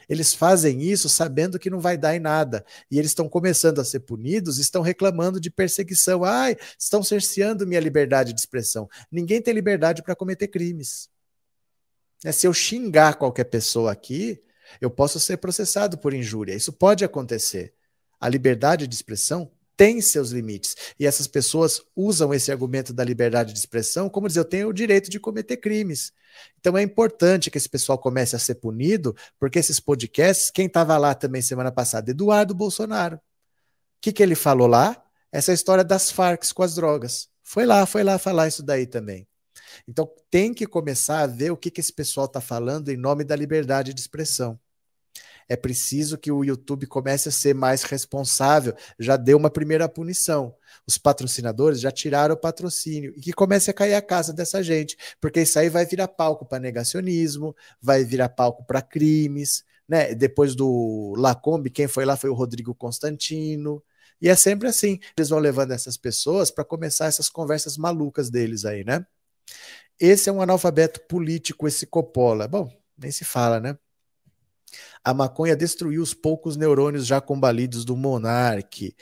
Eles fazem isso sabendo que não vai dar em nada. E eles estão começando a ser punidos, estão reclamando de perseguição. Ai, estão cerceando minha liberdade de expressão. Ninguém tem liberdade para cometer crimes. É, se eu xingar qualquer pessoa aqui, eu posso ser processado por injúria. Isso pode acontecer. A liberdade de expressão tem seus limites. E essas pessoas usam esse argumento da liberdade de expressão como dizer, eu tenho o direito de cometer crimes. Então é importante que esse pessoal comece a ser punido, porque esses podcasts, quem estava lá também semana passada? Eduardo Bolsonaro. O que, que ele falou lá? Essa história das Farcs com as drogas. Foi lá, foi lá falar isso daí também. Então tem que começar a ver o que, que esse pessoal está falando em nome da liberdade de expressão é preciso que o YouTube comece a ser mais responsável. Já deu uma primeira punição. Os patrocinadores já tiraram o patrocínio e que comece a cair a casa dessa gente, porque isso aí vai virar palco para negacionismo, vai virar palco para crimes. Né? Depois do Lacombe, quem foi lá foi o Rodrigo Constantino. E é sempre assim. Eles vão levando essas pessoas para começar essas conversas malucas deles aí, né? Esse é um analfabeto político, esse Coppola. Bom, nem se fala, né? A maconha destruiu os poucos neurônios já combalidos do monarque.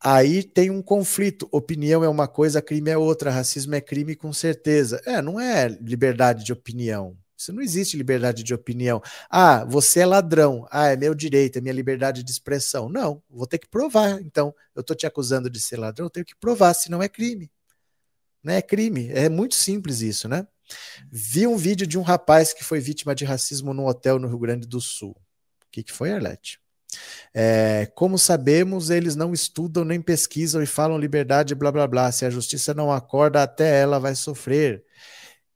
Aí tem um conflito. Opinião é uma coisa, crime é outra. Racismo é crime, com certeza. É, não é liberdade de opinião. Isso não existe liberdade de opinião. Ah, você é ladrão. Ah, é meu direito, é minha liberdade de expressão. Não, vou ter que provar. Então, eu estou te acusando de ser ladrão, eu tenho que provar, senão é crime. Não é crime. É muito simples isso, né? Vi um vídeo de um rapaz que foi vítima de racismo num hotel no Rio Grande do Sul. O que, que foi, Arlete? É, como sabemos, eles não estudam nem pesquisam e falam liberdade, blá blá blá. Se a justiça não acorda, até ela vai sofrer.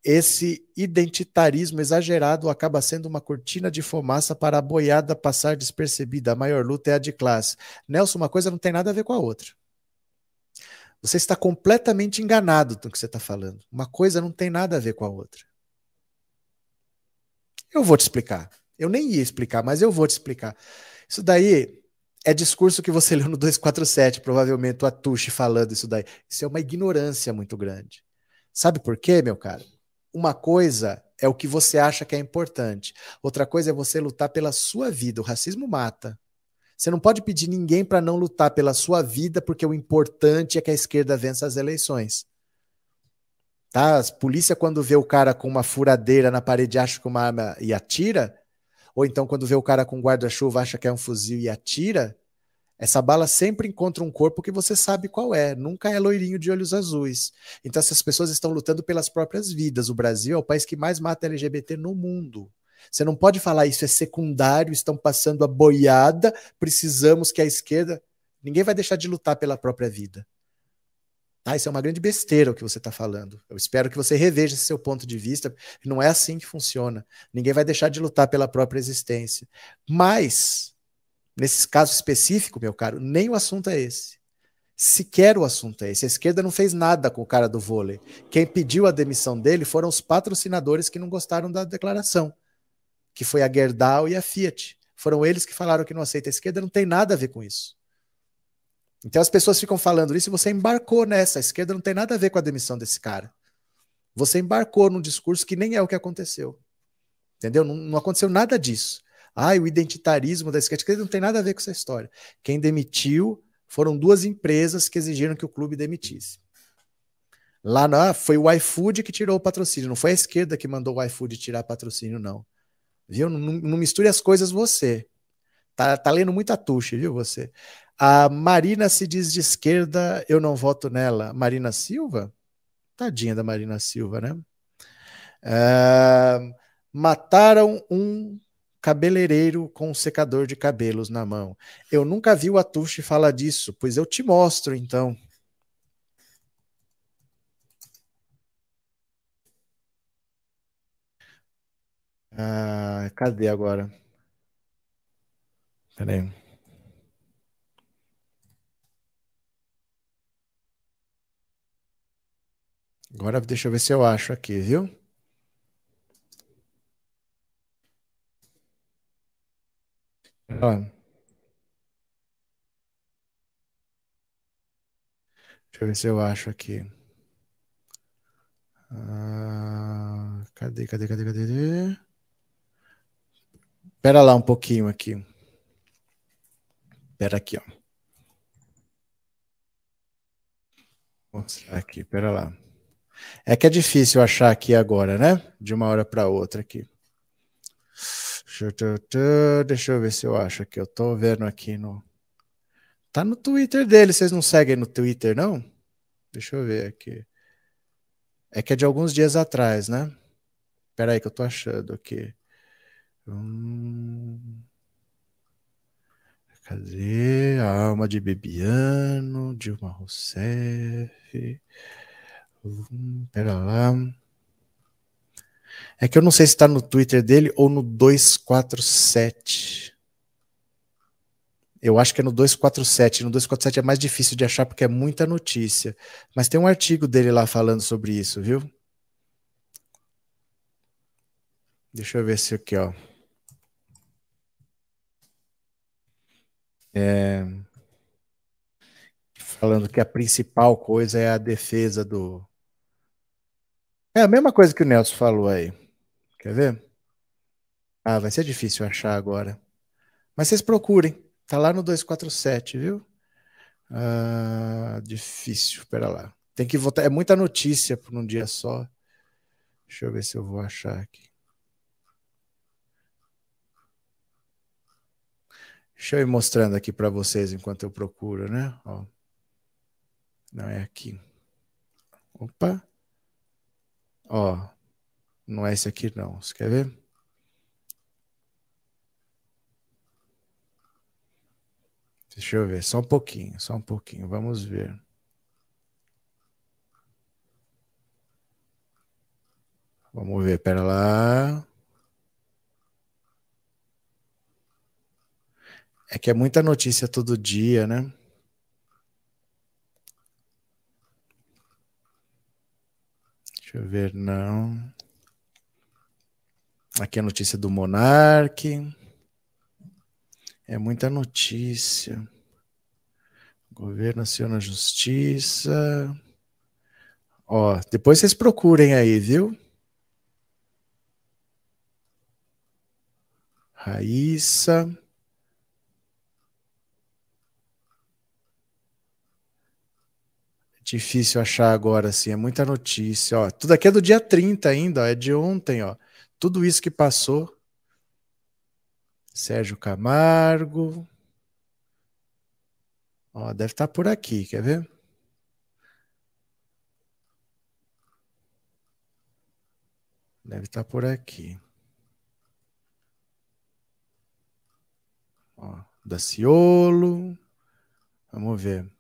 Esse identitarismo exagerado acaba sendo uma cortina de fumaça para a boiada passar despercebida. A maior luta é a de classe. Nelson, uma coisa não tem nada a ver com a outra. Você está completamente enganado no que você está falando. Uma coisa não tem nada a ver com a outra. Eu vou te explicar. Eu nem ia explicar, mas eu vou te explicar. Isso daí é discurso que você leu no 247, provavelmente o Atushi falando isso daí. Isso é uma ignorância muito grande. Sabe por quê, meu cara? Uma coisa é o que você acha que é importante. Outra coisa é você lutar pela sua vida. O racismo mata. Você não pode pedir ninguém para não lutar pela sua vida, porque o importante é que a esquerda vença as eleições. Tá? A polícia, quando vê o cara com uma furadeira na parede, acha que uma arma e atira, ou então quando vê o cara com guarda-chuva, acha que é um fuzil e atira, essa bala sempre encontra um corpo que você sabe qual é, nunca é loirinho de olhos azuis. Então essas pessoas estão lutando pelas próprias vidas. O Brasil é o país que mais mata LGBT no mundo. Você não pode falar isso é secundário, estão passando a boiada, precisamos que a esquerda. Ninguém vai deixar de lutar pela própria vida. Tá? Isso é uma grande besteira o que você está falando. Eu espero que você reveja esse seu ponto de vista. Não é assim que funciona. Ninguém vai deixar de lutar pela própria existência. Mas, nesse caso específico, meu caro, nem o assunto é esse. Sequer o assunto é esse. A esquerda não fez nada com o cara do vôlei. Quem pediu a demissão dele foram os patrocinadores que não gostaram da declaração que foi a Gerdau e a Fiat. Foram eles que falaram que não aceita a esquerda, não tem nada a ver com isso. Então as pessoas ficam falando isso e você embarcou nessa. A esquerda não tem nada a ver com a demissão desse cara. Você embarcou num discurso que nem é o que aconteceu. Entendeu? Não, não aconteceu nada disso. Ai, o identitarismo da esquerda não tem nada a ver com essa história. Quem demitiu foram duas empresas que exigiram que o clube demitisse. Lá na, foi o iFood que tirou o patrocínio, não foi a esquerda que mandou o iFood tirar patrocínio, não. Viu? Não, não misture as coisas você. Tá, tá lendo muita tuxa, viu você? A Marina se diz de esquerda, eu não voto nela. Marina Silva? Tadinha da Marina Silva, né? Uh, mataram um cabeleireiro com um secador de cabelos na mão. Eu nunca vi o Atushi falar disso, pois eu te mostro então. Ah, cadê agora? Peraí. Agora deixa eu ver se eu acho aqui, viu? Ó. Deixa eu ver se eu acho aqui. Ah, cadê, cadê, cadê, cadê? Espera lá um pouquinho aqui. Espera aqui, ó. Mostrar aqui, espera lá. É que é difícil achar aqui agora, né? De uma hora para outra aqui. Deixa eu ver se eu acho aqui. Eu tô vendo aqui no. Tá no Twitter dele. Vocês não seguem no Twitter, não? Deixa eu ver aqui. É que é de alguns dias atrás, né? Espera aí que eu tô achando aqui. Hum... Cadê a alma de Bebiano, Dilma Rousseff? Hum, pera lá. É que eu não sei se está no Twitter dele ou no 247. Eu acho que é no 247. No 247 é mais difícil de achar porque é muita notícia. Mas tem um artigo dele lá falando sobre isso, viu? Deixa eu ver se aqui, ó. É... Falando que a principal coisa é a defesa do. É a mesma coisa que o Nelson falou aí. Quer ver? Ah, vai ser difícil achar agora. Mas vocês procurem. Tá lá no 247, viu? Ah, difícil. Pera lá. Tem que votar. É muita notícia por um dia só. Deixa eu ver se eu vou achar aqui. Deixa eu ir mostrando aqui para vocês enquanto eu procuro, né? Ó. Não é aqui. Opa. Ó. Não é esse aqui, não. Você quer ver? Deixa eu ver, só um pouquinho, só um pouquinho. Vamos ver. Vamos ver, pera lá. É que é muita notícia todo dia, né? Deixa eu ver, não. Aqui a notícia do Monarque. É muita notícia. Governo aciona justiça. Ó, depois vocês procurem aí, viu? Raíssa. Difícil achar agora, assim, é muita notícia. Ó, tudo aqui é do dia 30 ainda, ó, é de ontem, ó tudo isso que passou. Sérgio Camargo. Ó, deve estar tá por aqui, quer ver? Deve estar tá por aqui. Ó, Daciolo. Vamos ver.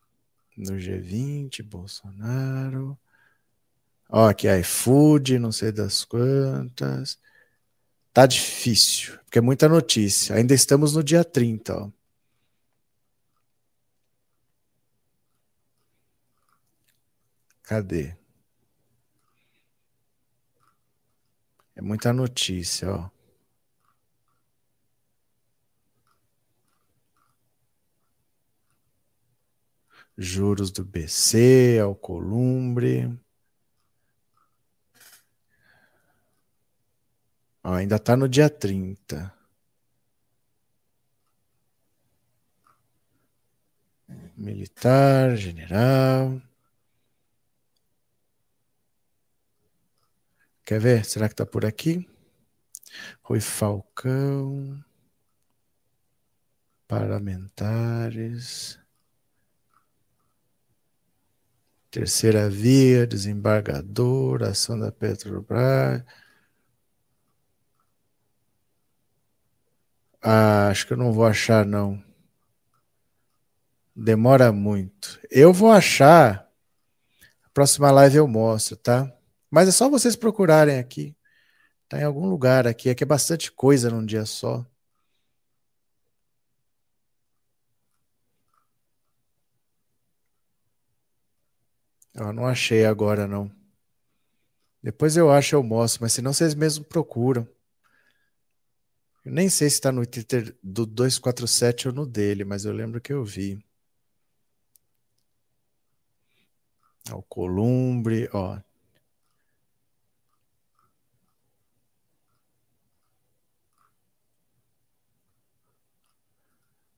No G20, Bolsonaro. Ó, aqui iFood, não sei das quantas. Tá difícil, porque é muita notícia. Ainda estamos no dia 30, ó. Cadê? É muita notícia, ó. Juros do BC, Alcolumbre. Ó, ainda está no dia 30. Militar, general. Quer ver? Será que está por aqui? Rui Falcão. Parlamentares. Terceira via, desembargador, ação da Petrobras. Ah, acho que eu não vou achar, não. Demora muito. Eu vou achar. A próxima live eu mostro, tá? Mas é só vocês procurarem aqui. Tá em algum lugar aqui. Aqui é bastante coisa num dia só. Eu não achei agora, não. Depois eu acho, eu mostro, mas senão vocês mesmos procuram. Eu nem sei se está no Twitter do 247 ou no dele, mas eu lembro que eu vi. O Columbre, ó.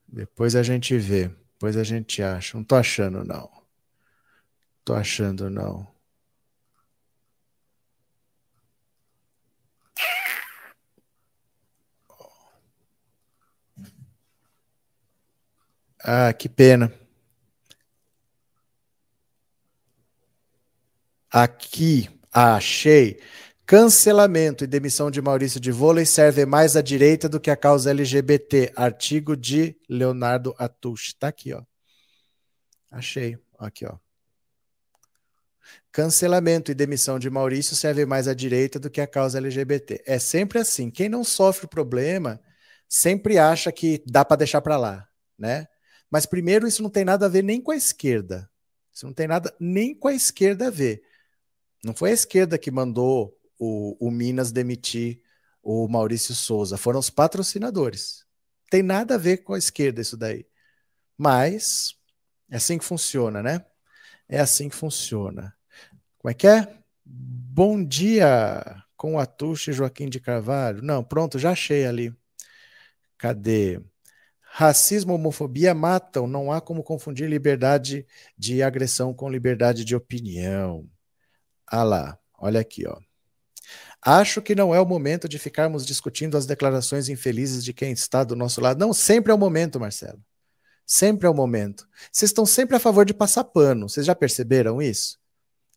Depois a gente vê. Depois a gente acha. Não tô achando, não. Tô achando, não. Ah, que pena. Aqui, achei. Cancelamento e demissão de Maurício de Vôlei serve mais à direita do que a causa LGBT. Artigo de Leonardo Atush. Tá aqui, ó. Achei. Aqui, ó. Cancelamento e demissão de Maurício serve mais à direita do que a causa LGBT. É sempre assim. Quem não sofre o problema sempre acha que dá para deixar para lá, né? Mas primeiro isso não tem nada a ver nem com a esquerda. Isso não tem nada nem com a esquerda a ver. Não foi a esquerda que mandou o, o Minas demitir o Maurício Souza, foram os patrocinadores. Tem nada a ver com a esquerda isso daí. Mas é assim que funciona, né? É assim que funciona. Como é que é? Bom dia com a Tuxa Joaquim de Carvalho. Não, pronto, já achei ali. Cadê? Racismo, homofobia matam, não há como confundir liberdade de agressão com liberdade de opinião. Ah lá, olha aqui, ó. Acho que não é o momento de ficarmos discutindo as declarações infelizes de quem está do nosso lado. Não, sempre é o momento, Marcelo. Sempre é o momento. Vocês estão sempre a favor de passar pano. Vocês já perceberam isso?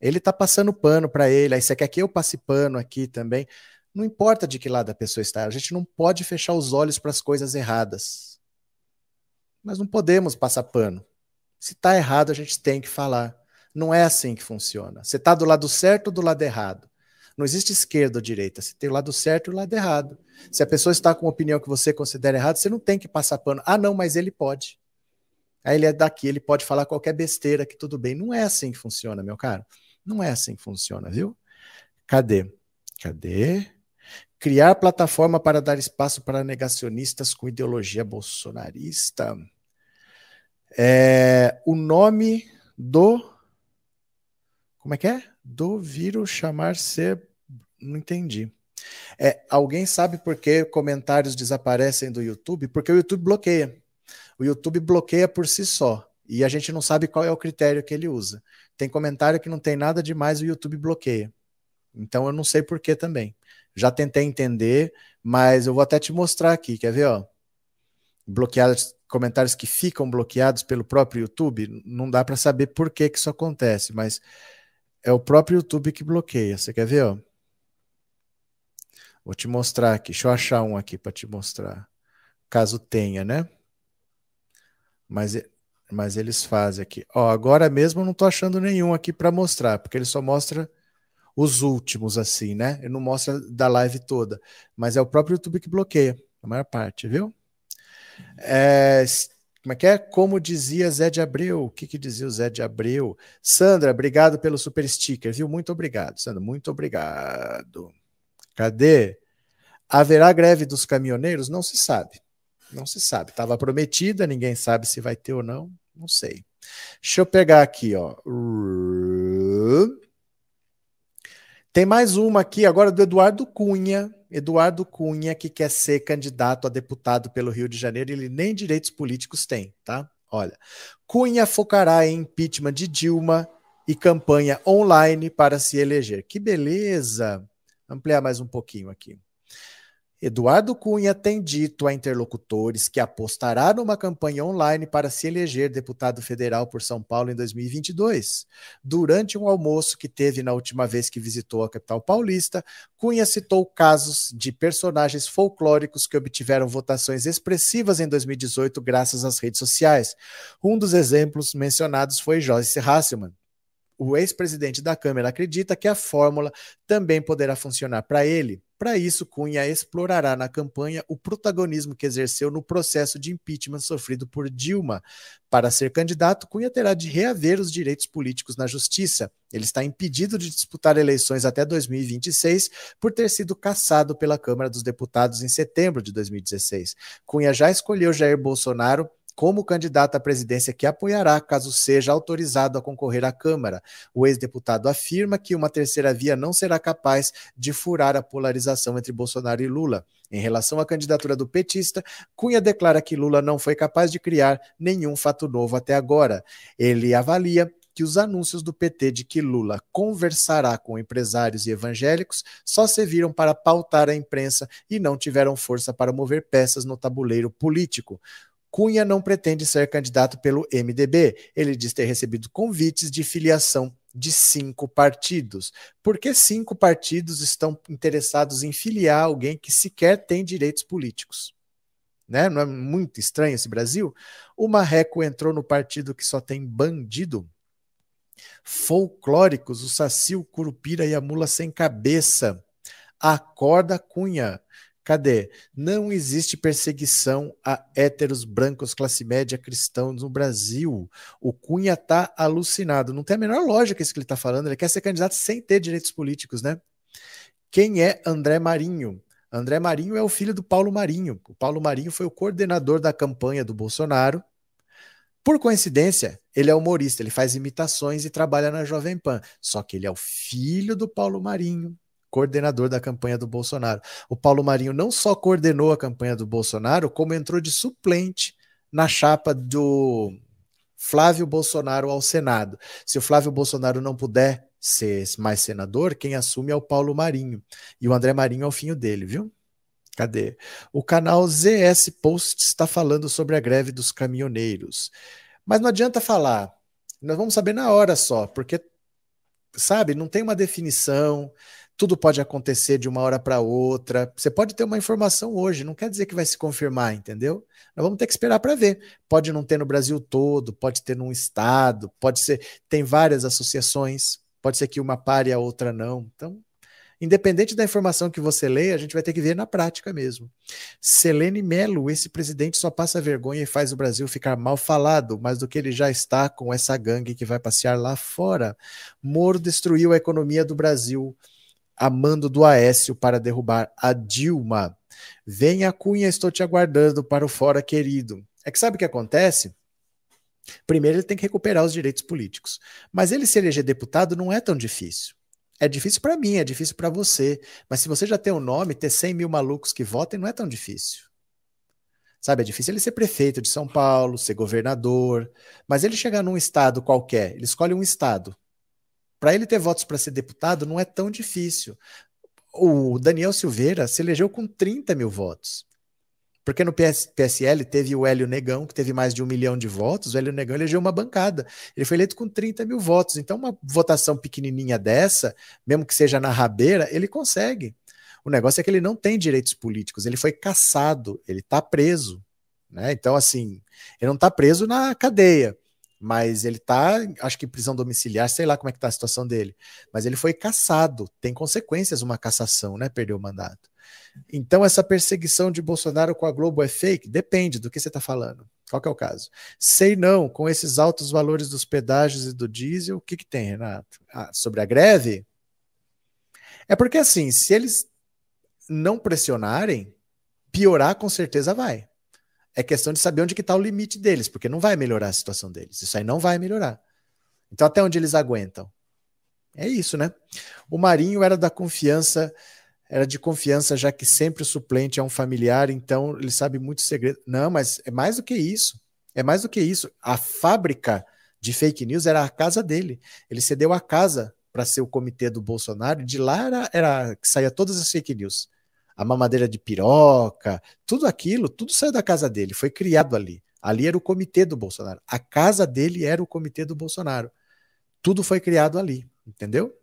Ele está passando pano para ele. Aí você quer que eu passe pano aqui também. Não importa de que lado a pessoa está. A gente não pode fechar os olhos para as coisas erradas. Mas não podemos passar pano. Se está errado, a gente tem que falar. Não é assim que funciona. Você está do lado certo ou do lado errado? Não existe esquerda ou direita. Você tem o lado certo e o lado errado. Se a pessoa está com uma opinião que você considera errada, você não tem que passar pano. Ah, não, mas ele pode. Aí ele é daqui, ele pode falar qualquer besteira que tudo bem. Não é assim que funciona, meu caro. Não é assim que funciona, viu? Cadê? Cadê? Criar plataforma para dar espaço para negacionistas com ideologia bolsonarista. É, o nome do. Como é que é? Do vírus chamar ser. Não entendi. É, alguém sabe por que comentários desaparecem do YouTube? Porque o YouTube bloqueia. O YouTube bloqueia por si só. E a gente não sabe qual é o critério que ele usa. Tem comentário que não tem nada demais, o YouTube bloqueia. Então eu não sei por que também. Já tentei entender, mas eu vou até te mostrar aqui, quer ver, ó? Bloqueados, comentários que ficam bloqueados pelo próprio YouTube, não dá para saber por que, que isso acontece, mas é o próprio YouTube que bloqueia. Você quer ver, ó? Vou te mostrar aqui. Deixa eu achar um aqui para te mostrar. Caso tenha, né? Mas, mas eles fazem aqui. Ó, agora mesmo eu não estou achando nenhum aqui para mostrar, porque ele só mostra os últimos, assim, né? Ele não mostra da live toda. Mas é o próprio YouTube que bloqueia, a maior parte, viu? É, como é que é? Como dizia Zé de Abreu. O que, que dizia o Zé de Abreu? Sandra, obrigado pelo super sticker, viu? Muito obrigado, Sandra. Muito obrigado. Cadê? Haverá greve dos caminhoneiros? Não se sabe. Não se sabe. Estava prometida, ninguém sabe se vai ter ou não. Não sei. Deixa eu pegar aqui, ó. Tem mais uma aqui agora do Eduardo Cunha. Eduardo Cunha, que quer ser candidato a deputado pelo Rio de Janeiro, ele nem direitos políticos tem, tá? Olha, Cunha focará em impeachment de Dilma e campanha online para se eleger. Que beleza! Ampliar mais um pouquinho aqui. Eduardo Cunha tem dito a interlocutores que apostará numa campanha online para se eleger deputado federal por São Paulo em 2022. Durante um almoço que teve na última vez que visitou a capital paulista, Cunha citou casos de personagens folclóricos que obtiveram votações expressivas em 2018 graças às redes sociais. Um dos exemplos mencionados foi Joyce Hasselman o ex-presidente da Câmara acredita que a fórmula também poderá funcionar para ele. Para isso, Cunha explorará na campanha o protagonismo que exerceu no processo de impeachment sofrido por Dilma. Para ser candidato, Cunha terá de reaver os direitos políticos na justiça. Ele está impedido de disputar eleições até 2026 por ter sido cassado pela Câmara dos Deputados em setembro de 2016. Cunha já escolheu Jair Bolsonaro como candidato à presidência que apoiará caso seja autorizado a concorrer à Câmara. O ex-deputado afirma que uma terceira via não será capaz de furar a polarização entre Bolsonaro e Lula. Em relação à candidatura do petista, Cunha declara que Lula não foi capaz de criar nenhum fato novo até agora. Ele avalia que os anúncios do PT de que Lula conversará com empresários e evangélicos só serviram para pautar a imprensa e não tiveram força para mover peças no tabuleiro político. Cunha não pretende ser candidato pelo MDB. Ele diz ter recebido convites de filiação de cinco partidos. Por que cinco partidos estão interessados em filiar alguém que sequer tem direitos políticos? Né? Não é muito estranho esse Brasil? O Marreco entrou no partido que só tem bandido. Folclóricos, o Saci, o Curupira e a Mula Sem Cabeça. Acorda, Cunha. Cadê? Não existe perseguição a héteros brancos classe média cristãos no Brasil. O Cunha tá alucinado. Não tem a menor lógica isso que ele está falando. Ele quer ser candidato sem ter direitos políticos, né? Quem é André Marinho? André Marinho é o filho do Paulo Marinho. O Paulo Marinho foi o coordenador da campanha do Bolsonaro. Por coincidência, ele é humorista, ele faz imitações e trabalha na Jovem Pan. Só que ele é o filho do Paulo Marinho, coordenador da campanha do Bolsonaro. O Paulo Marinho não só coordenou a campanha do Bolsonaro, como entrou de suplente na chapa do Flávio Bolsonaro ao Senado. Se o Flávio Bolsonaro não puder ser mais senador, quem assume é o Paulo Marinho. E o André Marinho é o filho dele, viu? Cadê? O canal ZS Post está falando sobre a greve dos caminhoneiros. Mas não adianta falar. Nós vamos saber na hora só, porque, sabe, não tem uma definição tudo pode acontecer de uma hora para outra. Você pode ter uma informação hoje, não quer dizer que vai se confirmar, entendeu? Nós vamos ter que esperar para ver. Pode não ter no Brasil todo, pode ter num estado, pode ser. Tem várias associações, pode ser que uma pare e a outra não. Então, independente da informação que você lê, a gente vai ter que ver na prática mesmo. Selene Melo, esse presidente só passa vergonha e faz o Brasil ficar mal falado, mais do que ele já está com essa gangue que vai passear lá fora. Moro destruiu a economia do Brasil a mando do Aécio para derrubar a Dilma. Venha, Cunha, estou te aguardando para o fora querido. É que sabe o que acontece? Primeiro, ele tem que recuperar os direitos políticos. Mas ele se eleger deputado não é tão difícil. É difícil para mim, é difícil para você. Mas se você já tem o um nome, ter 100 mil malucos que votem não é tão difícil. Sabe, é difícil ele ser prefeito de São Paulo, ser governador. Mas ele chegar num estado qualquer, ele escolhe um estado para ele ter votos para ser deputado não é tão difícil. O Daniel Silveira se elegeu com 30 mil votos. Porque no PS, PSL teve o Hélio Negão, que teve mais de um milhão de votos. O Hélio Negão elegeu uma bancada. Ele foi eleito com 30 mil votos. Então, uma votação pequenininha dessa, mesmo que seja na rabeira, ele consegue. O negócio é que ele não tem direitos políticos. Ele foi caçado, ele está preso. Né? Então, assim, ele não está preso na cadeia mas ele tá, acho que prisão domiciliar, sei lá como é que tá a situação dele, mas ele foi caçado, tem consequências uma cassação, né, perdeu o mandato. Então essa perseguição de Bolsonaro com a Globo é fake? Depende do que você está falando. Qual que é o caso? Sei não, com esses altos valores dos pedágios e do diesel, o que que tem, Renato? Ah, sobre a greve? É porque assim, se eles não pressionarem, piorar com certeza vai. É questão de saber onde que está o limite deles, porque não vai melhorar a situação deles. Isso aí não vai melhorar. Então, até onde eles aguentam? É isso, né? O Marinho era da confiança era de confiança, já que sempre o suplente é um familiar, então ele sabe muito segredo. Não, mas é mais do que isso. É mais do que isso. A fábrica de fake news era a casa dele. Ele cedeu a casa para ser o comitê do Bolsonaro, de lá era, era que saía todas as fake news. A mamadeira de piroca, tudo aquilo, tudo saiu da casa dele, foi criado ali. Ali era o comitê do Bolsonaro. A casa dele era o comitê do Bolsonaro. Tudo foi criado ali, entendeu?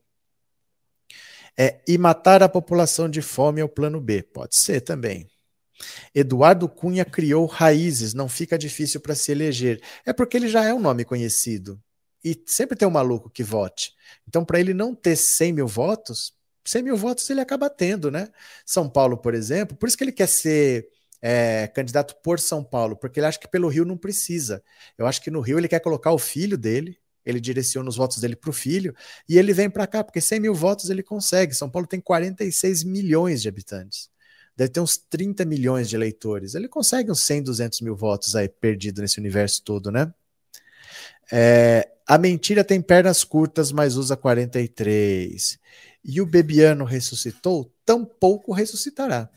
É, e matar a população de fome é o plano B. Pode ser também. Eduardo Cunha criou raízes, não fica difícil para se eleger. É porque ele já é um nome conhecido. E sempre tem um maluco que vote. Então, para ele não ter 100 mil votos, 100 mil votos ele acaba tendo, né? São Paulo, por exemplo, por isso que ele quer ser é, candidato por São Paulo, porque ele acha que pelo Rio não precisa. Eu acho que no Rio ele quer colocar o filho dele, ele direciona os votos dele para o filho, e ele vem para cá, porque 100 mil votos ele consegue. São Paulo tem 46 milhões de habitantes. Deve ter uns 30 milhões de eleitores. Ele consegue uns 100, 200 mil votos aí perdido nesse universo todo, né? É, a mentira tem pernas curtas, mas usa 43. E o Bebiano ressuscitou? Tampouco ressuscitará.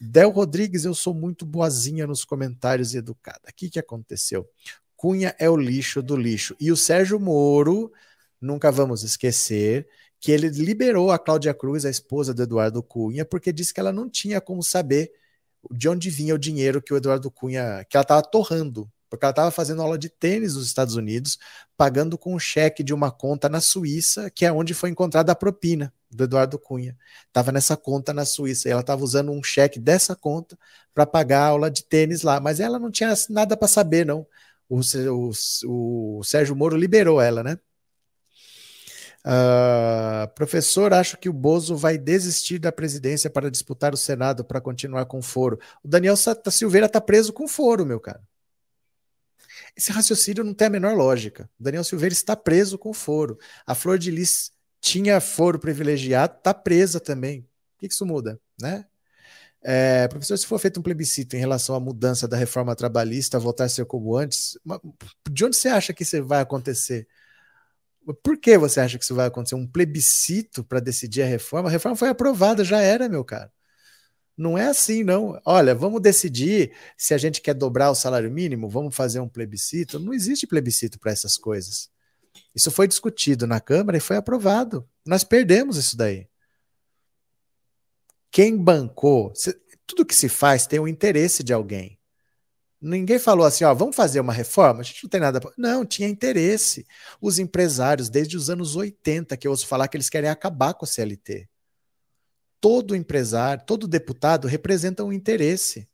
Del Rodrigues, eu sou muito boazinha nos comentários e educada. O que, que aconteceu? Cunha é o lixo do lixo. E o Sérgio Moro, nunca vamos esquecer, que ele liberou a Cláudia Cruz, a esposa do Eduardo Cunha, porque disse que ela não tinha como saber de onde vinha o dinheiro que o Eduardo Cunha, que ela estava torrando, porque ela estava fazendo aula de tênis nos Estados Unidos, pagando com um cheque de uma conta na Suíça, que é onde foi encontrada a propina do Eduardo Cunha. Estava nessa conta na Suíça, ela estava usando um cheque dessa conta para pagar a aula de tênis lá, mas ela não tinha nada para saber, não o, o, o Sérgio Moro liberou ela, né? Uh, professor, acho que o Bozo vai desistir da presidência para disputar o Senado para continuar com o foro. O Daniel Silveira está preso com foro, meu cara. Esse raciocínio não tem a menor lógica. O Daniel Silveira está preso com foro. A Flor de Lis tinha foro privilegiado, está presa também. O que isso muda, né? É, professor, se for feito um plebiscito em relação à mudança da reforma trabalhista, voltar a ser como antes, de onde você acha que isso vai acontecer? Por que você acha que isso vai acontecer? Um plebiscito para decidir a reforma? A reforma foi aprovada, já era, meu cara. Não é assim, não. Olha, vamos decidir se a gente quer dobrar o salário mínimo, vamos fazer um plebiscito. Não existe plebiscito para essas coisas. Isso foi discutido na Câmara e foi aprovado. Nós perdemos isso daí. Quem bancou, tudo que se faz tem o interesse de alguém. Ninguém falou assim, ó, vamos fazer uma reforma? A gente não tem nada. Pra... Não, tinha interesse. Os empresários, desde os anos 80, que eu ouço falar que eles querem acabar com a CLT. Todo empresário, todo deputado representa um interesse.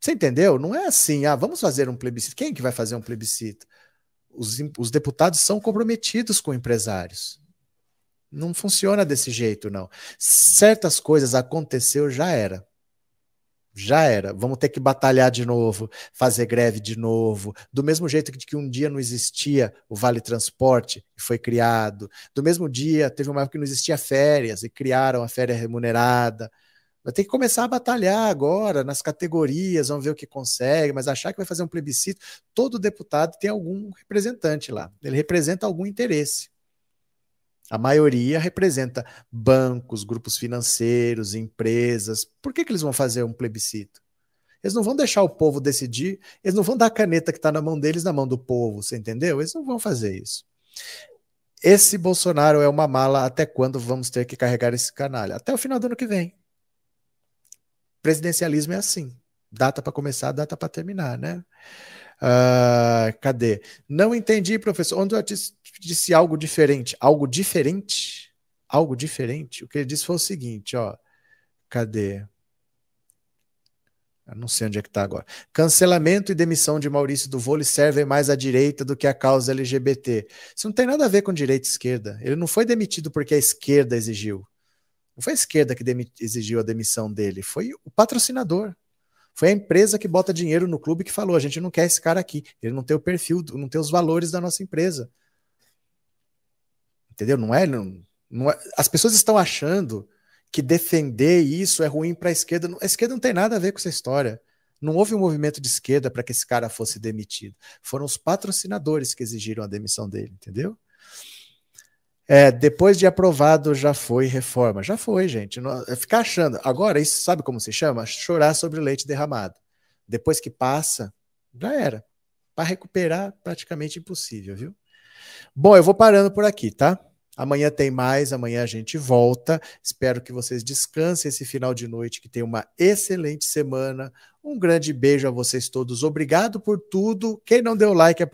Você entendeu? Não é assim, ah, vamos fazer um plebiscito. Quem é que vai fazer um plebiscito? Os, os deputados são comprometidos com empresários. Não funciona desse jeito, não. Certas coisas aconteceu, já era. Já era. Vamos ter que batalhar de novo, fazer greve de novo. Do mesmo jeito que, um dia não existia o Vale Transporte e foi criado. Do mesmo dia, teve uma época que não existia férias e criaram a férias remunerada. Vai ter que começar a batalhar agora nas categorias, vamos ver o que consegue, mas achar que vai fazer um plebiscito, todo deputado tem algum representante lá. Ele representa algum interesse. A maioria representa bancos, grupos financeiros, empresas. Por que, que eles vão fazer um plebiscito? Eles não vão deixar o povo decidir, eles não vão dar a caneta que está na mão deles na mão do povo, você entendeu? Eles não vão fazer isso. Esse Bolsonaro é uma mala até quando vamos ter que carregar esse canalha? Até o final do ano que vem. Presidencialismo é assim. Data para começar, data para terminar, né? Uh, cadê? Não entendi, professor. Onde eu disse, disse algo diferente? Algo diferente? Algo diferente? O que ele disse foi o seguinte, ó. Cadê? Eu não sei onde é que está agora. Cancelamento e demissão de Maurício do Vôlei servem mais à direita do que a causa LGBT. Isso não tem nada a ver com direita e esquerda. Ele não foi demitido porque a esquerda exigiu. Não foi a esquerda que exigiu a demissão dele, foi o patrocinador. Foi a empresa que bota dinheiro no clube que falou: a gente não quer esse cara aqui. Ele não tem o perfil, não tem os valores da nossa empresa. Entendeu? Não é, não, não é, As pessoas estão achando que defender isso é ruim para a esquerda. A esquerda não tem nada a ver com essa história. Não houve um movimento de esquerda para que esse cara fosse demitido. Foram os patrocinadores que exigiram a demissão dele, entendeu? É, depois de aprovado, já foi reforma. Já foi, gente. É ficar achando. Agora, isso sabe como se chama? Chorar sobre leite derramado. Depois que passa, já era. Para recuperar, praticamente impossível, viu? Bom, eu vou parando por aqui, tá? Amanhã tem mais, amanhã a gente volta. Espero que vocês descansem esse final de noite, que tenham uma excelente semana. Um grande beijo a vocês todos. Obrigado por tudo. Quem não deu like é